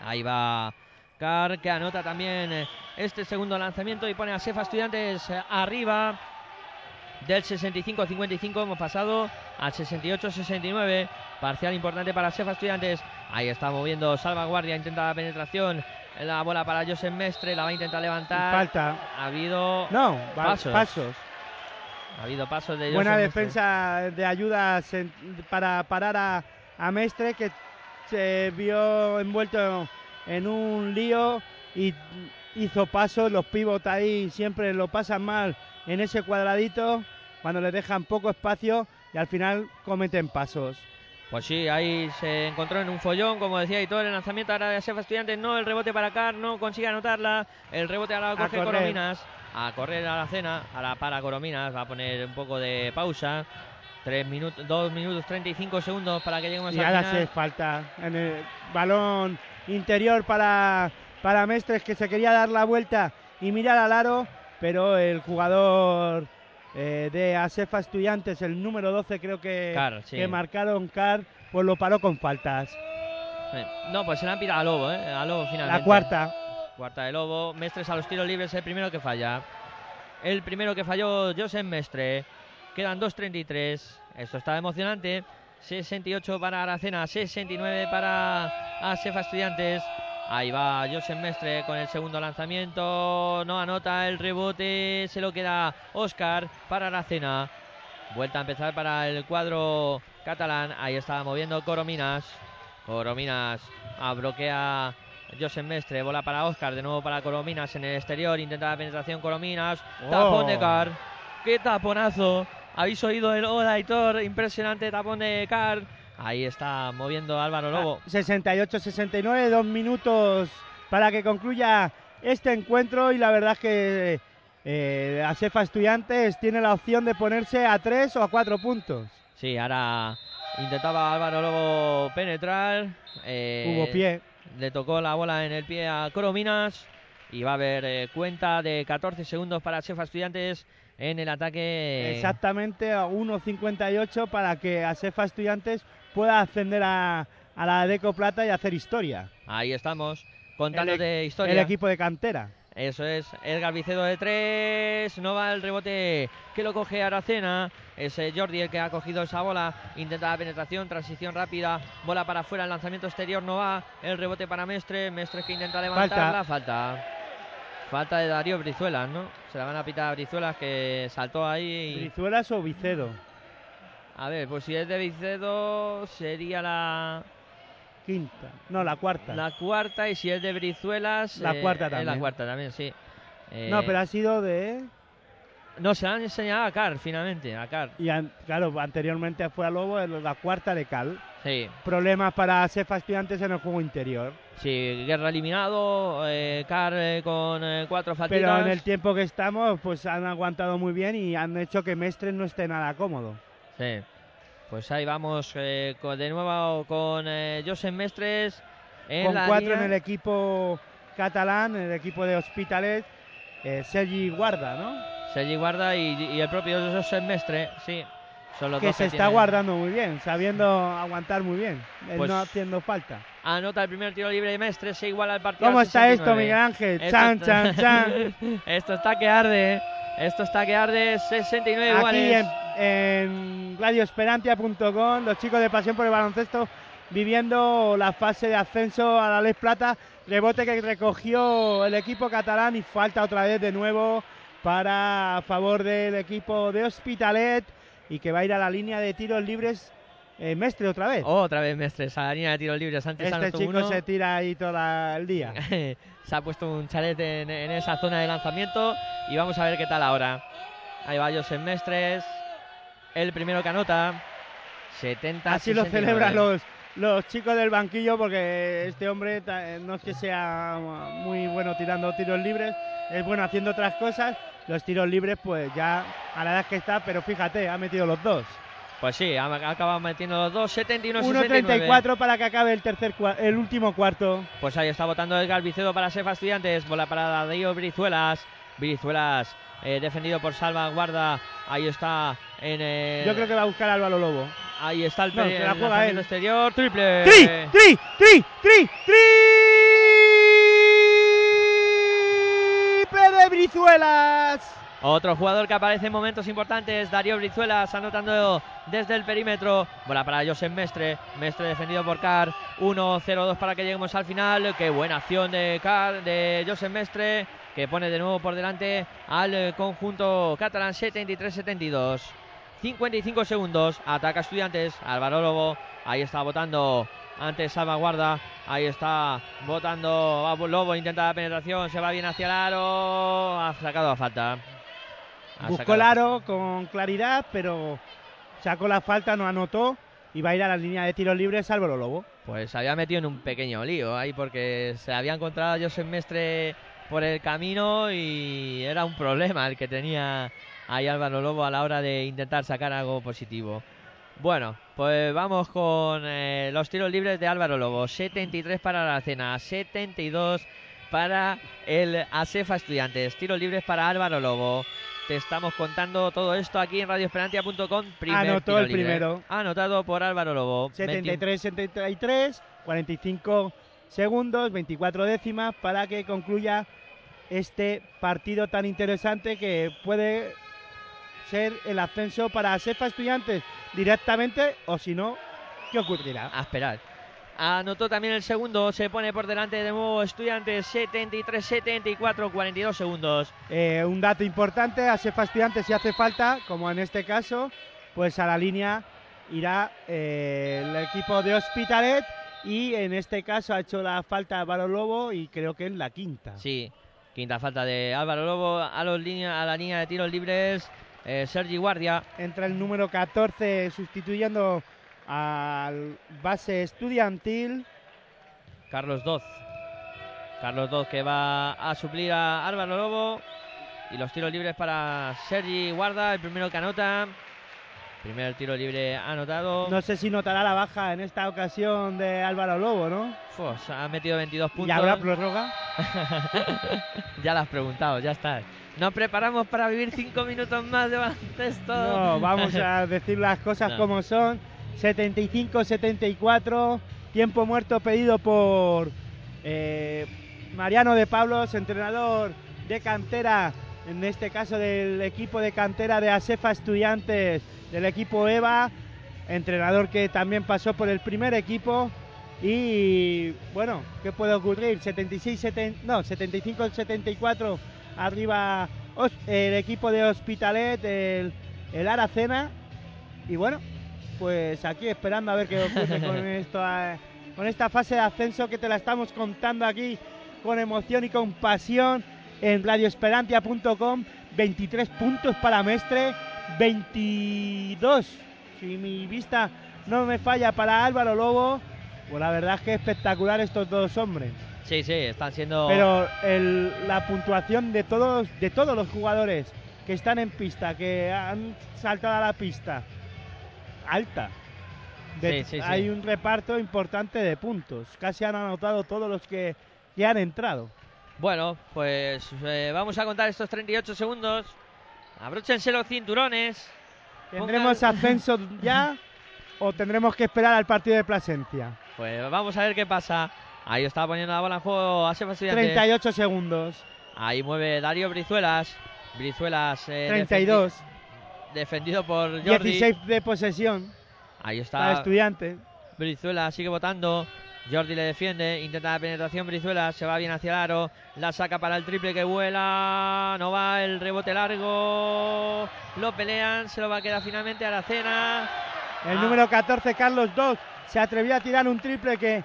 Ahí va Carr que anota también eh, este segundo lanzamiento y pone a Sefa Estudiantes eh, arriba del 65-55 hemos pasado al 68-69 parcial importante para Sefa Estudiantes ahí está moviendo salvaguardia intenta la penetración la bola para Josep Mestre la va a intentar levantar Falta. ha habido No, Pasos. pasos. ha habido pasos de Buena Josep Mestre. defensa de ayuda para parar a, a Mestre, que se vio envuelto en un lío y hizo pasos. Los pivots ahí siempre lo pasan mal en ese cuadradito cuando le dejan poco espacio y al final cometen pasos. Pues sí, ahí se encontró en un follón, como decía, y todo el lanzamiento ahora de Sefa Estudiantes, no, el rebote para Carr, no consigue anotarla, el rebote ahora lo A coge. Corominas, a correr a la cena, a la para Corominas, va a poner un poco de pausa, 3 minutos, 2 minutos 35 segundos para que lleguemos Y al ahora final. se falta en el balón interior para, para Mestres que se quería dar la vuelta y mirar al aro, pero el jugador eh, de Asefa Estudiantes, el número 12 creo que, sí. que marcaron Car, pues lo paró con faltas. No, pues se la han pirado a Lobo, ¿eh? A Lobo finalmente. La cuarta. Cuarta de Lobo. Mestres a los tiros libres, el primero que falla. El primero que falló, Josep Mestre. Quedan 2.33. Esto está emocionante. 68 para Aracena, 69 para Asefa Estudiantes. Ahí va Josep Mestre con el segundo lanzamiento. No anota el rebote. Se lo queda Oscar para Aracena. Vuelta a empezar para el cuadro catalán. Ahí está moviendo Corominas. Corominas ah, bloquea Josep Mestre. Bola para Oscar. De nuevo para Corominas en el exterior. Intenta la penetración Corominas. Tapón de Oh. Car. ¡Qué taponazo! Habéis oído el hola. Impresionante tapón de Car. Ahí está moviendo Álvaro Lobo. 68-69, dos minutos para que concluya este encuentro y la verdad es que eh, Estudiantes tiene la opción de ponerse a tres o a cuatro puntos. Sí, ahora intentaba Álvaro Lobo penetrar. eh, Hubo pie. Le tocó la bola en el pie a Corominas. Y va a haber eh, cuenta de 14 segundos para Sefa Estudiantes en el ataque. Exactamente a 1.58 para que Asefa Estudiantes pueda ascender a, a la Deco Plata y hacer historia. Ahí estamos, contando El e- de historia. El equipo de cantera. Eso es, Edgar Vicedo de tres, no va el rebote que lo coge Aracena, es eh, Jordi el que ha cogido esa bola, intenta la penetración, transición rápida, bola para afuera, el lanzamiento exterior no va, el rebote para Mestre, Mestre que intenta levantarla, falta. Falta de Darío Brizuelas, ¿no? Se la van a pitar a Brizuelas que saltó ahí y... Brizuelas o Vicedo. A ver, pues si es de Vicedo sería la, Quinta. No, la cuarta. la cuarta y si es de Brizuelas... La eh, cuarta es la también. cuarta también, sí. Eh, No, pero ha sido de... No, se la han enseñado a Car, finalmente, a Car. Y an- claro, anteriormente fue a Lobo, la cuarta de Cal. Sí, Problemas para Asefa Estudiantes en el juego interior. sí, Guerra eliminado, eh, Car eh, con eh, cuatro faltitas. Pero en el tiempo que estamos, pues han aguantado muy bien y han hecho que Mestre no esté nada cómodo. Sí. Pues ahí vamos eh, con- de nuevo con eh, Josep Mestres. En Con la cuatro línea. en el equipo catalán, en el equipo de Hospitalet, eh, Sergi Guarda, ¿no? Sergi Guarda y, y el propio Josep Mestre, sí. Son los que dos se está tienen- guardando muy bien, sabiendo aguantar muy bien, eh, Pues- no haciendo falta. Anota el primer tiro libre de Mestre, se iguala el partido. ¿Cómo está esto, 69. Miguel Ángel? Esto Chan, está- chan, chan. Esto está que arde. Esto está que arde 69 Aquí iguales. en, en radioesperantia.com, los chicos de Pasión por el Baloncesto viviendo la fase de ascenso a la Les Plata. Rebote que recogió el equipo catalán y falta otra vez de nuevo para a favor del equipo de Hospitalet y que va a ir a la línea de tiros libres eh, Mestre otra vez. Otra vez Mestres a la línea de tiros libres. Antes este chico uno. se tira ahí todo el día. se ha puesto un chalet en, en esa zona de lanzamiento y vamos a ver qué tal ahora. Ahí va Josep Mestres, el primero que anota. 70 Así lo 69. celebran los, los chicos del banquillo porque este hombre eh, no es que sea muy bueno tirando tiros libres, es bueno haciendo otras cosas. Los tiros libres pues ya a la edad que está, pero fíjate, ha metido los dos. Pues sí, ha acabado metiendo los dos. 71 69. 1.34 para que acabe el tercer el último cuarto. Pues ahí está votando Edgar Vicedo para Sefa Estudiantes. Bola para Darío Brizuelas. Brizuelas eh, defendido por Salvaguarda. Ahí está en el. Yo creo que va a buscar a Álvaro Lobo. Ahí está el, No, se la el juega lanzamiento él. exterior. Triple. ¡Tri! ¡Tri! ¡Tri! ¡Tri! ¡Triple de Brizuelas! Otro jugador que aparece en momentos importantes, Darío Brizuelas anotando desde el perímetro. Bola para Josep Mestre. Mestre defendido por Car. 1-0-2 para que lleguemos al final. Qué buena acción de Car, de Josep Mestre, que pone de nuevo por delante al eh, conjunto catalán 73-72. 55 segundos. Ataca Estudiantes. Álvaro Lobo. Ahí está votando. Antes salvaguarda. Ahí está votando. Lobo. Intenta la penetración. Se va bien hacia el aro. Ha sacado a falta. Ha Buscó el aro con claridad, pero sacó la falta, no anotó y va a ir a la línea de tiros libres Álvaro Lobo. Pues se había metido en un pequeño lío ahí porque se había encontrado a Josep Mestre por el camino y era un problema el que tenía ahí Álvaro Lobo a la hora de intentar sacar algo positivo. Bueno, pues vamos con eh, los tiros libres de Álvaro Lobo. 73 para la cena, 72 para el ASEFA Estudiantes. Tiros libres para Álvaro Lobo. Te estamos contando todo esto aquí en radioesperantia.com. Anotó el libre. primero. Anotado por Álvaro Lobo. 73-73, 45 segundos, 24 décimas para que concluya este partido tan interesante que puede ser el ascenso para Sefa Estudiantes directamente o si no, ¿qué ocurrirá? a esperar. Anotó también el segundo, se pone por delante de nuevo Estudiantes 73-74, 42 segundos. Eh, un dato importante, a Sefa Estudiantes si hace falta, como en este caso, pues a la línea irá eh, el equipo de Hospitalet y en este caso ha hecho la falta Álvaro Lobo y creo que es la quinta. Sí, quinta falta de Álvaro Lobo a, los línea, a la línea de tiros libres. eh, Sergi Guardia, Entra el número 14 sustituyendo al base estudiantil. Carlos Doz. Carlos Doz que va a suplir a Álvaro Lobo. Y los tiros libres para Sergi Guarda, el primero que anota. Primer tiro libre anotado. No sé si notará la baja en esta ocasión de Álvaro Lobo, ¿no? Se ha metido 22 puntos. ¿Y habrá prórroga? ya lo has preguntado, ya está. Nos preparamos para vivir cinco minutos más de baloncesto. No, vamos a decir las cosas No. como son. 75-74, tiempo muerto pedido por eh, Mariano de Pablos, entrenador de cantera, en este caso del equipo de cantera de Asefa Estudiantes, del equipo EVA, entrenador que también pasó por el primer equipo. Y bueno, ¿qué puede ocurrir? 76, 70, no, 75-74, arriba Os- el equipo de Hospitalet, el, el Aracena. Y bueno, pues aquí esperando a ver qué ocurre con, esto, eh, con esta fase de ascenso que te la estamos contando aquí con emoción y con pasión en radioesperantia.com. 23 puntos para Mestre, 22, si mi vista no me falla, para Álvaro Lobo. Pues la verdad es que espectacular estos dos hombres. Sí, sí, están siendo. Pero el- la puntuación de todos, de todos los jugadores que están en pista, que han saltado a la pista, alta. De- Sí, sí, sí. Hay un reparto importante de puntos. Casi han anotado todos los que, que han entrado. Bueno, pues eh, vamos a contar estos 38 segundos. Abróchense los cinturones. ¿Tendremos Pongan- ascenso ya o tendremos que esperar al partido de Plasencia? Pues vamos a ver qué pasa. Ahí está poniendo la bola en juego a Sefa Estudiantes. 38 segundos. Ahí mueve Darío Brizuelas. Brizuelas eh, 32. defendi- defendido por Jordi. 16 de posesión Ahí para está estudiante. Brizuela, sigue votando. Jordi le defiende, intenta la penetración. Brizuela se va bien hacia el aro. La saca para el triple que vuela. No va el rebote largo. Lo pelean, se lo va a quedar finalmente a la cena. El Ah. número 14, Carlos II, se atrevió a tirar un triple que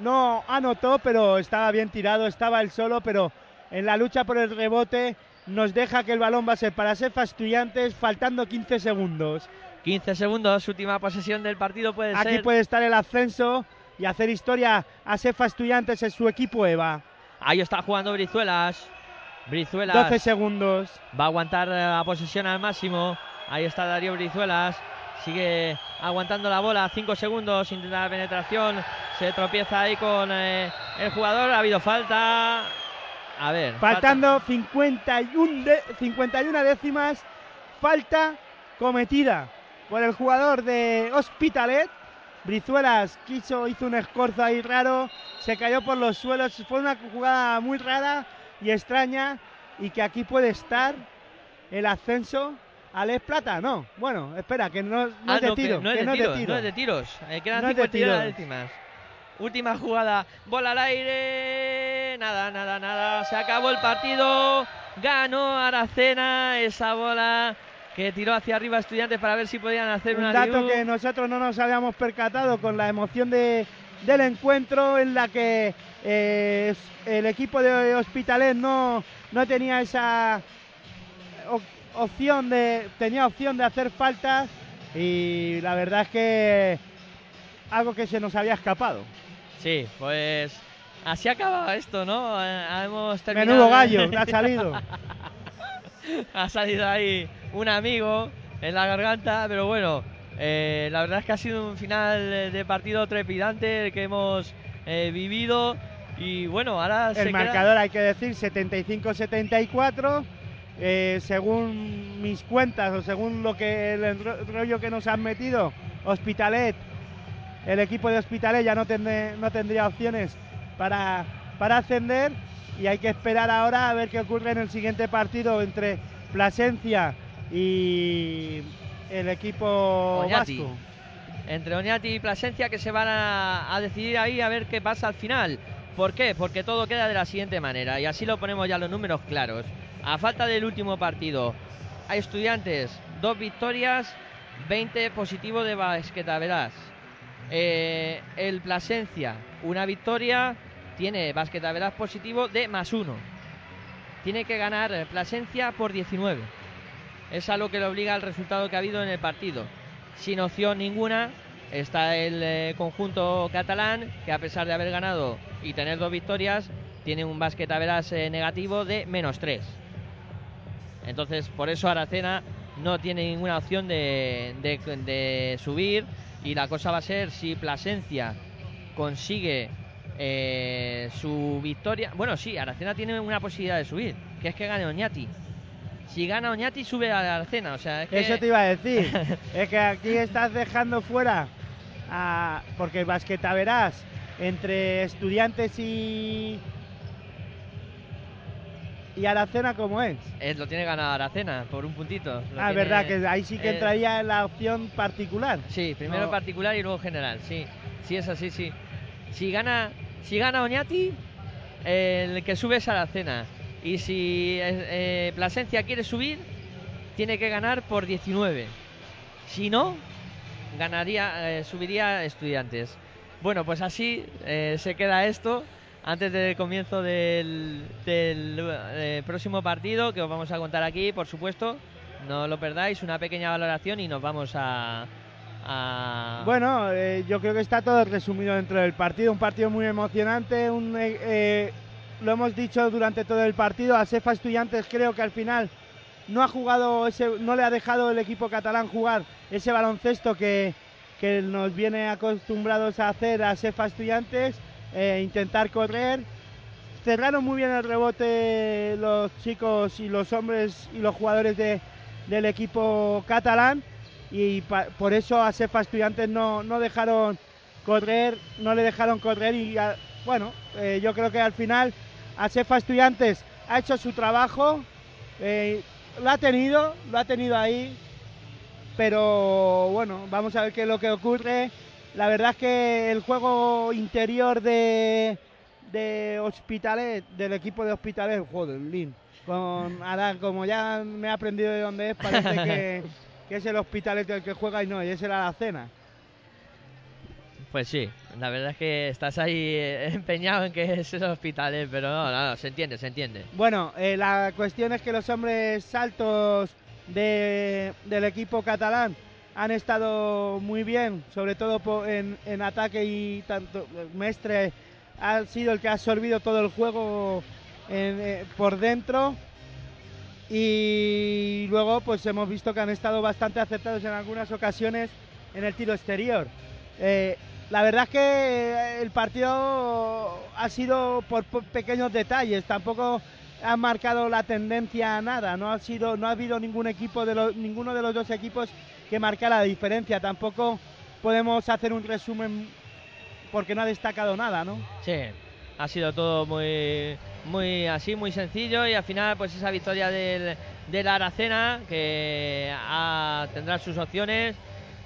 no anotó, pero estaba bien tirado, estaba él solo, pero en la lucha por el rebote nos deja que el balón va a ser para Sefa Estudiantes, faltando 15 segundos. 15 segundos, última posesión del partido puede Aquí ser. puede estar el ascenso y hacer historia a Sefa Estudiantes en su equipo EVA. Ahí está jugando Brizuelas. Brizuelas 12 segundos. va a aguantar eh, la posesión al máximo. Ahí está Darío Brizuelas. Sigue aguantando la bola. 5 segundos. Intenta la penetración. Se tropieza ahí con eh, el jugador. Ha habido falta. A ver. Faltando 51, de- 51 décimas. Falta cometida por el jugador de Hospitalet. Brizuelas quiso, hizo un escorzo ahí raro. Se cayó por los suelos. Fue una jugada muy rara y extraña. Y que aquí puede estar el ascenso. ¿Alex Plata? No. Bueno, espera, que no, no Ah, es de no, que tiro. no es que de es tiro. no es de tiros. Eh, quedan es 51 tiros. Última jugada. Bola al aire. Nada, nada, nada. Se acabó el partido. Ganó Aracena esa bola que tiró hacia arriba Estudiantes para ver si podían hacer Un una dato que nosotros no nos habíamos percatado con la emoción de, del encuentro en la que eh, el equipo de Hospitalet no, no tenía esa op- opción de tenía opción de hacer faltas y la verdad es que algo que se nos había escapado. Sí, pues así acaba esto, ¿no? Eh, hemos terminado. Menudo gallo, ha salido. ha salido ahí un amigo en la garganta, pero bueno, eh, la verdad es que ha sido un final de partido trepidante el que hemos eh, vivido y bueno, ahora se El queda- marcador hay que decir 75-74. eh, según mis cuentas o según lo que el rollo que nos han metido, Hospitalet, el equipo de Hospitalet ya no, tendré- no tendría opciones para, para ascender y hay que esperar ahora a ver qué ocurre en el siguiente partido entre Plasencia y el equipo Oñati. vasco. entre Oñati y Plasencia que se van a, a decidir ahí a ver qué pasa al final. ¿Por qué? Porque todo queda de la siguiente manera y así lo ponemos ya los números claros. A falta del último partido, hay estudiantes, dos victorias, 20 positivo de Basqueta, verás. Eh, el Plasencia, una victoria, tiene Basqueta, verás positivo de más uno. Tiene que ganar Plasencia por 19. Es a lo que le obliga el resultado que ha habido en el partido. Sin opción ninguna está el eh, conjunto catalán, que a pesar de haber ganado y tener dos victorias, tiene un básquet a veras eh, negativo de menos tres. Entonces, por eso Aracena no tiene ninguna opción de, de- de subir y la cosa va a ser si Plasencia consigue eh, su victoria. Bueno, sí, Aracena tiene una posibilidad de subir, que es que gane Oñati. Si gana Oñati, sube a Aracena. O sea, es que... Eso te iba a decir. es que aquí estás dejando fuera a. Porque Basqueta verás entre estudiantes y. Y Aracena, como es? Eh, lo tiene ganado Aracena por un puntito. Lo ah, tiene- verdad, que ahí sí que eh, entraría en la opción particular. Sí, primero No. particular y luego general, sí. Sí, es así, sí. Si gana, si gana Oñati, el que sube es Aracena. Y si eh, Plasencia quiere subir, tiene que ganar por 19. Si no, ganaría, eh, subiría Estudiantes. Bueno, pues así eh, se queda esto antes del comienzo del, del, eh, próximo partido que os vamos a contar aquí, por supuesto. No lo perdáis, una pequeña valoración y nos vamos a... Bueno, yo creo que está todo resumido dentro del partido. Un partido muy emocionante. Lo hemos dicho durante todo el partido. A Cefa Estudiantes creo que al final no ha jugado, ese, no le ha dejado el equipo catalán jugar ese baloncesto que, que nos viene acostumbrados a hacer a Cefa Estudiantes. eh, intentar correr. Cerraron muy bien el rebote los chicos y los hombres y los jugadores de- del equipo catalán y por eso a Sefa Estudiantes no, no dejaron correr, no le dejaron correr y bueno, eh, yo creo que al final a Sefa Estudiantes ha hecho su trabajo, eh, lo ha tenido, lo ha tenido ahí, pero bueno, vamos a ver qué es lo que ocurre. La verdad es que el juego interior de, de Hospitalet, del equipo de Hospitalet, joder, Lin, con Adán, como ya me he aprendido de dónde es, parece que, que es el Hospitalet el que juega y no, y es el Alacena. Pues sí, la verdad es que estás ahí eh, empeñado en que es hospital, eh, pero no, no, no, se entiende, se entiende. Bueno, eh, la cuestión es que los hombres altos de- del equipo catalán han estado muy bien, sobre todo en, en ataque y tanto Mestre ha sido el que ha absorbido todo el juego en, eh, por dentro y luego pues hemos visto que han estado bastante acertados en algunas ocasiones en el tiro exterior. Eh, la verdad es que eh, el partido ha sido por, pequeños detalles, tampoco ha marcado la tendencia a nada, no ha sido, no ha habido ningún equipo de los, ninguno de los dos equipos que marcara la diferencia, tampoco podemos hacer un resumen porque no ha destacado nada, ¿no? Sí, ha sido todo muy, muy así, muy sencillo y al final pues esa victoria del, del Aracena que ah, tendrá sus opciones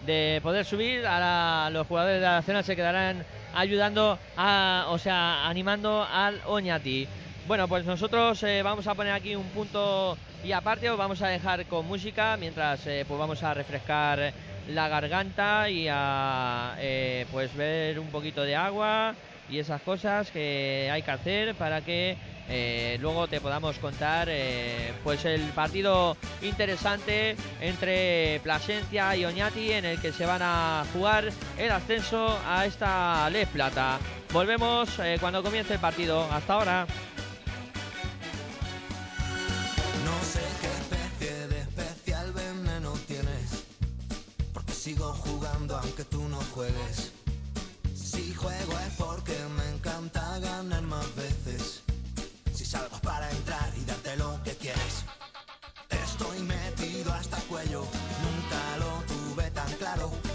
de poder subir. Ahora los jugadores de Aracena se quedarán ayudando, a, o sea, animando al Oñati. Bueno, pues nosotros eh, vamos a poner aquí un punto y aparte os vamos a dejar con música mientras eh, pues vamos a refrescar la garganta y a eh, pues ver un poquito de agua y esas cosas que hay que hacer para que eh, luego te podamos contar eh, pues el partido interesante entre Plasencia y Oñati en el que se van a jugar el ascenso a esta Les Plata. Volvemos eh, cuando comience el partido. Hasta ahora. No sé qué especie de especial veneno tienes, porque sigo jugando aunque tú no juegues. Juego es porque me encanta ganar más veces. Si salgo para entrar y darte lo que quieres. Estoy metido hasta el cuello, nunca lo tuve tan claro.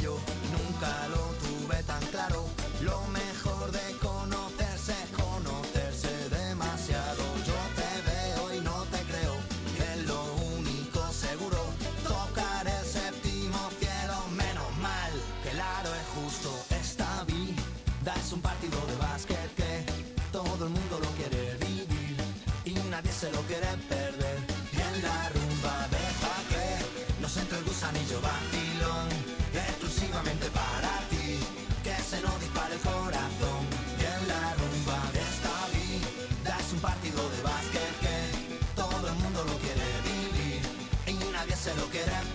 Nunca lo tuve tan claro. Lo nadie se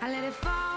I let it fall,